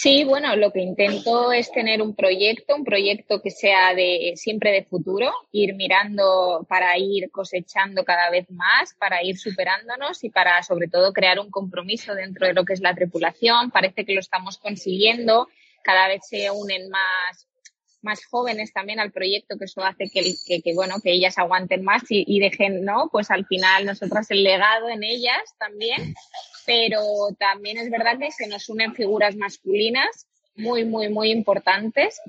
Sí, bueno, lo que intento es tener un proyecto, un proyecto que sea de siempre de futuro, ir mirando para ir cosechando cada vez más, para ir superándonos y para sobre todo crear un compromiso dentro de lo que es la tripulación. Parece que lo estamos consiguiendo, cada vez se unen más más jóvenes también al proyecto, que eso hace que, que, bueno, que ellas aguanten más y, y, dejen, ¿no? Pues al final nosotras el legado en ellas también, pero también es verdad que se nos unen figuras masculinas muy, muy, muy importantes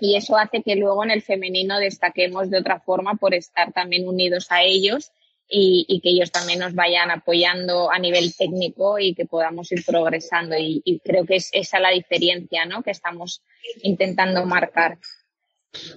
y eso hace que luego en el femenino destaquemos de otra forma por estar también unidos a ellos y, y, que ellos también nos vayan apoyando a nivel técnico y que podamos ir progresando. Y, y, creo que es esa la diferencia ¿no? que estamos intentando marcar.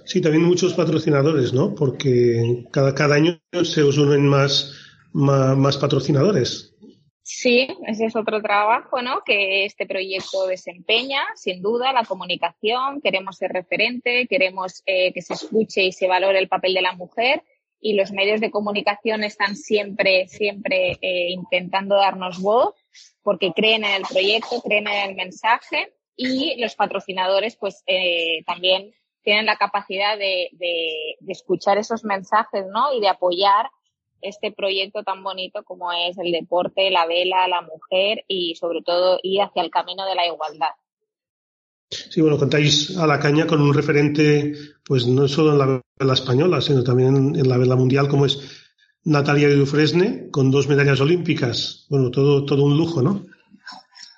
Sí, también muchos patrocinadores, ¿no? Porque cada, cada año se os unen más, más, más patrocinadores. Sí, ese es otro trabajo, ¿no? Que este proyecto desempeña, sin duda, la comunicación. Queremos ser referente, queremos eh, que se escuche y se valore el papel de la mujer y los medios de comunicación están siempre, siempre eh, intentando darnos voz porque creen en el proyecto, creen en el mensaje y los patrocinadores pues eh, también tienen la capacidad de, de, de, escuchar esos mensajes ¿no? y de apoyar este proyecto tan bonito como es el deporte, la vela, la mujer y sobre todo ir hacia el camino de la igualdad. Sí, bueno, contáis a la caña con un referente, pues no solo en la vela española, sino también en la vela mundial, como es Natalia Dufresne, con dos medallas olímpicas. Bueno, todo, todo un lujo, ¿no?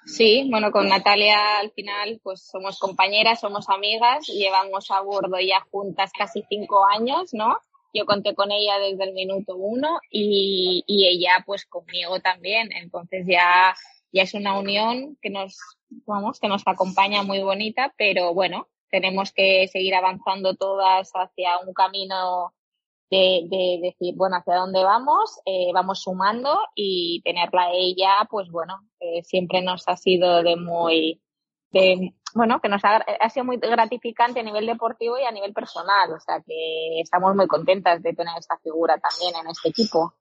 Sí, bueno, con Natalia al final, pues somos compañeras, somos amigas, llevamos a bordo ya juntas casi cinco años, ¿no? Yo conté con ella desde el minuto uno y, y ella, pues conmigo también. Entonces ya, ya es una unión que nos, vamos, que nos acompaña muy bonita, pero bueno, tenemos que seguir avanzando todas hacia un camino de, de decir, bueno, hacia dónde vamos, eh, vamos sumando y tenerla ella, pues bueno, eh, siempre nos ha sido de muy, de, bueno, que nos ha, ha, sido muy gratificante a nivel deportivo y a nivel personal, o sea que estamos muy contentas de tener esta figura también en este equipo.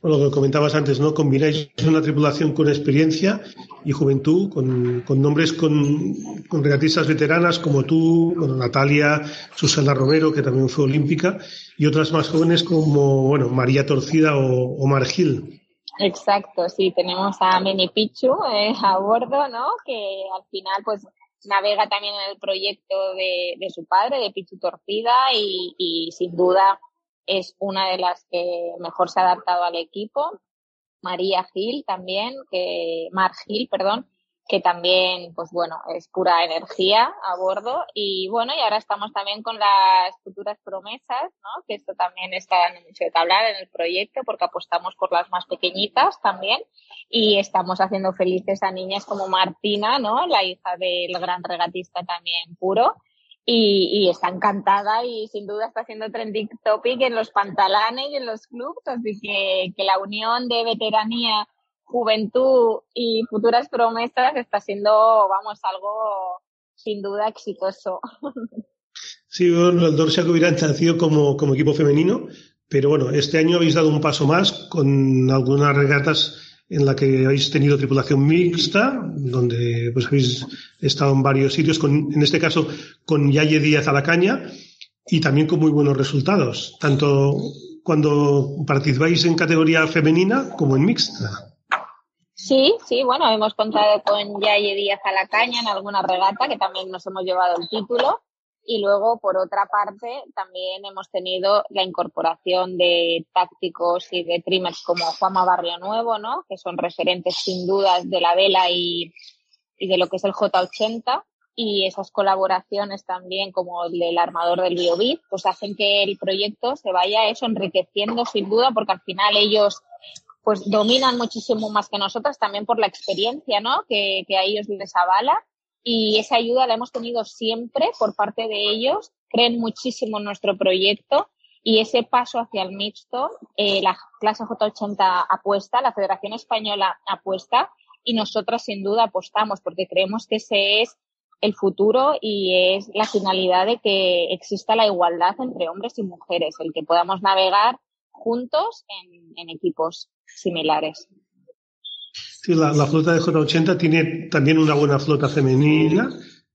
Bueno, lo que comentabas antes, ¿no? Combináis una tripulación con experiencia y juventud, con, nombres con, regatistas veteranas como tú, Natalia, Susana Romero, que también fue olímpica, y otras más jóvenes como, bueno, María Torcida o, o Margil. Exacto, sí, tenemos a Mini Pichu eh, a bordo, ¿no? Que al final, pues, navega también en el proyecto de, su padre, de Pichu Torcida, y sin duda es una de las que mejor se ha adaptado al equipo. María Gil también, que, Mar Gil, perdón, que también, pues bueno, es pura energía a bordo. Y bueno, y ahora estamos también con las futuras promesas, ¿no? Que esto también está dando mucho de hablar en el proyecto porque apostamos por las más pequeñitas también. Y estamos haciendo felices a niñas como Martina, ¿no? La hija del gran regatista también puro y, y, está encantada y sin duda está haciendo trending topic en los pantalones y en los clubs, así que, que la unión de veteranía, juventud y futuras promesas está siendo, vamos, algo sin duda exitoso. Sí, bueno, el Dorsia Covirán ha nacido como, como equipo femenino, pero bueno, este año habéis dado un paso más con algunas regatas en la que habéis tenido tripulación mixta, donde pues habéis estado en varios sitios, con, en este caso con Yaye Díaz a la caña, y también con muy buenos resultados, tanto cuando participáis en categoría femenina como en mixta. Sí, sí, bueno, hemos contado con Yaye Díaz a la caña en alguna regata, que también nos hemos llevado el título. Y luego, por otra parte, también hemos tenido la incorporación de tácticos y de trimers como Juanma Barrio Nuevo, ¿no? Que son referentes sin dudas de la vela y, y de lo que es el J80. Y esas colaboraciones también, como el del armador del BioBit, pues hacen que el proyecto se vaya eso enriqueciendo sin duda, porque al final ellos pues dominan muchísimo más que nosotros también por la experiencia, ¿no? Que, que a ellos les avala y esa ayuda la hemos tenido siempre por parte de ellos, creen muchísimo en nuestro proyecto y ese paso hacia el mixto, eh, la clase J80 apuesta, la Federación Española apuesta y nosotras sin duda apostamos porque creemos que ese es el futuro y es la finalidad de que exista la igualdad entre hombres y mujeres, el que podamos navegar juntos en, en equipos similares. Sí, la, la, flota de J80 tiene también una buena flota femenina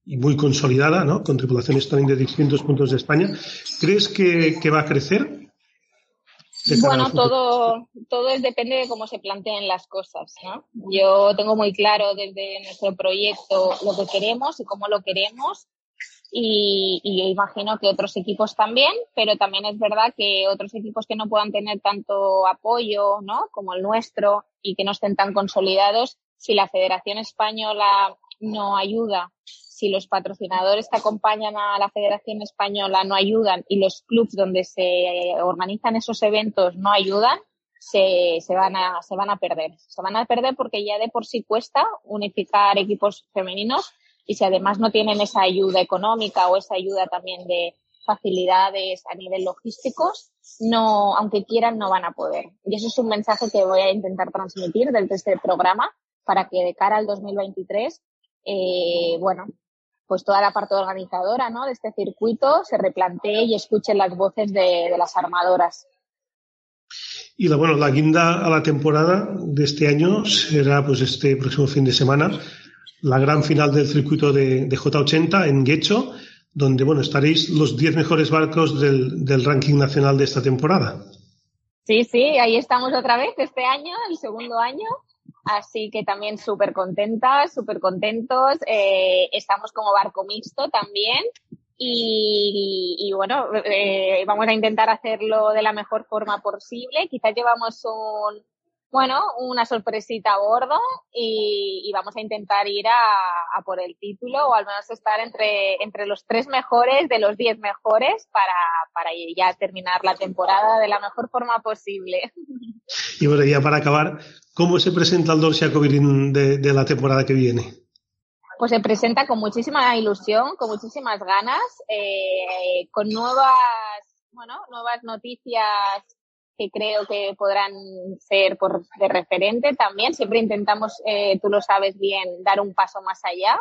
y muy consolidada, ¿no? Con tripulaciones también de distintos puntos de España. ¿Crees que, que va a crecer? Bueno, todo, todo depende de cómo se planteen las cosas, ¿no? Yo tengo muy claro desde nuestro proyecto lo que queremos y cómo lo queremos y, y, imagino que otros equipos también, pero también es verdad que otros equipos que no puedan tener tanto apoyo, ¿no? Como el nuestro y que no estén tan consolidados, si la Federación Española no ayuda, si los patrocinadores que acompañan a la Federación Española no ayudan y los clubs donde se organizan esos eventos no ayudan, se, se, van a, se van a perder. Se van a perder porque ya de por sí cuesta unificar equipos femeninos y si además no tienen esa ayuda económica o esa ayuda también de facilidades a nivel logísticos, no, aunque quieran, no van a poder. Y eso es un mensaje que voy a intentar transmitir desde este programa para que de cara al 2023, eh, bueno, pues toda la parte organizadora, ¿no? De este circuito se replantee y escuche las voces de, de las armadoras. Y la, bueno, la guinda a la temporada de este año será pues este próximo fin de semana la gran final del circuito de, de J80 en Guecho, donde bueno, estaréis los 10 mejores barcos del, del ranking nacional de esta temporada. Sí, sí, ahí estamos otra vez este año, el segundo año. Así que también súper contentas, súper contentos. Eh, estamos como barco mixto también. Y, y bueno, eh, vamos a intentar hacerlo de la mejor forma posible. Quizás llevamos un, bueno, una sorpresita a bordo y, y vamos a intentar ir a, a, por el título o al menos estar entre, entre los tres mejores de los diez mejores para, para ya terminar la temporada de la mejor forma posible. Y bueno, ya para acabar, ¿cómo se presenta el Dorsia Covirin de, de la temporada que viene? Pues se presenta con muchísima ilusión, con muchísimas ganas, eh, con nuevas, bueno, nuevas noticias que creo que podrán ser por, de referente también. Siempre intentamos, eh, tú lo sabes bien, dar un paso más allá.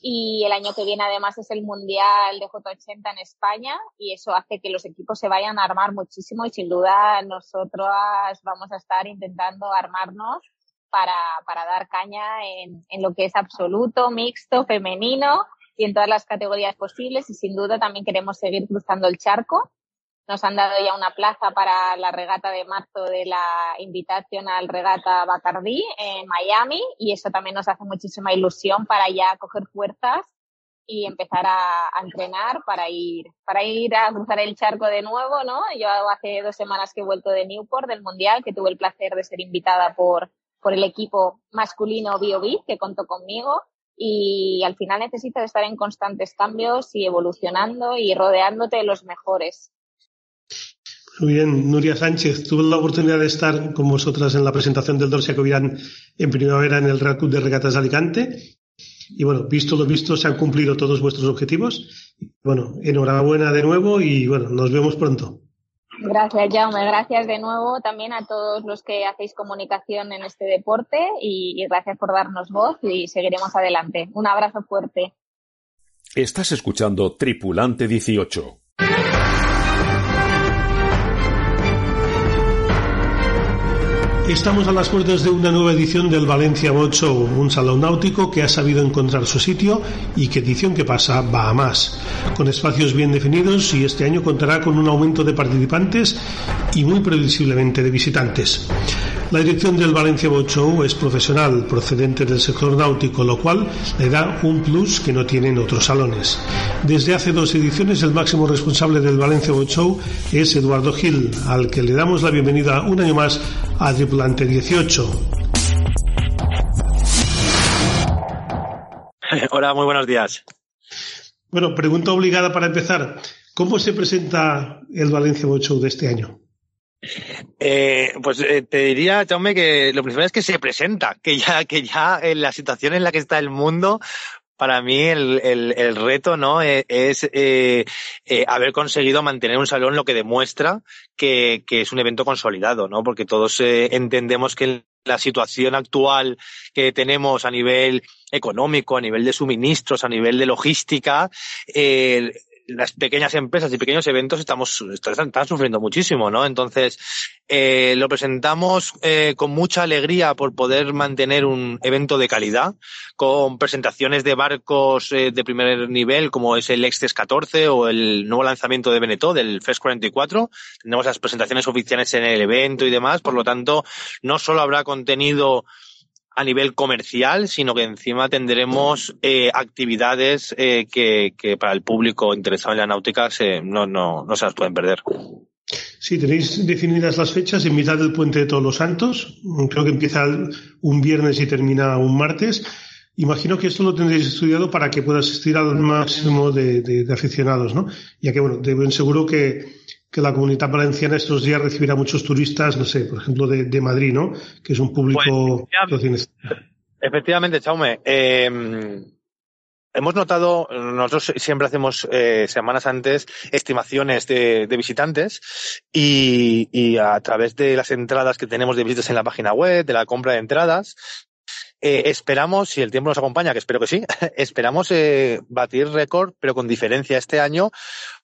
Y el año que viene además es el Mundial de J80 en España y eso hace que los equipos se vayan a armar muchísimo y sin duda nosotros vamos a estar intentando armarnos para, para dar caña en, en lo que es absoluto, mixto, femenino y en todas las categorías posibles y sin duda también queremos seguir cruzando el charco nos han dado ya una plaza para la regata de marzo de la invitación al regata Bacardí en Miami y eso también nos hace muchísima ilusión para ya coger fuerzas y empezar a, a, entrenar para ir, para ir a cruzar el charco de nuevo, ¿no? Yo hace dos semanas que he vuelto de Newport del Mundial, que tuve el placer de ser invitada por, por el equipo masculino BioBit, que contó conmigo. Y al final necesitas estar en constantes cambios y evolucionando y rodeándote de los mejores. Muy bien, Nuria Sánchez, tuve la oportunidad de estar con vosotras en la presentación del Dorsia Covirán en primavera en el Real Club de Regatas de Alicante. Y bueno, visto lo visto, se han cumplido todos vuestros objetivos. Bueno, enhorabuena de nuevo y bueno, nos vemos pronto. Gracias, Jaume. Gracias de nuevo también a todos los que hacéis comunicación en este deporte y, y gracias por darnos voz y seguiremos adelante. Un abrazo fuerte. Estás escuchando Tripulante 18. Estamos a las puertas de una nueva edición del Valencia Boat Show, un salón náutico que ha sabido encontrar su sitio y que edición que pasa va a más, con espacios bien definidos y este año contará con un aumento de participantes y muy previsiblemente de visitantes. La dirección del Valencia Boat Show es profesional, procedente del sector náutico, lo cual le da un plus que no tienen otros salones. Desde hace dos ediciones el máximo responsable del Valencia Boat Show es Eduardo Gil, al que le damos la bienvenida un año más a Tripulante 18. Hola, muy buenos días. Bueno, pregunta obligada para empezar. ¿Cómo se presenta el Valencia Boat Show de este año? Eh, pues eh, te diría, Jaume, que lo principal es que se presenta, que ya, que ya en la situación en la que está el mundo, para mí el, el, el reto no Eh, es eh, eh, haber conseguido mantener un salón lo que demuestra que, que es un evento consolidado, ¿no? Porque todos eh, entendemos que la situación actual que tenemos a nivel económico, a nivel de suministros, a nivel de logística, eh, las pequeñas empresas y pequeños eventos estamos están, sufriendo muchísimo, ¿no? Entonces eh, lo presentamos eh, con mucha alegría por poder mantener un evento de calidad, con presentaciones de barcos eh, de primer nivel como es el Extes 14 o el nuevo lanzamiento de Beneteau del FES 44. Tenemos las presentaciones oficiales en el evento y demás, por lo tanto no solo habrá contenido a nivel comercial, sino que encima tendremos eh, actividades eh, que, para el público interesado en la náutica se, no, no, no se las pueden perder. Sí, tenéis definidas las fechas en mitad del puente de Todos los Santos. Creo que empieza un viernes y termina un martes. Imagino que esto lo tendréis estudiado para que pueda asistir al máximo de, aficionados, ¿no? Ya que, bueno, seguro que, que la comunidad valenciana estos días recibirá muchos turistas, no sé, por ejemplo, de, de Madrid, ¿no? Que es un público pues, efectivamente, efectivamente, Chaume. Eh, hemos notado, nosotros siempre hacemos eh, semanas antes estimaciones de, de visitantes y, y, a través de las entradas que tenemos de visitas en la página web, de la compra de entradas, eh, esperamos, si el tiempo nos acompaña, que espero que sí, esperamos eh, batir récord, pero con diferencia este año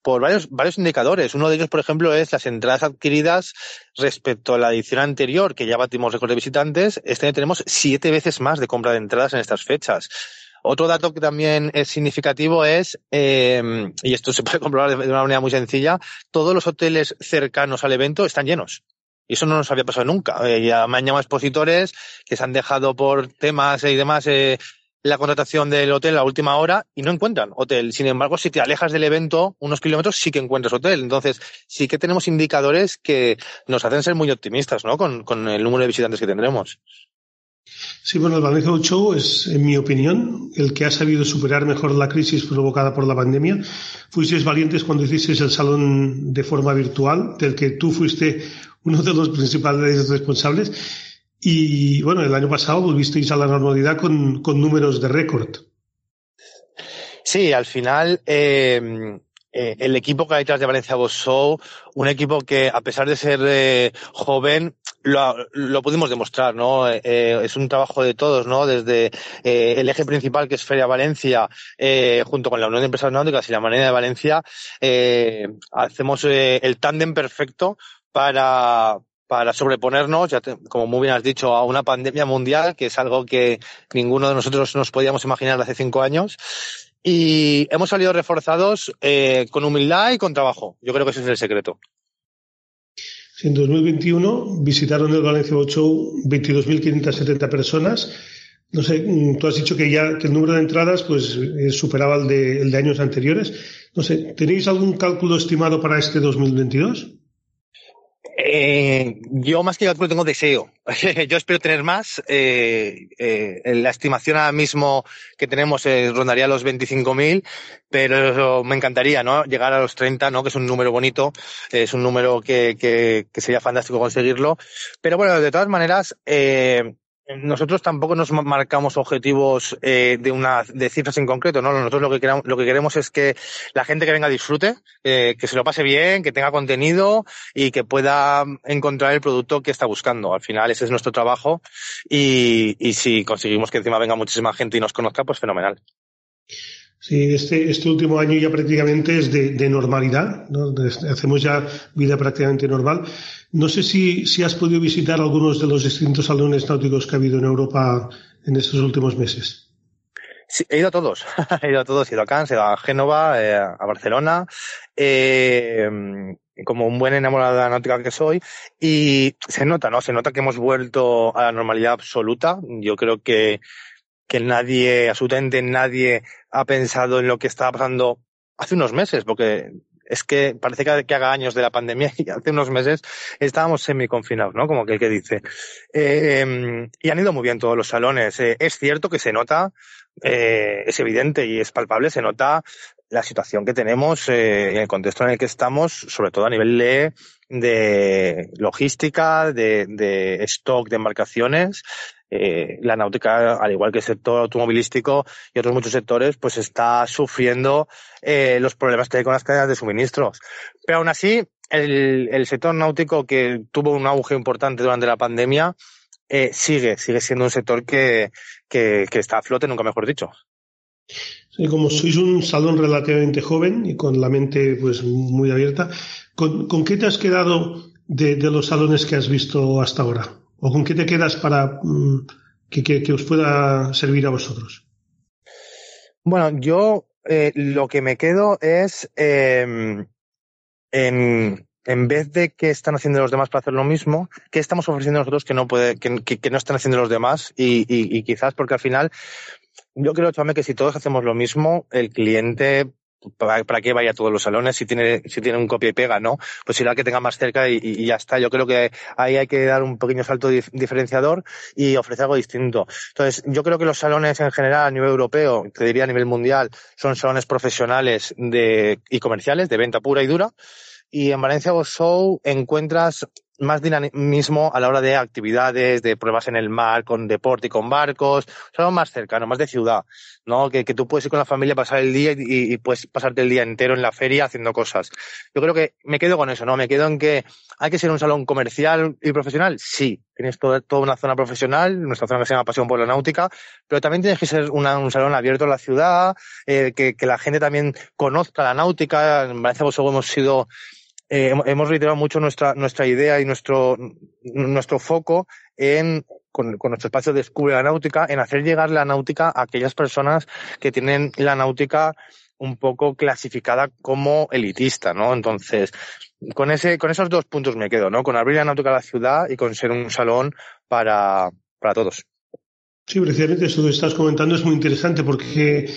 por varios, varios indicadores. Uno de ellos, por ejemplo, es las entradas adquiridas respecto a la edición anterior, que ya batimos récord de visitantes. Este año tenemos siete veces más de compra de entradas en estas fechas. Otro dato que también es significativo es, eh, y esto se puede comprobar de una manera muy sencilla, todos los hoteles cercanos al evento están llenos. Y eso no nos había pasado nunca. Eh, ya me han llamado expositores que se han dejado por temas y demás eh, la contratación del hotel a última hora y no encuentran hotel. Sin embargo, si te alejas del evento unos kilómetros, sí que encuentras hotel. Entonces, sí que tenemos indicadores que nos hacen ser muy optimistas, ¿no? Con, el número de visitantes que tendremos. Sí, bueno, el Valencia Show es, en mi opinión, el que ha sabido superar mejor la crisis provocada por la pandemia. Fuisteis valientes cuando hicisteis el salón de forma virtual, del que tú fuiste uno de los principales responsables. Y bueno, el año pasado volvisteis a la normalidad con, con números de récord. Sí, al final eh, eh, el equipo que hay detrás de Valencia Boss Show, un equipo que a pesar de ser eh, joven, lo, lo, pudimos demostrar, ¿no? Eh, es un trabajo de todos, ¿no? Desde eh, el eje principal que es Feria Valencia, eh, junto con la Unión de Empresas Náuticas y la Manera de Valencia, hacemos el tándem perfecto para, para sobreponernos, ya te, como muy bien has dicho, a una pandemia mundial, que es algo que ninguno de nosotros nos podíamos imaginar hace cinco años. Y hemos salido reforzados eh, con humildad y con trabajo. Yo creo que ese es el secreto. En 2021 visitaron el Valencia Boat Show 22.570 personas. No sé, tú has dicho que ya que el número de entradas pues eh, superaba el de, el de años anteriores. No sé, ¿tenéis algún cálculo estimado para este 2022? Eh, yo más que cálculo tengo deseo. yo espero tener más. Eh, eh, la estimación ahora mismo que tenemos rondaría los 25.000, pero me encantaría ¿no? llegar a los 30, ¿no? que es un número bonito, es un número que, que, sería fantástico conseguirlo. Pero bueno, de todas maneras, nosotros tampoco nos marcamos objetivos eh, de una de cifras en concreto, ¿no? Nosotros lo que queremos, lo que queremos es que la gente que venga disfrute, eh, que se lo pase bien, que tenga contenido y que pueda encontrar el producto que está buscando. Al final ese es nuestro trabajo y, y si conseguimos que encima venga muchísima gente y nos conozca, pues fenomenal. Sí, este, este último año ya prácticamente es de, de normalidad, ¿no? hacemos ya vida prácticamente normal. No sé si, si has podido visitar algunos de los distintos salones náuticos que ha habido en Europa en estos últimos meses. Sí, he ido a todos, he ido a todos, he ido a Cannes, he ido a Génova, eh, a Barcelona, eh, como un buen enamorado de la náutica que soy, y se nota, ¿no? Se nota que hemos vuelto a la normalidad absoluta. Yo creo que que nadie, absolutamente nadie ha pensado en lo que estaba pasando hace unos meses, porque es que parece que, haga años de la pandemia y hace unos meses estábamos semi-confinados, ¿no? Como que el que dice. Eh, y han ido muy bien todos los salones. Eh, es cierto que se nota, eh, es evidente y es palpable, se nota la situación que tenemos eh, en el contexto en el que estamos, sobre todo a nivel de, de logística, de, de stock de embarcaciones, eh, la náutica, al igual que el sector automovilístico y otros muchos sectores, pues está sufriendo eh, los problemas que hay con las cadenas de suministros. Pero aún así, el, sector náutico que tuvo un auge importante durante la pandemia, eh, sigue, sigue siendo un sector que, que, está a flote, nunca mejor dicho. Sí, como sois un salón relativamente joven y con la mente pues muy abierta, ¿con, qué te has quedado de, los salones que has visto hasta ahora? ¿O con qué te quedas para mm, que, que, os pueda servir a vosotros? Bueno, yo eh, lo que me quedo es eh, en, en vez de que están haciendo los demás para hacer lo mismo, ¿qué estamos ofreciendo nosotros que no puede, que, que no están haciendo los demás? Y, y, y, quizás porque al final, yo creo, Chame, que si todos hacemos lo mismo, el cliente ¿para, para qué vaya a todos los salones si tiene, si tiene un copia y pega, ¿no? Pues irá que tenga más cerca y, y, ya está. Yo creo que ahí hay que dar un pequeño salto dif diferenciador y ofrecer algo distinto. Entonces, yo creo que los salones en general a nivel europeo, te diría a nivel mundial, son salones profesionales de, y comerciales, de venta pura y dura. Y en Valencia Boat Show encuentras más dinamismo a la hora de actividades, de pruebas en el mar, con deporte y con barcos, algo más cercano, más de ciudad, ¿no? Que, que tú puedes ir con la familia, pasar el día y, y, puedes pasarte el día entero en la feria haciendo cosas. Yo creo que me quedo con eso, ¿no? Me quedo en que hay que ser un salón comercial y profesional, sí. Tienes toda, toda una zona profesional, nuestra zona que se llama Pasión por la Náutica, pero también tienes que ser un salón abierto a la ciudad, eh, que, que la gente también conozca la náutica. En Valencia Bosogo hemos sido eh, hemos reiterado mucho nuestra, nuestra idea y nuestro, nuestro foco en, con, nuestro espacio Descubre la Náutica, en hacer llegar la náutica a aquellas personas que tienen la náutica un poco clasificada como elitista, ¿no? Entonces, con ese, con esos dos puntos me quedo, ¿no? Con abrir la náutica a la ciudad y con ser un salón para, para todos. Sí, precisamente eso que estás comentando es muy interesante porque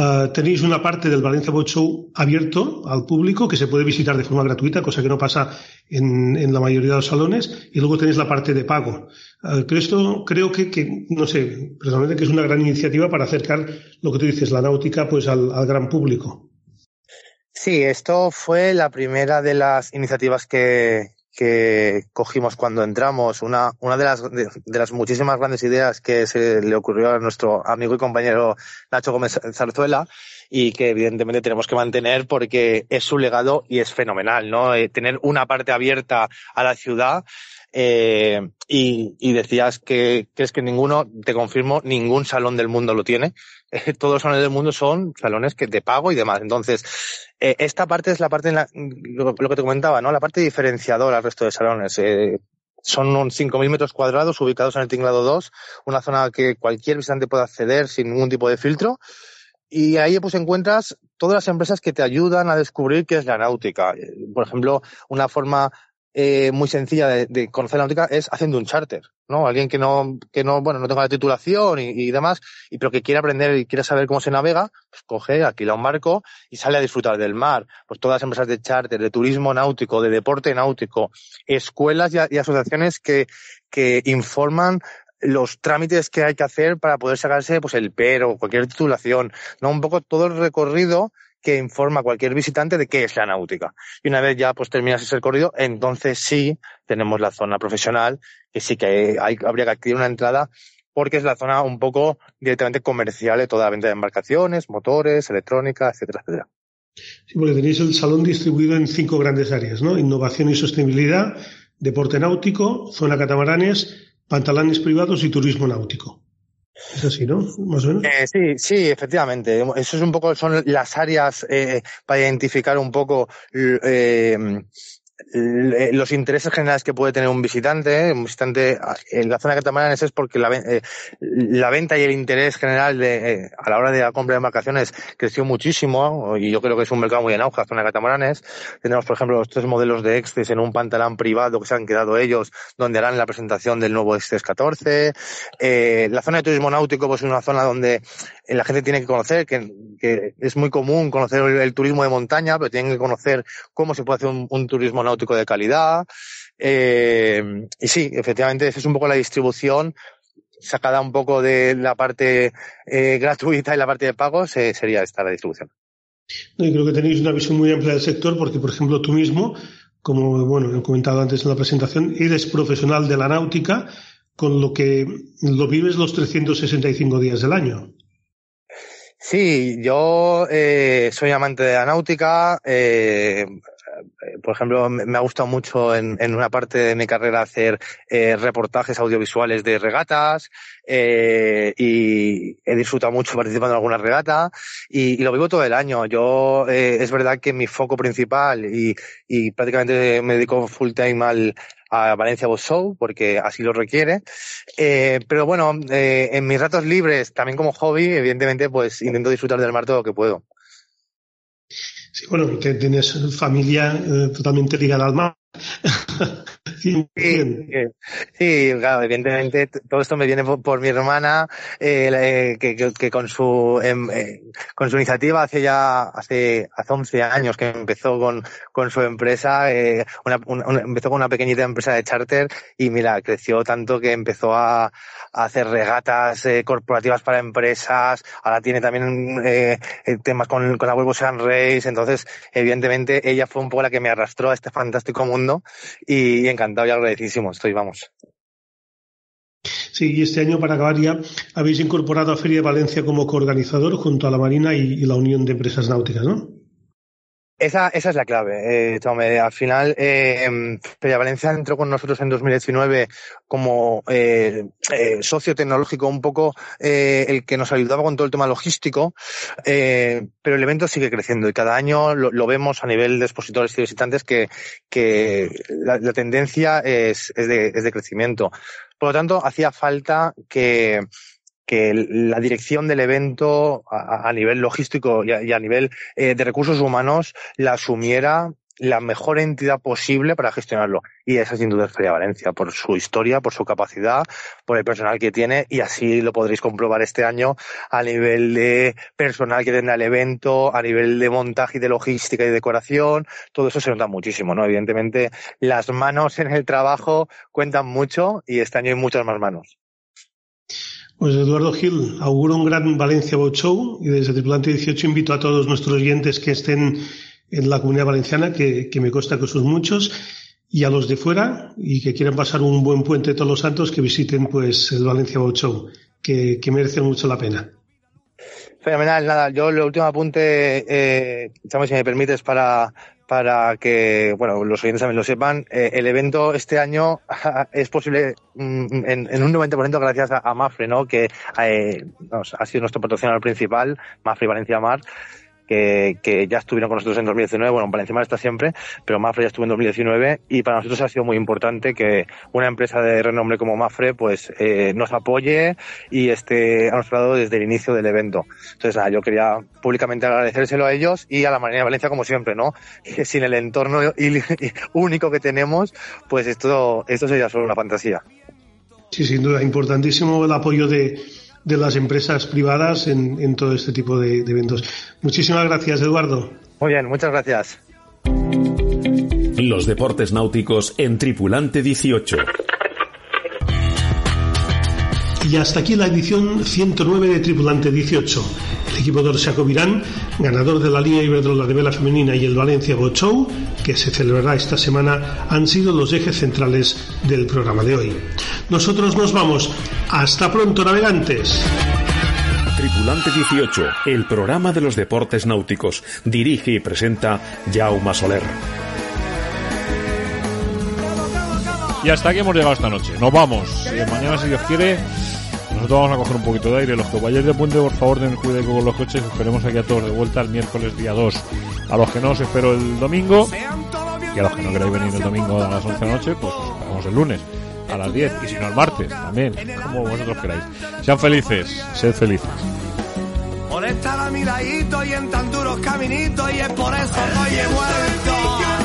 Uh, tenéis una parte del Valencia Boat Show abierto al público que se puede visitar de forma gratuita, cosa que no pasa en, en la mayoría de los salones, y luego tenéis la parte de pago. Uh, creo, esto, creo que, que, no sé, personalmente que es una gran iniciativa para acercar lo que tú dices, la náutica, pues al, al gran público. Sí, esto fue la primera de las iniciativas que, que cogimos cuando entramos, una, una de, las, de, las muchísimas grandes ideas que se le ocurrió a nuestro amigo y compañero Nacho Gómez Zarzuela y que evidentemente tenemos que mantener porque es su legado y es fenomenal, ¿no? Eh, tener una parte abierta a la ciudad eh, y, y, decías que crees que ninguno, te confirmo, ningún salón del mundo lo tiene. Eh, todos los salones del mundo son salones que de pago y demás. Entonces, eh, esta parte es la parte, en la, lo, que te comentaba, ¿no? La parte diferenciadora al resto de salones. Eh, son unos 5.000 metros cuadrados ubicados en el Tinglado 2, una zona que cualquier visitante puede acceder sin ningún tipo de filtro. Y ahí pues encuentras todas las empresas que te ayudan a descubrir qué es la náutica. Por ejemplo, una forma eh, muy sencilla de, conocer la náutica es haciendo un charter, ¿no? Alguien que no, que no, bueno, no tenga la titulación y, y demás, y pero que quiera aprender y quiera saber cómo se navega, pues coge, alquila un barco y sale a disfrutar del mar. Pues todas las empresas de charter, de turismo náutico, de deporte náutico, escuelas y, y asociaciones que, que informan los trámites que hay que hacer para poder sacarse pues el PER o cualquier titulación, ¿no? Un poco todo el recorrido que informa a cualquier visitante de qué es la náutica. Y una vez ya pues terminas ese recorrido, entonces sí tenemos la zona profesional, que sí que hay, habría que adquirir una entrada porque es la zona un poco directamente comercial de toda la venta de embarcaciones, motores, electrónica, etcétera, etcétera. Sí, porque tenéis el salón distribuido en cinco grandes áreas, ¿no? Innovación y sostenibilidad, deporte náutico, zona catamaranes, pantalones privados y turismo náutico. Es así, ¿no? Más o menos. Eh, sí, sí, efectivamente. Eso es un poco, son las áreas eh, para identificar un poco eh, los intereses generales que puede tener un visitante, un visitante en la zona de catamaranes es porque la, eh, la venta y el interés general de, eh, a la hora de la compra de embarcaciones creció muchísimo y yo creo que es un mercado muy en auge la zona de catamaranes. Tenemos, por ejemplo, los tres modelos de Exces en un pantalán privado que se han quedado ellos, donde harán la presentación del nuevo Exces 14. la zona de turismo náutico pues es una zona donde la gente tiene que conocer, que, es muy común conocer el, turismo de montaña, pero tienen que conocer cómo se puede hacer un, turismo náutico de calidad. Eh, y sí, efectivamente, esa es un poco la distribución sacada un poco de la parte eh, gratuita y la parte de pagos, eh, sería esta la distribución. Y creo que tenéis una visión muy amplia del sector porque, por ejemplo, tú mismo, como bueno, he comentado antes en la presentación, eres profesional de la náutica, con lo que lo vives los 365 días del año. Sí, yo eh, soy amante de la náutica. Eh, por ejemplo, me ha gustado mucho en, en, una parte de mi carrera hacer eh, reportajes audiovisuales de regatas eh, y he disfrutado mucho participando en alguna regata y, y lo vivo todo el año. Yo eh, es verdad que mi foco principal y, y prácticamente me dedico full time al, a Valencia Boat Show porque así lo requiere. Eh, pero bueno, eh, en mis ratos libres, también como hobby, evidentemente, pues intento disfrutar del mar todo lo que puedo. Sí, bueno, que tienes familia eh, totalmente ligada al mar. Sí, claro, evidentemente todo esto me viene por, por mi hermana, eh, que, que, que, con su eh, con su iniciativa hace ya hace, hace 11 años que empezó con, con su empresa, eh, una, una, empezó con una pequeñita empresa de charter y mira, creció tanto que empezó a, a hacer regatas eh, corporativas para empresas, ahora tiene también eh, temas con, con la Ocean Race, entonces evidentemente ella fue un poco la que me arrastró a este fantástico mundo y, encantado y agradecidísimo estoy, vamos. Sí, y este año, para acabar ya, habéis incorporado a Feria de Valencia como coorganizador junto a la Marina y, y la Unión de Empresas Náuticas, ¿no? Esa, esa es la clave, eh, Tome. Al final, eh, Feria Valencia entró con nosotros en 2019 como eh, eh, socio tecnológico, un poco eh, el que nos ayudaba con todo el tema logístico, eh, pero el evento sigue creciendo y cada año lo, lo vemos a nivel de expositores y visitantes que, que la, la tendencia es, es, de, es de crecimiento. Por lo tanto, hacía falta que, que la dirección del evento a, nivel logístico y a, y a nivel eh, de recursos humanos la asumiera la mejor entidad posible para gestionarlo. Y esa sin duda es Feria Valencia, por su historia, por su capacidad, por el personal que tiene, y así lo podréis comprobar este año a nivel de personal que tendrá el evento, a nivel de montaje y de logística y decoración, todo eso se nota muchísimo, ¿no? Evidentemente, las manos en el trabajo cuentan mucho y este año hay muchas más manos. Pues Eduardo Gil, auguro un gran Valencia Boat Show y desde Tripulante 18 invito a todos nuestros oyentes que estén en la comunidad valenciana, que, me consta que son muchos, y a los de fuera y que quieran pasar un buen puente de todos los santos, que visiten pues el Valencia Boat Show, que, que merece mucho la pena. Fenomenal, nada, yo el último apunte, eh, si me permites, para, para que bueno los oyentes también lo sepan, eh, el evento este año es posible mm, en, en, un 90% gracias a, Mafre, ¿no? que eh, nos, ha sido nuestro patrocinador principal, Mafre Valencia Mar, que, que, ya estuvieron con nosotros en 2019. Bueno, Valencia Mar está siempre, pero Mafre ya estuvo en 2019 y para nosotros ha sido muy importante que una empresa de renombre como Mafre pues eh, nos apoye y esté a nuestro lado desde el inicio del evento. Entonces, nada, yo quería públicamente agradecérselo a ellos y a la Marina de Valencia como siempre, ¿no? Que sin el entorno único que tenemos, pues esto, esto sería solo una fantasía. Sí, sin duda, importantísimo el apoyo de, de las empresas privadas en, en todo este tipo de, de, eventos. Muchísimas gracias, Eduardo. Muy bien, muchas gracias. Los deportes náuticos en Tripulante 18. Y hasta aquí la edición 109 de Tripulante 18. El equipo de Virán, ganador de la Liga Iberdrola de Vela Femenina y el Valencia Boat Show, que se celebrará esta semana, han sido los ejes centrales del programa de hoy. Nosotros nos vamos. Hasta pronto, navegantes. Tripulante 18, el programa de los deportes náuticos. Dirige y presenta Jaume Soler. Y hasta aquí hemos llegado esta noche. Nos vamos. Mañana, si Dios quiere, nosotros vamos a coger un poquito de aire. Los que vayáis de puente, por favor, den cuidado con los coches. Esperemos aquí a todos de vuelta el miércoles día 2. A los que no, os espero el domingo. Y a los que no queráis venir el domingo a las 11 de la noche, pues os esperamos el lunes a las 10. Y si no, el martes también, como vosotros queráis. Sean felices, sed felices. Por estar a mi y en tan duros caminitos y es por eso que hoy he vuelto.